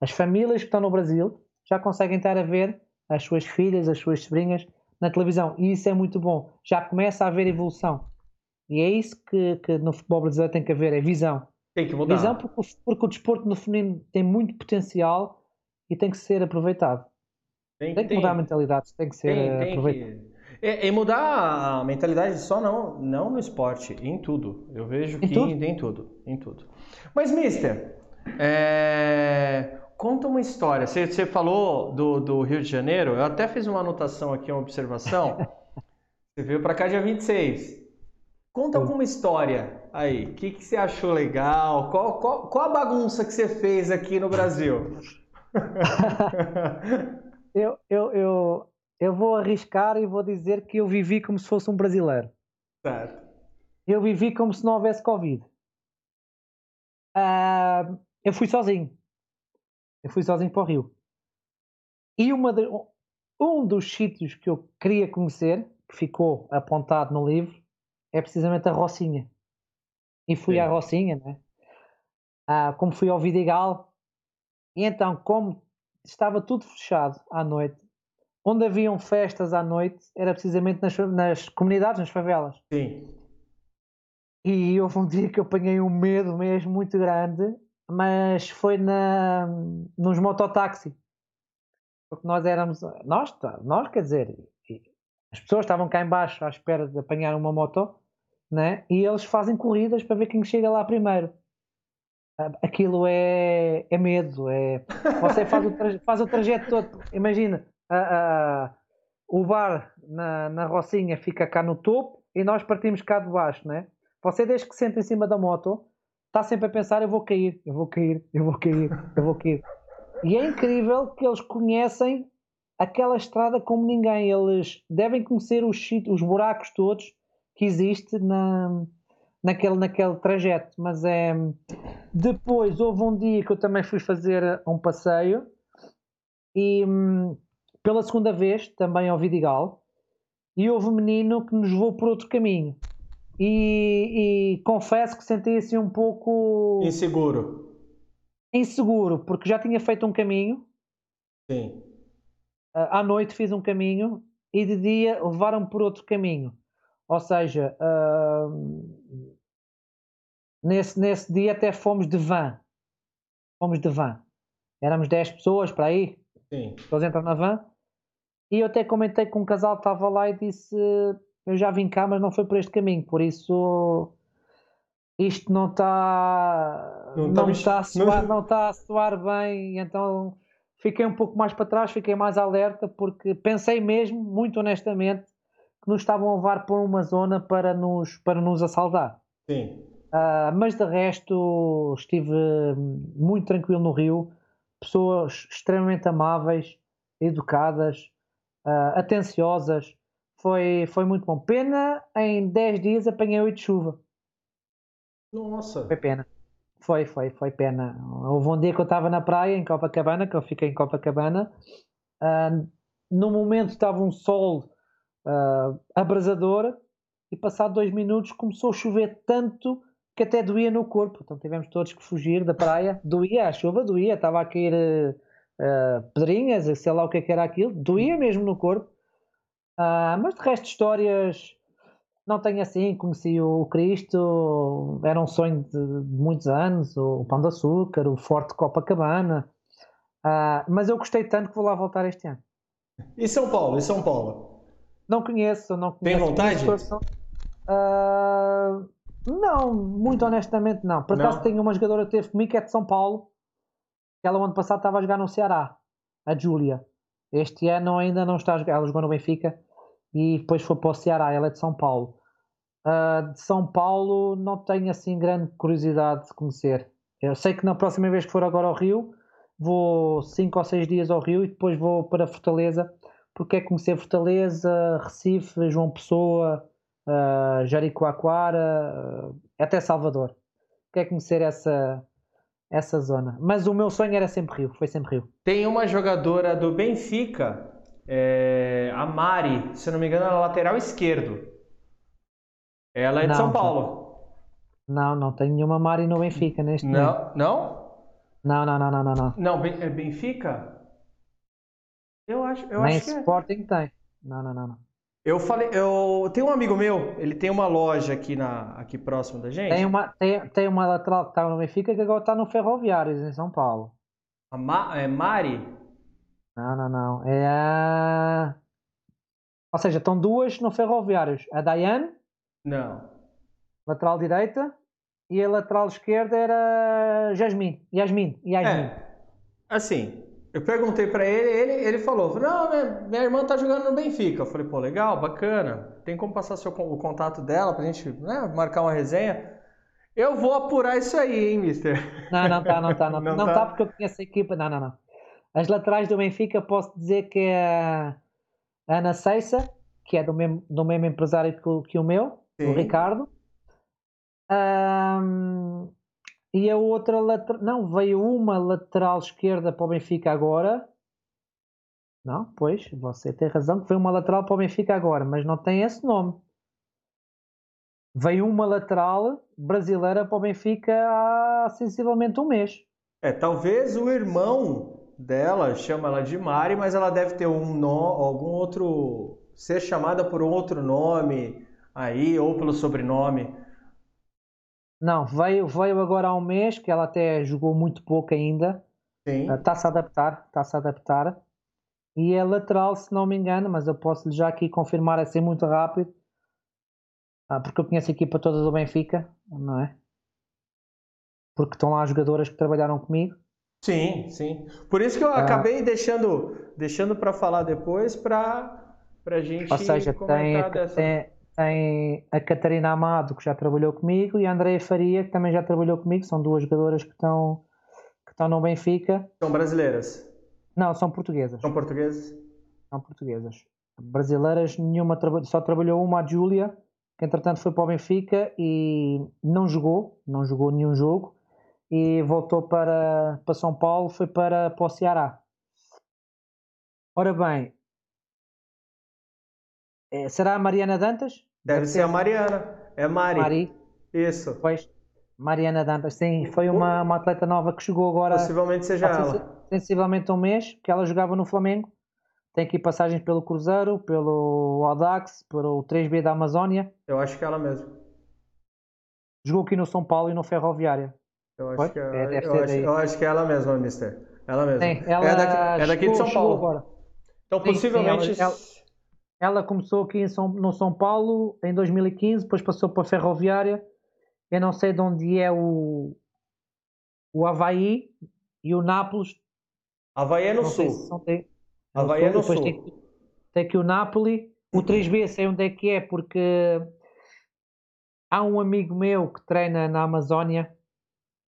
As famílias que estão no Brasil já conseguem estar a ver as suas filhas, as suas sobrinhas na televisão. E isso é muito bom. Já começa a haver evolução. E é isso que, que no futebol brasileiro tem que haver, é visão. Tem que mudar. Visão porque, porque o desporto no feminino tem muito potencial e tem que ser aproveitado. Tem, tem que tem, mudar a mentalidade, tem que ser tem, aproveitado. Que... É, é, mudar a mentalidade só não, não no esporte, em tudo. Eu vejo que em tudo, em tudo, em tudo. Mas, mister, é... Conta uma história. Você, você falou do, do, Rio de Janeiro, eu até fiz uma anotação aqui, uma observação. você veio para cá dia 26. Conta alguma história aí. O que, que você achou legal? Qual, qual, qual a bagunça que você fez aqui no Brasil? eu, eu, eu, eu vou arriscar e vou dizer que eu vivi como se fosse um brasileiro. Certo. Eu vivi como se não houvesse Covid. Uh, eu fui sozinho. Eu fui sozinho para o Rio. E uma de, um dos sítios que eu queria conhecer, que ficou apontado no livro, é precisamente a Rocinha. E fui Sim. à Rocinha, né? Ah, como fui ao Vidigal. E então, como estava tudo fechado à noite, onde haviam festas à noite, era precisamente nas, nas comunidades, nas favelas. Sim. E houve um dia que eu apanhei um medo mesmo muito grande mas foi na, nos mototáxi. Porque nós éramos, nós, nós quer dizer, as pessoas estavam cá embaixo à espera de apanhar uma moto, né? e eles fazem corridas para ver quem chega lá primeiro. Aquilo é, é medo, é, você faz o, faz o trajeto todo. Imagina, a, a, o bar na, na Rocinha fica cá no topo e nós partimos cá de baixo, né? Você desde que senta em cima da moto, está sempre a pensar: eu vou cair, eu vou cair, eu vou cair, eu vou cair. E é incrível que eles conhecem aquela estrada como ninguém. Eles devem conhecer os, os buracos todos que existe na, naquele, naquele trajeto. Mas é. Depois houve um dia que eu também fui fazer um passeio e pela segunda vez também ao Vidigal e houve um menino que nos levou por outro caminho e, e confesso que senti assim um pouco inseguro. Inseguro, porque já tinha feito um caminho. Sim. À noite fiz um caminho e de dia levaram por outro caminho. Ou seja, uh, nesse, nesse dia até fomos de van. Fomos de van. Éramos 10 pessoas para aí. Sim. Todos entram na van. E eu até comentei com um casal que estava lá e disse: eu já vim cá, mas não foi por este caminho, por isso isto não está não, não, está, a soar, não está a soar bem, então fiquei um pouco mais para trás, fiquei mais alerta, porque pensei mesmo, muito honestamente, que nos estavam a levar por uma zona para nos, para nos assaltar. Sim. Uh, mas de resto estive muito tranquilo no Rio, pessoas extremamente amáveis, educadas, uh, atenciosas, foi, foi muito bom. Pena, em 10 dias apanhei 8 de chuva. Nossa! Foi pena. Foi, foi, foi pena. Houve um dia que eu estava na praia, em Copacabana, que eu fiquei em Copacabana. Uh, no momento estava um sol uh, abrasador e passado dois minutos começou a chover tanto que até doía no corpo. Então tivemos todos que fugir da praia. Doía, a chuva doía, estava a cair uh, pedrinhas, sei lá o que, é que era aquilo. Doía mesmo no corpo. Uh, mas de resto, histórias não tenho assim. Conheci o Cristo, era um sonho de, de muitos anos. O Pão de Açúcar, o Forte Copacabana. Uh, mas eu gostei tanto que vou lá voltar este ano. E São Paulo? E São Paulo? Não conheço, não conheço. Tem vontade? Uh, não, muito honestamente não. Por acaso tenho uma jogadora que teve comigo que é de São Paulo. Ela ano passado estava a jogar no Ceará, a Júlia. Este ano ainda não está a jogar. Ela jogou no Benfica e depois foi para o Ceará. Ela é de São Paulo. Uh, de São Paulo não tenho assim grande curiosidade de conhecer. Eu sei que na próxima vez que for agora ao Rio, vou 5 ou 6 dias ao Rio e depois vou para Fortaleza, porque é conhecer Fortaleza, Recife, João Pessoa, uh, Jericoacoara, uh, até Salvador. Quer conhecer essa, essa zona. Mas o meu sonho era sempre Rio, foi sempre Rio. Tem uma jogadora do Benfica, é, a Mari, se não me engano, na lateral esquerdo. Ela é de São Paulo. Não, não tem nenhuma Mari no Benfica neste não, momento. Não? Não, não, não, não, não. Não, não é Benfica? Eu acho, eu Nem acho que é. Sporting é. tem. Não, não, não, não. Eu falei, eu tenho um amigo meu, ele tem uma loja aqui na aqui próximo da gente. Tem uma tem, tem uma lateral que estava no Benfica que agora está no Ferroviários em São Paulo. A Ma, é Mari? Não, não, não. É a Ou seja, estão duas no Ferroviários. A Dayane não. Lateral direita. E a lateral esquerda era Jasmine. Yasmin. Yasmin. É, assim, eu perguntei para ele, ele, ele falou, não, minha, minha irmã tá jogando no Benfica. Eu falei, pô, legal, bacana. Tem como passar seu, o contato dela pra gente né, marcar uma resenha? Eu vou apurar isso aí, hein, mister? Não, não tá, não tá. Não, não, não tá? tá porque eu conheço a equipa. Não, não, não. As laterais do Benfica posso dizer que é a Ana Seissa, que é do mesmo, do mesmo empresário que, que o meu. Sim. o Ricardo. Um, e a outra lateral. Não, veio uma lateral esquerda para o Benfica agora. Não, pois, você tem razão que veio uma lateral para o Benfica agora, mas não tem esse nome. Veio uma lateral brasileira para o Benfica há sensivelmente um mês. É, talvez o irmão dela chama ela de Mari, mas ela deve ter um no, algum outro. ser chamada por outro nome aí, ou pelo sobrenome? Não, veio, veio agora há um mês, que ela até jogou muito pouco ainda. Está-se ah, a adaptar, está-se a adaptar. E é lateral, se não me engano, mas eu posso já aqui confirmar assim muito rápido. Ah, porque eu conheço a equipa toda do Benfica, não é? Porque estão lá jogadoras que trabalharam comigo. Sim, sim. Por isso que eu ah. acabei deixando, deixando para falar depois para a gente Ou seja, tem, dessa... tem, tem a Catarina Amado, que já trabalhou comigo, e a Andréia Faria, que também já trabalhou comigo. São duas jogadoras que estão, que estão no Benfica. São brasileiras? Não, são portuguesas. São portuguesas? São portuguesas. Brasileiras, nenhuma, só trabalhou uma, a Júlia, que entretanto foi para o Benfica e não jogou, não jogou nenhum jogo, e voltou para, para São Paulo, foi para, para o Ceará. Ora bem, é, será a Mariana Dantas? Deve, Deve ser, ser a Mariana. É Mari. Mari. Isso. Pois. Mariana Dantas, sim, foi uma, uma atleta nova que chegou agora. Possivelmente seja ela. Sensivelmente um mês, que ela jogava no Flamengo. Tem aqui passagens pelo Cruzeiro, pelo Audax, pelo 3B da Amazónia. Eu acho que é ela mesmo. Jogou aqui no São Paulo e no Ferroviária. Eu acho, que, é, é, eu, acho, eu acho que é ela mesma, Mister. Ela mesma. Sim, ela é daqui, é daqui de São Paulo. Agora. Então, sim, possivelmente. Sim, ela, ela ela começou aqui São, no São Paulo em 2015, depois passou para a Ferroviária. Eu não sei de onde é o, o Havaí e o Nápoles. Havaí é no não sul. Se Havaí é no sul. Tem, tem aqui o Nápoles. O 3B sei onde é que é, porque há um amigo meu que treina na Amazónia.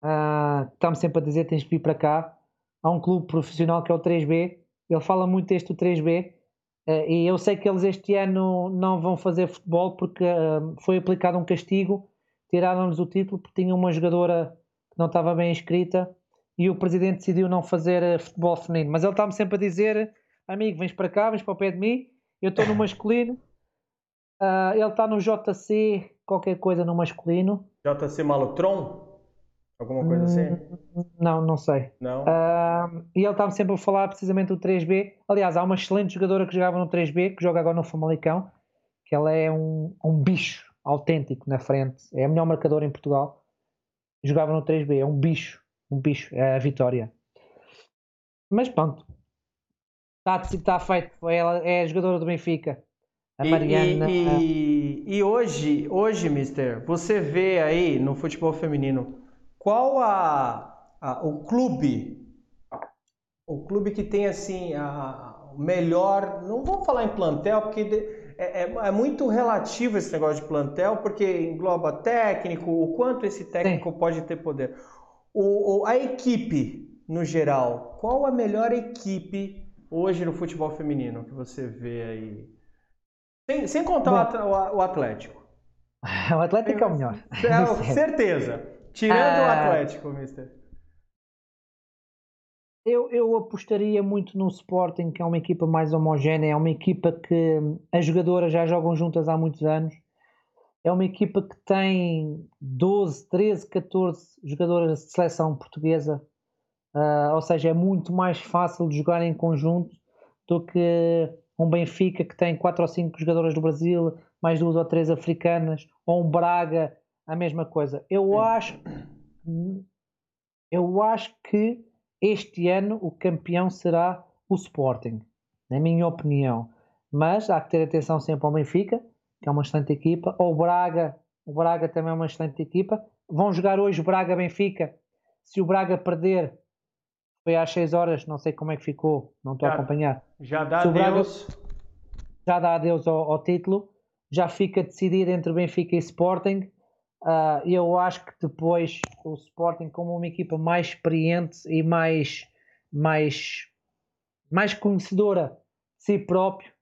Uh, está-me sempre a dizer: tens que vir para cá. Há um clube profissional que é o 3B. Ele fala muito deste 3B Uh, e eu sei que eles este ano não vão fazer futebol porque uh, foi aplicado um castigo, tiraram-lhes o título porque tinha uma jogadora que não estava bem inscrita e o presidente decidiu não fazer uh, futebol feminino. Mas ele está-me sempre a dizer: amigo, vens para cá, vens para o pé de mim, eu estou no masculino. ele está no JC, qualquer coisa no masculino. JC Malotron? Alguma coisa assim? Hum, não, não sei. Não. Uh, e ele estava sempre a falar precisamente do 3B. Aliás, há uma excelente jogadora que jogava no 3B, que joga agora no Famalicão, que ela é um, um bicho autêntico na frente. É a melhor marcadora em Portugal. Jogava no 3B, é um bicho. Um bicho, é a Vitória. Mas pronto. Está, está feito. Ela é a jogadora do Benfica. A Mariana. E, e, e, hoje, hoje, Mister, você vê aí no futebol feminino qual a, a o clube, o clube que tem assim a melhor, não vou falar em plantel porque é, é, é, muito relativo esse negócio de plantel porque engloba técnico, o quanto esse técnico Sim. pode ter poder. O, o, a equipe no geral, qual a melhor equipe hoje no futebol feminino que você vê aí? Sem, sem contar Bom, o, o Atlético. o Atlético é o melhor. É, certeza. Tirando o ah, Atlético, mister. Eu, eu apostaria muito no Sporting, que é uma equipa mais homogénea, é uma equipa que as jogadoras já jogam juntas há muitos anos. É uma equipa que tem 12, 13, 14 jogadoras de seleção portuguesa, uh, ou seja, é muito mais fácil de jogar em conjunto do que um Benfica que tem 4 ou 5 jogadoras do Brasil, mais duas ou três africanas, ou um Braga, a mesma coisa. Eu acho, eu acho que este ano o campeão será o Sporting, na minha opinião. Mas há que ter atenção sempre ao Benfica, que é uma excelente equipa, ou o Braga, o Braga também é uma excelente equipa. Vão jogar hoje o Braga-Benfica. Se o Braga perder, foi às 6 horas, não sei como é que ficou, não estou a acompanhar. Já dá adeus. já dá adeus ao, ao, título, já fica decidido entre Benfica e Sporting. Uh, eu acho que depois o Sporting, como uma equipa mais experiente e mais, mais, mais conhecedora de si próprio,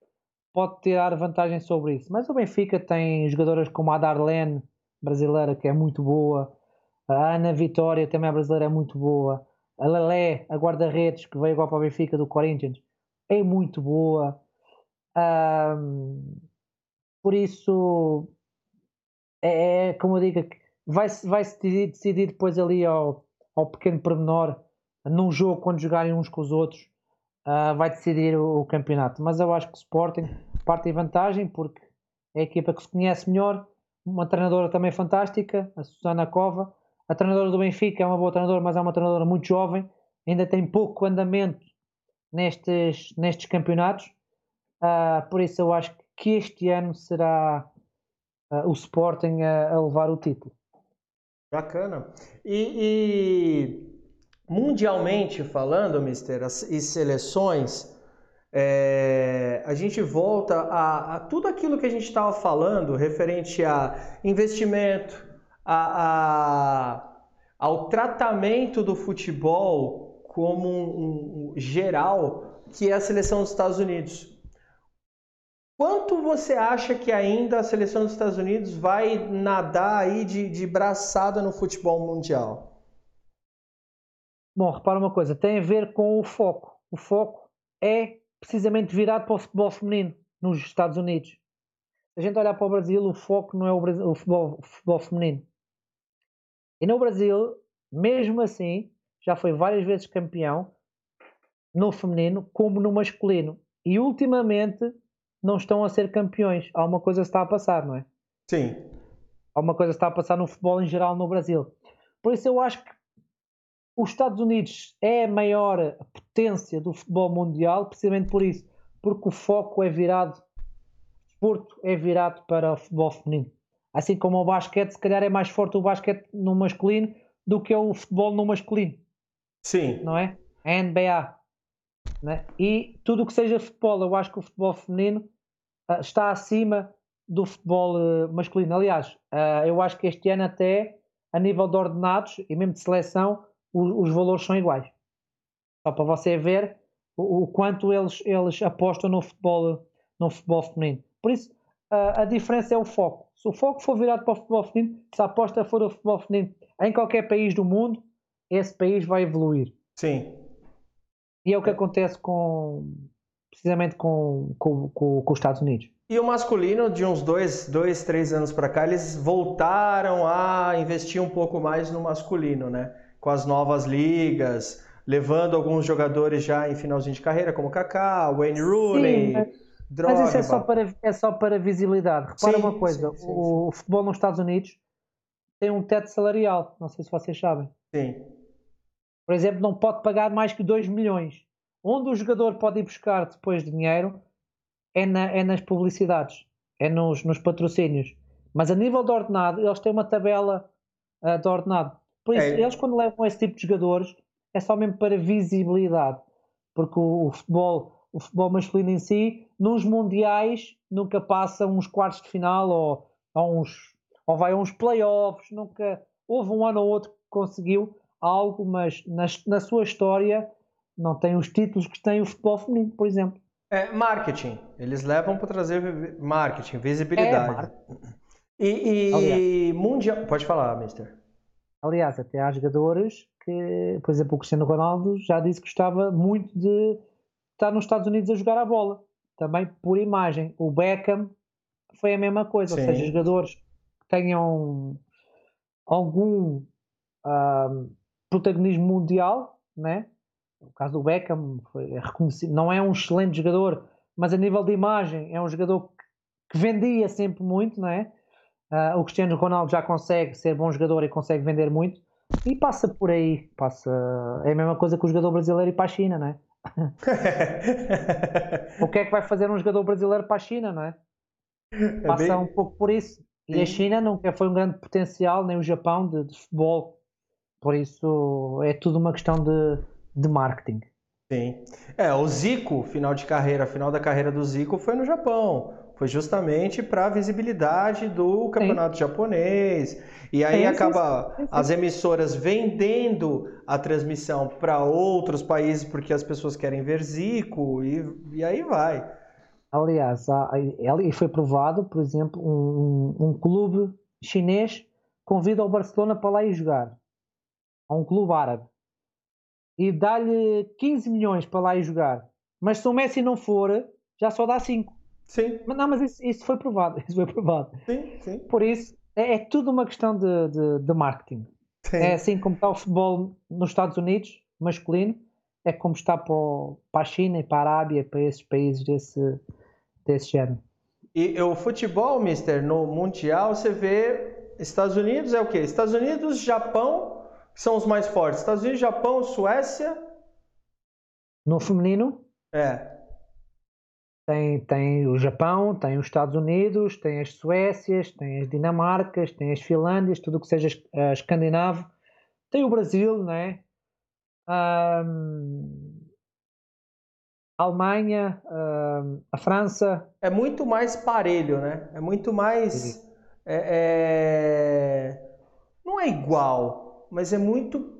pode tirar vantagem sobre isso. Mas o Benfica tem jogadoras como a Darlene, brasileira, que é muito boa, a Ana Vitória, também é brasileira, é muito boa a Lelé, a guarda-redes, que veio agora para o Benfica do Corinthians, é muito boa. Um, por isso, é, é, como eu digo, vai-se vai -se decidir, depois ali ao, ao pequeno pormenor, num jogo, quando jogarem uns com os outros, uh, vai decidir o, o, campeonato. Mas eu acho que o Sporting parte em vantagem, porque é a equipa que se conhece melhor, uma treinadora também fantástica, a Susana Cova, a treinadora do Benfica é uma boa treinadora, mas é uma treinadora muito jovem, ainda tem pouco andamento nestes, nestes campeonatos. Uh, por isso eu acho que este ano será uh, o Sporting a, a, levar o título. Bacana. E, e mundialmente falando, Mister, as, e seleções, é, a gente volta a, a, tudo aquilo que a gente estava falando referente a investimento, a, a, ao tratamento do futebol como um, um, geral que é a seleção dos Estados Unidos. Quanto você acha que ainda a seleção dos Estados Unidos vai nadar aí de, de braçada no futebol mundial? Bom, repara uma coisa, tem a ver com o foco. O foco é precisamente virado para o futebol feminino nos Estados Unidos. Se a gente olhar para o Brasil, o foco não é o, Brasil, o, futebol, o futebol feminino. E no Brasil, mesmo assim, já foi várias vezes campeão no feminino como no masculino. E ultimamente não estão a ser campeões. Há uma coisa que está a passar, não é? Sim. Há uma coisa que está a passar no futebol em geral no Brasil. Por isso eu acho que os Estados Unidos é a maior potência do futebol mundial, precisamente por isso, porque o foco é virado, o desporto é virado para o futebol feminino. Assim como o basquete, se calhar é mais forte o basquete no masculino do que o futebol no masculino. Sim. Não é? A NBA. Né? E tudo o que seja futebol, eu acho que o futebol feminino uh, está acima do futebol uh, masculino. Aliás, uh, eu acho que este ano até, a nível de ordenados e mesmo de seleção, os, os valores são iguais. Só para você ver o, o, quanto eles, eles apostam no futebol, no futebol feminino. Por isso, a diferença é o foco. Se o foco for virado para o futebol feminino, se a aposta for o futebol feminino em qualquer país do mundo, esse país vai evoluir. Sim. E é o que acontece com precisamente com, com, com, com os Estados Unidos. E o masculino, de uns dois, dois três anos para cá, eles voltaram a investir um pouco mais no masculino, né? Com as novas ligas, levando alguns jogadores já em finalzinho de carreira, como Kaká, Wayne Rooney. Sim, mas Droga, Mas isso é só, para, é só para visibilidade. Repara sim, uma coisa: sim, sim, o, o, futebol nos Estados Unidos tem um teto salarial. Não sei se vocês sabem. Sim. Por exemplo, não pode pagar mais que 2 milhões. onde o jogador pode ir buscar depois dinheiro é, na, é nas publicidades, é nos, nos patrocínios. Mas a nível de ordenado, eles têm uma tabela uh, de ordenado. Por isso, é. eles quando levam esse tipo de jogadores, é só mesmo para visibilidade. Porque o, o, futebol, o futebol masculino em si, nos mundiais, nunca passa uns quartos de final ou, ou, uns, ou vai a uns playoffs. Nunca houve um ano ou outro que conseguiu algo, mas na, na sua história não tem os títulos que tem o futebol feminino, por exemplo. É marketing. Eles levam para trazer marketing, visibilidade. É, e, e mundial. Pode falar, Mister. Aliás, até há jogadores que, por exemplo, o Cristiano Ronaldo já disse que gostava muito de estar nos Estados Unidos a jogar a bola, também por imagem. O Beckham foi a mesma coisa, Sim. ou seja, jogadores que tenham algum uh, protagonismo mundial, né? O caso do Beckham foi reconhecido, não é um excelente jogador, mas a nível de imagem é um jogador que, que vendia sempre muito, não é? Uh, o Cristiano Ronaldo já consegue ser bom jogador e consegue vender muito e passa por aí. Passa... É a mesma coisa que o jogador brasileiro ir para a China, não é? o que é que vai fazer um jogador brasileiro para a China, não é? é passa é um pouco por isso. E Sim. a China nunca foi um grande potencial, nem o Japão, de, de futebol. Por isso é tudo uma questão de, de marketing. Sim. É, o Zico, final de carreira, final da carreira do Zico foi no Japão foi justamente para a visibilidade do campeonato sim. japonês. E aí sim, acaba sim, as emissoras vendendo a transmissão para outros países porque as pessoas querem ver Zico e, e aí vai. Aliás, e foi provado, por exemplo, um, um, clube chinês convida o Barcelona para lá ir jogar. A um clube árabe. E dá-lhe 15 milhões para lá ir jogar. Mas se o Messi não for, já só dá 5. Sim. Mas, não, mas isso, isso, foi provado. Isso foi provado. Sim, sim. Por isso, é, é tudo uma questão de, de, de marketing. Sim. É assim como está o futebol nos Estados Unidos, masculino, é como está para, o, para a China e para a Arábia, para esses países desse, desse género. E o futebol, mister, no Mundial, você vê Estados Unidos é o quê? Estados Unidos, Japão, são os mais fortes. Estados Unidos, Japão, Suécia. No feminino? É. Tem, tem o Japão, tem os Estados Unidos, tem as Suécias, tem as Dinamarcas, tem as Finlândias, tudo o que seja uh, escandinavo. Tem o Brasil, né? Um, a Alemanha, um, a França. É muito mais parelho, né? É muito mais. É, é... Não é igual, mas é muito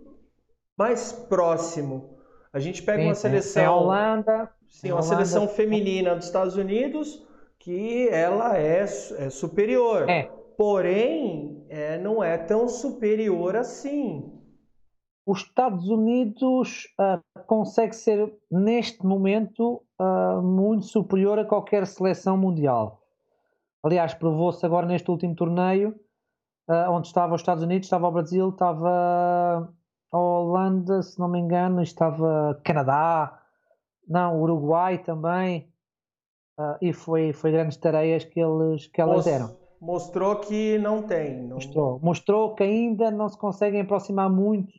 mais próximo. A gente pega sim, uma seleção. Tem a Holanda, Sim, uma seleção feminina dos Estados Unidos que ela é, é superior. É. Porém, é, não é tão superior assim. Os Estados Unidos uh, consegue ser, neste momento, uh, muito superior a qualquer seleção mundial. Aliás, provou-se agora neste último torneio, uh, onde estava os Estados Unidos, estava o Brasil, estava a Holanda, se não me engano, estava Canadá, não, Uruguai também. Uh, e foi, foi grandes tareias que, eles, que elas deram. Mostrou que não tem. Não... Mostrou. Mostrou que ainda não se conseguem aproximar muito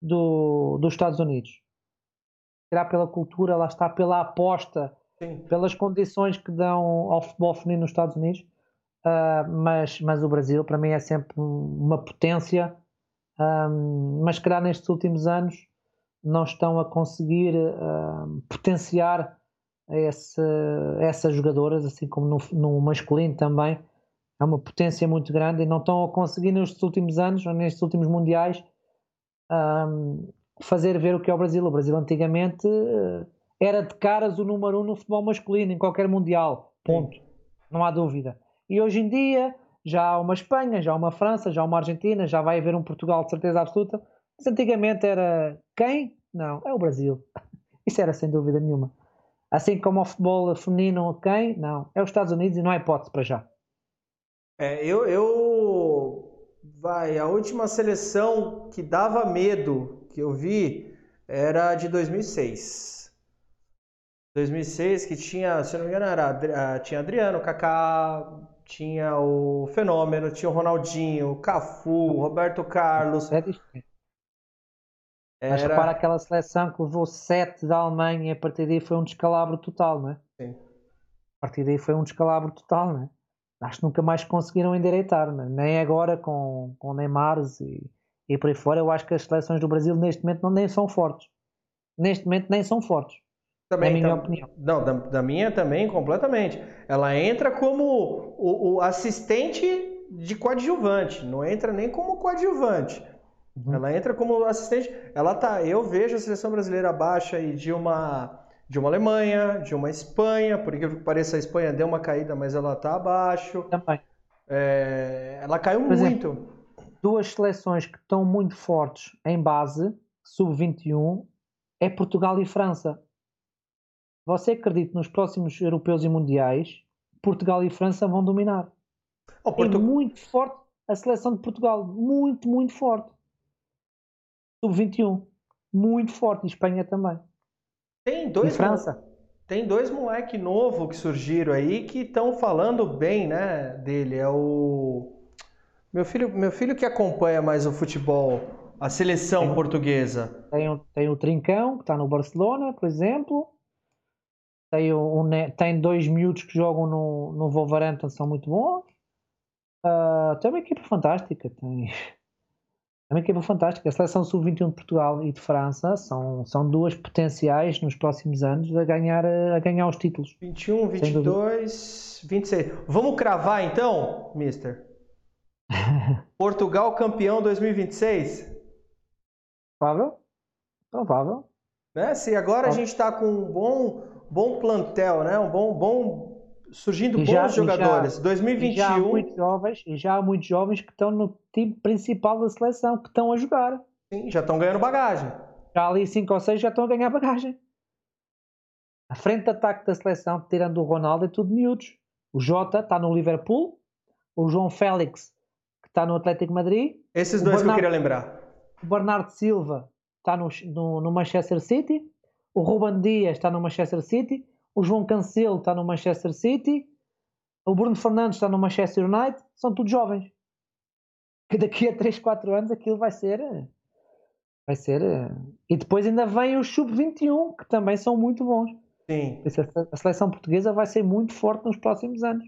do, dos Estados Unidos. Será pela cultura, lá está, pela aposta, Sim. pelas condições que dão ao futebol feminino nos Estados Unidos. Uh, mas, mas o Brasil, para mim, é sempre uma potência. Um, mas, calhar, nestes últimos anos, não estão a conseguir uh, potenciar esse, essas jogadoras, assim como no, no, masculino também. É uma potência muito grande e não estão a conseguir nestes últimos anos, ou nestes últimos mundiais, um, fazer ver o que é o Brasil. O Brasil antigamente uh, era de caras o número um no futebol masculino, em qualquer mundial. Ponto. Sim. Não há dúvida. E hoje em dia já há uma Espanha, já há uma França, já há uma Argentina, já vai haver um Portugal de certeza absoluta mas antigamente era quem? Não, é o Brasil. Isso era sem dúvida nenhuma. Assim como o futebol feminino, quem? Não, é os Estados Unidos e não há hipótese para já. É, eu, eu. Vai, a última seleção que dava medo que eu vi era de 2006. 2006 que tinha, se não me engano, era, tinha Adriano, Kaká, tinha o Fenômeno, tinha o Ronaldinho, o Cafu, o Roberto Carlos. É Era... Mas repara aquela seleção que levou 7 da Alemanha e a partir daí foi um descalabro total, não é? Sim. A partir daí foi um descalabro total, não é? Acho que nunca mais conseguiram endireitar, é? nem agora com, com Neymar e, e por aí fora. Eu acho que as seleções do Brasil neste momento não, nem são fortes. Neste momento nem são fortes. Também, na minha tam... opinião. Não, da, da, minha também, completamente. Ela entra como o, o assistente de coadjuvante, não entra nem como coadjuvante. Uhum. Ela entra como assistente. Ela tá. Eu vejo a seleção brasileira abaixo aí de uma de uma Alemanha, de uma Espanha, por que pareça, a Espanha deu uma caída, mas ela tá abaixo. Também. É, ela caiu por muito. Exemplo, duas seleções que estão muito fortes em base, sub-21, é Portugal e França. Você acredita nos próximos europeus e mundiais, Portugal e França vão dominar. Oh, Portu... É muito forte a seleção de Portugal, muito, muito forte. Sub-21, muito forte, e Espanha também. Tem dois. E França. Tem dois moleque novo que surgiram aí que estão falando bem, né, dele. É o meu filho, meu filho que acompanha mais o futebol, a seleção tem, portuguesa. Tem o, tem o Trincão, que está no Barcelona, por exemplo. Tem, o, tem dois miúdos que jogam no, no Wolverhampton, são muito bons. Uh, tem uma equipa fantástica. Tem, é uma equipa fantástica. A seleção sub-21 de Portugal e de França são, são duas potenciais nos próximos anos a ganhar, a ganhar os títulos. 21, 22, 26. Vamos cravar então, mister? Portugal campeão 2026? Provável. Provável. Né? Se agora a gente está com um bom, bom plantel, né? um bom, bom surgindo bons já, jogadores. Já, 2021. E já, há muitos jovens, e já há muitos jovens que estão no time principal da seleção, que estão a jogar. Sim, já estão ganhando bagagem. Já ali 5 ou 6 já estão a ganhar bagagem. A frente de ataque da seleção, tirando o Ronaldo, é tudo miúdos. O Jota está no Liverpool, o João Félix, que está no Atlético Madrid. Esses dois Bernardo, que eu queria lembrar. O Bernardo Silva está no, no, no Manchester City. O Ruben Dias está no Manchester City o João Cancelo está no Manchester City, o Bruno Fernandes está no Manchester United, são todos jovens. Que daqui a 3, 4 anos aquilo vai ser. Vai ser. E depois ainda vem os sub-21, que também são muito bons. Sim. A seleção portuguesa vai ser muito forte nos próximos anos.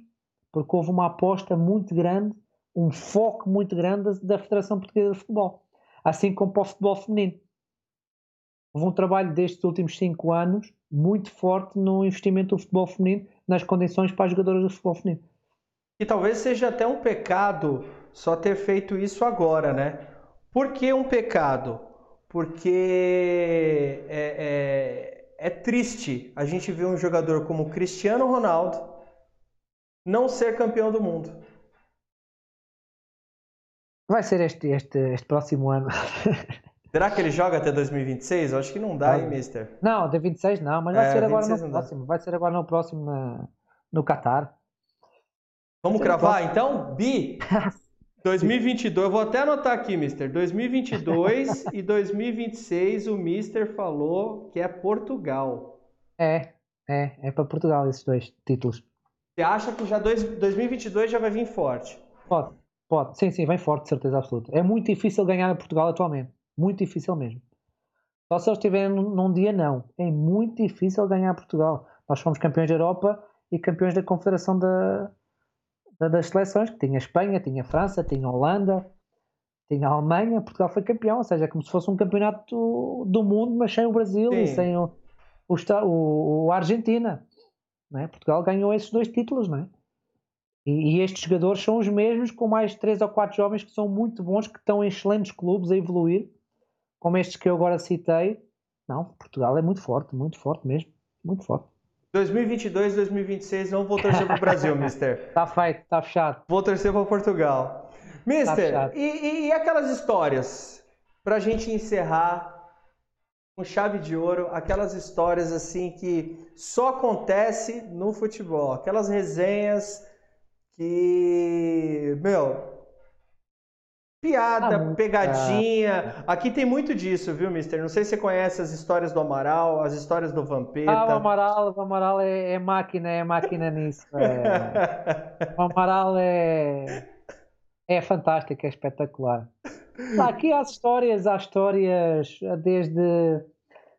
Porque houve uma aposta muito grande, um foco muito grande da Federação Portuguesa de Futebol. Assim como para o futebol feminino. Houve um trabalho destes últimos 5 anos muito forte no investimento do futebol feminino, nas condições para as jogadoras do futebol feminino. E talvez seja até um pecado só ter feito isso agora, né? Por que um pecado? Porque é, é, é triste a gente ver um jogador como Cristiano Ronaldo não ser campeão do mundo. Vai ser este, este, este próximo ano. Será que ele joga até 2026? Eu acho que não dá, hein, mister? Não, até 26 não, mas vai é, ser agora no próximo. Vai ser agora no próximo na, no Qatar. Vamos cravar então? Bi! 2022, eu vou até anotar aqui, mister. 2022 e 2026 o mister falou que é Portugal. É, é, é para Portugal esses dois títulos. Você acha que já dois, 2022 já vai vir forte? Pode, pode. Sim, sim, vem forte, certeza absoluta. É muito difícil ganhar a Portugal atualmente. Muito difícil mesmo. Só se eles estiverem num dia não. É muito difícil ganhar Portugal. Nós fomos campeões da Europa e campeões da Confederação da, da, das Seleções, que tinha Espanha, tinha França, tinha Holanda, tinha Alemanha. Portugal foi campeão, ou seja, é como se fosse um campeonato do, do mundo, mas sem o Brasil Sim. e sem o, o, o, o Argentina. É? Portugal ganhou esses dois títulos, não é? E, e, estes jogadores são os mesmos, com mais três ou quatro jovens que são muito bons, que estão em excelentes clubes a evoluir como estes que eu agora citei, não, Portugal é muito forte, muito forte mesmo, muito forte. 2022, 2026 não vou torcer para o Brasil, mister. Tá feito, tá fechado. Vou torcer para Portugal. Mister, tá e, e, aquelas histórias, para a gente encerrar com chave de ouro, aquelas histórias assim que só acontece no futebol, aquelas resenhas que, meu, Piada, ah, pegadinha. Aqui tem muito disso, viu, Mister? Não sei se você conhece as histórias do Amaral, as histórias do Vampeta. Ah, o Amaral, o Amaral é, é máquina, é máquina nisso. É... o Amaral é, é fantástico, é espetacular. aqui há histórias, há histórias desde,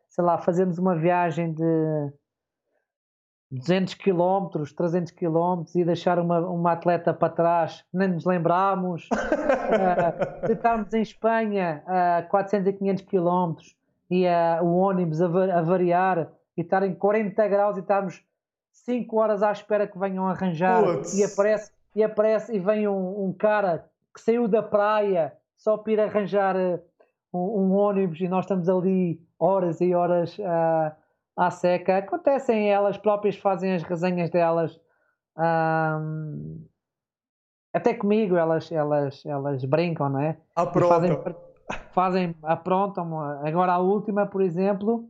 sei lá, fazemos uma viagem de 200 km, 300 km e deixar uma, uma atleta para trás, nem nos lembrámos. uh, estarmos em Espanha a uh, 400 e 500 km e uh, o ônibus a, a, variar e estar em 40 graus e estarmos 5 horas à espera que venham arranjar. E aparece, e aparece e vem um, um, cara que saiu da praia só para ir arranjar uh, um, um, ônibus e nós estamos ali horas e horas uh, à seca. Acontecem, elas próprias fazem as resenhas delas. Até comigo elas, elas, elas brincam, não é? Aprontam. Fazem, fazem, aprontam. Agora a última, por exemplo,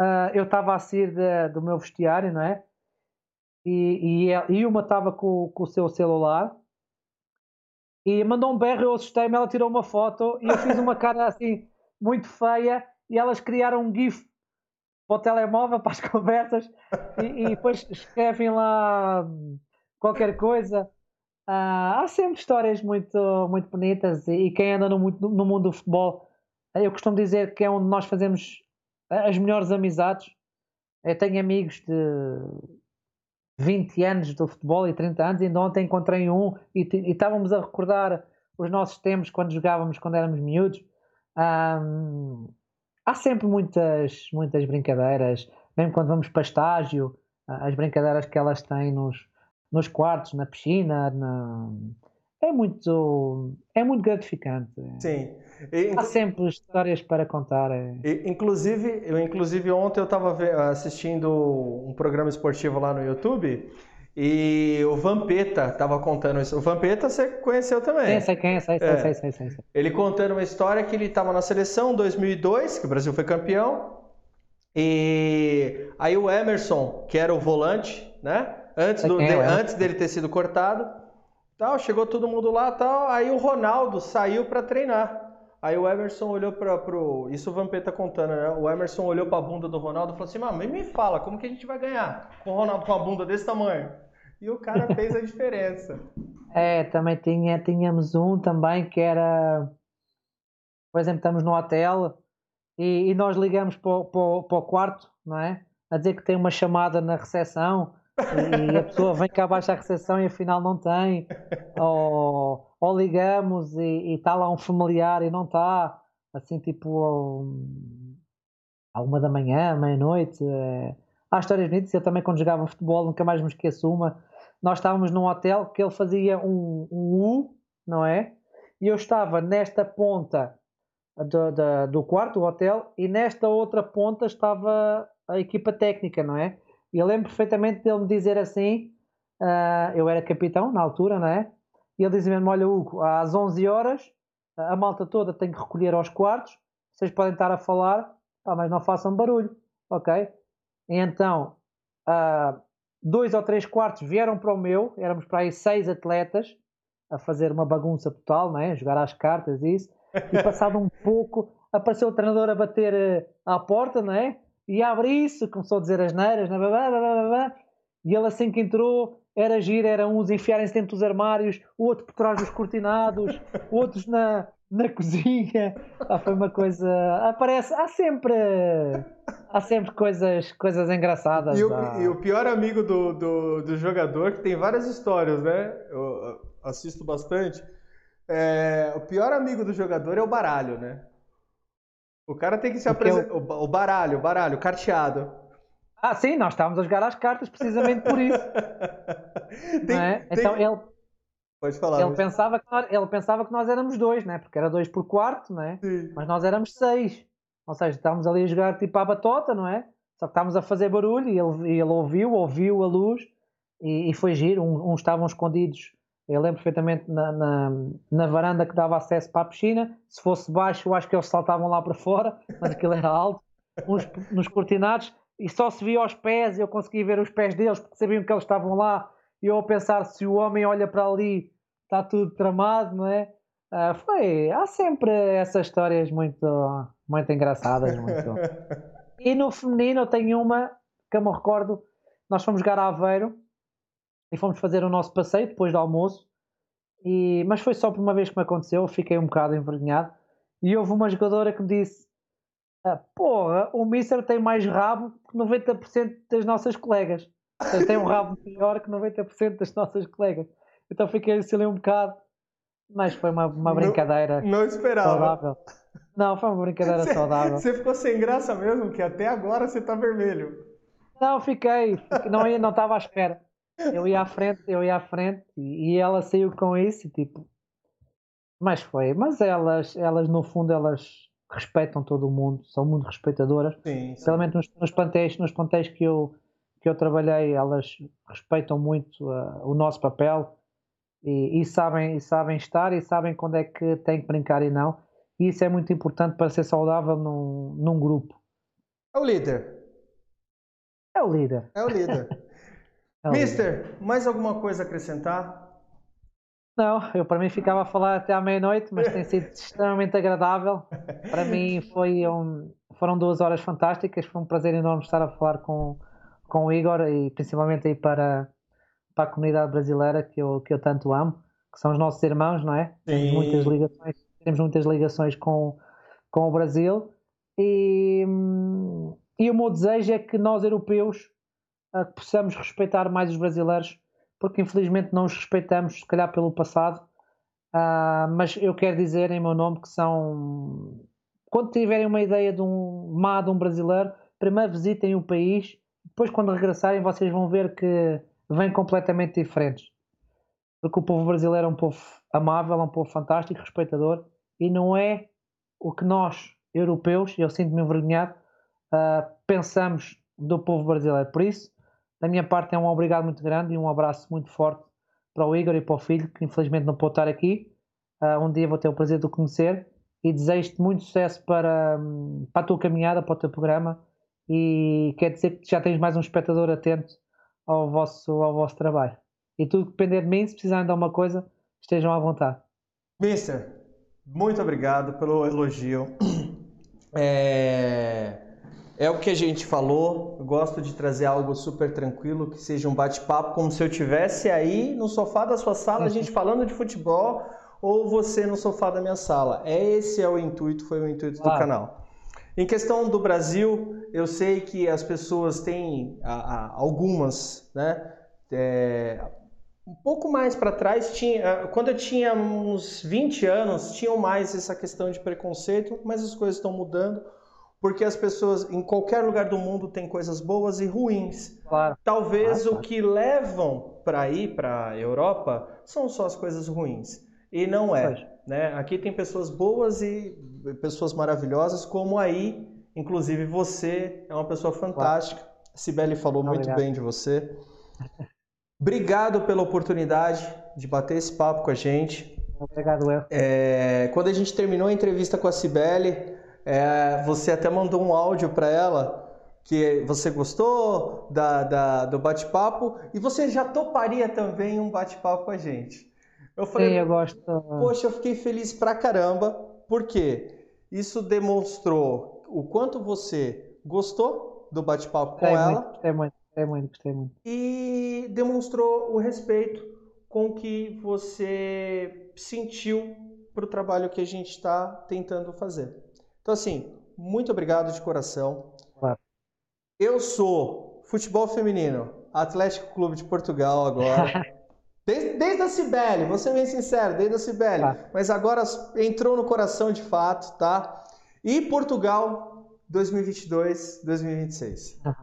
uh, eu estava a sair de, do meu vestiário, não é? E, e, e uma estava com, com o seu celular e mandou um berro, eu assustei-me, ela tirou uma foto e eu fiz uma cara assim muito feia e elas criaram um gif para o telemóvel, para as conversas, e, e depois escrevem lá qualquer coisa. Uh, há sempre histórias muito, muito bonitas e, e quem anda no, no, mundo do futebol, eu costumo dizer que é onde nós fazemos as melhores amizades. Eu tenho amigos de 20 anos do futebol e 30 anos, ainda ontem encontrei um e, e estávamos a recordar os nossos tempos quando jogávamos quando éramos miúdos. Um, há sempre muitas, muitas brincadeiras, mesmo quando vamos para estágio, as brincadeiras que elas têm nos, nos quartos, na piscina, na... é muito é muito gratificante. Sim. E, há sempre histórias para contar. É. E, inclusive, eu, inclusive ontem eu estava assistindo um programa esportivo lá no YouTube e o Vampeta estava contando isso. O Vampeta você conheceu também. Sim, sei quem é, sei, é. sei, sei, sei, sei. Ele contando uma história que ele estava na seleção 2002, que o Brasil foi campeão. E aí o Emerson, que era o volante, né? Antes, do, de, antes dele ter sido cortado, tal, chegou todo mundo lá, tal. Aí o Ronaldo saiu para treinar. Aí o Emerson olhou para pro. Isso o Vampeta contando, né? O Emerson olhou para a bunda do Ronaldo e falou assim: Mano, me fala, como que a gente vai ganhar com o Ronaldo com a bunda desse tamanho? E o cara fez a diferença. É, também tinha, tínhamos um também que era, por exemplo, estamos no hotel e, e nós ligamos para o, para, para o quarto, não é? A dizer que tem uma chamada na recepção e a pessoa vem cá abaixo da recepção e afinal não tem. Ou, ou ligamos e está lá um familiar e não está. Assim, tipo, à uma da manhã, meia-noite. É Há histórias bonitas. Eu também, quando jogava futebol, nunca mais me esqueço uma. Nós estávamos num hotel que ele fazia um, um U, não é? E eu estava nesta ponta do, do, do quarto, do hotel, e nesta outra ponta estava a equipa técnica, não é? E eu lembro perfeitamente dele me dizer assim: uh, eu era capitão na altura, não é? E ele dizia-me: Olha, Hugo, às 11 horas a malta toda tem que recolher aos quartos, vocês podem estar a falar, mas não façam barulho, ok? Então, uh, dois ou três quartos vieram para o meu, éramos para aí seis atletas a fazer uma bagunça total, não é? jogar às cartas e isso. E passado um pouco, apareceu o treinador a bater uh, à porta, não é? E abre isso, começou a dizer as neiras, blá, blá, blá, blá, e ele assim que entrou, era giro, eram uns enfiarem-se dentro dos armários, outro por trás dos cortinados, outros na, na cozinha. Ah, foi uma coisa. Aparece, há sempre. Há sempre coisas, coisas engraçadas. E o, e o pior amigo do, do, do, jogador, que tem várias histórias, né? Eu assisto bastante. É, o pior amigo do jogador é o baralho, né? O cara tem que se apresentar. Eu... O baralho, o baralho, carteado. Ah, sim, nós estávamos a jogar as cartas precisamente por isso. tem, é? tem... Então ele Pode falar. Ele pensava, que nós, ele pensava que nós éramos dois, né? Porque era dois por quarto, né? Sim. Mas nós éramos seis. Ou seja, estávamos ali a jogar tipo à batota, não é? Só que estávamos a fazer barulho e ele, ele ouviu, ouviu a luz e, e foi giro. Uns um, um estavam escondidos, eu lembro perfeitamente, na, na, na, varanda que dava acesso para a piscina. Se fosse baixo, eu acho que eles saltavam lá para fora, mas aquilo era alto. Uns nos cortinados e só se via os pés, eu conseguia ver os pés deles porque sabiam que eles estavam lá e eu a pensar se o homem olha para ali está tudo tramado, não é? Uh, foi, há sempre essas histórias muito, muito engraçadas. Muito... e no feminino eu tenho uma que eu me recordo, nós fomos jogar a Aveiro e fomos fazer o nosso passeio depois do almoço E, mas foi só por uma vez que me aconteceu, fiquei um bocado envergonhado. E houve uma jogadora que me disse: ah, Porra, o Mister tem mais rabo que 90% das nossas colegas. Tem um rabo melhor que 90% das nossas colegas. Então fiquei assim um bocado. Mas foi uma, uma brincadeira. Não, não esperava. Saudável. Não, foi uma brincadeira você, saudável. Você ficou sem graça mesmo, que até agora você tá vermelho. Não, fiquei. Não ia, não estava à espera. Eu ia à frente, eu ia à frente e ela saiu com isso, tipo. Mas foi. Mas elas, elas no fundo, elas respeitam todo o mundo, são muito respeitadoras. Sim, sim. Principalmente nos, nos plantéis, nos plantéis que eu, que eu trabalhei, elas respeitam muito uh, o nosso papel e, e, sabem, e sabem estar e sabem quando é que têm que brincar e não. E isso é muito importante para ser saudável num, num grupo. É o líder. É o líder. É o líder. é o Mister, líder. mais alguma coisa a acrescentar? Não, eu para mim ficava a falar até à meia-noite, mas tem sido extremamente agradável. Para mim foi um, foram duas horas fantásticas, foi um prazer enorme estar a falar com, com o Igor e principalmente aí para, para a comunidade brasileira que eu, que eu tanto amo, que são os nossos irmãos, não é? Temos muitas ligações, temos muitas ligações com, com o Brasil e, e o meu desejo é que nós europeus possamos respeitar mais os brasileiros porque infelizmente não os respeitamos, se calhar pelo passado. Uh, mas eu quero dizer em meu nome que são. Quando tiverem uma ideia de um má de um brasileiro, primeiro visitem o país, depois, quando regressarem, vocês vão ver que vêm completamente diferentes. Porque o povo brasileiro é um povo amável, é um povo fantástico, respeitador, e não é o que nós, europeus, eu sinto-me envergonhado, uh, pensamos do povo brasileiro. Por isso, da minha parte é um obrigado muito grande e um abraço muito forte para o Igor e para o filho, que infelizmente não pode estar aqui. Uh, um dia vou ter o prazer de o conhecer e desejo-te muito sucesso para, para a tua caminhada, para o teu programa e quer dizer que já tens mais um espectador atento ao vosso, ao vosso trabalho. E tudo depender de mim, se precisarem de alguma coisa, estejam à vontade. Mister, muito obrigado pelo elogio. É... É o que a gente falou. Eu gosto de trazer algo super tranquilo, que seja um bate-papo, como se eu tivesse aí no sofá da sua sala, a gente falando de futebol, ou você no sofá da minha sala. É esse é o intuito, foi o intuito do canal. Em questão do Brasil, eu sei que as pessoas têm algumas, né? É, um pouco mais para trás, tinha, quando eu tinha uns 20 anos, tinham mais essa questão de preconceito, mas as coisas estão mudando porque as pessoas em qualquer lugar do mundo têm coisas boas e ruins. Claro. Talvez claro. o que levam para ir para a Europa são só as coisas ruins. E não é. Né? Aqui tem pessoas boas e pessoas maravilhosas, como aí, inclusive você é uma pessoa fantástica. Claro. A Cibele falou Obrigado. muito bem de você. Obrigado pela oportunidade de bater esse papo com a gente. Obrigado, eu. É, quando a gente terminou a entrevista com a Cibele, é, você até mandou um áudio para ela que você gostou da, da do bate-papo e você já toparia também um bate-papo com a gente. Eu falei, Sim, eu gosto. Poxa, eu fiquei feliz pra caramba, porque isso demonstrou o quanto você gostou do bate-papo com ela. Muito, gostei muito, gostei muito, gostei muito. E demonstrou o respeito com que você sentiu para o trabalho que a gente está tentando fazer. Então, assim, muito obrigado de coração. Claro. Eu sou futebol feminino, Atlético Clube de Portugal agora. Desde, desde a Cibele, vou ser bem sincero, desde a Cibele. Claro. Mas agora entrou no coração de fato, tá? E Portugal 2022, 2026. Uhum.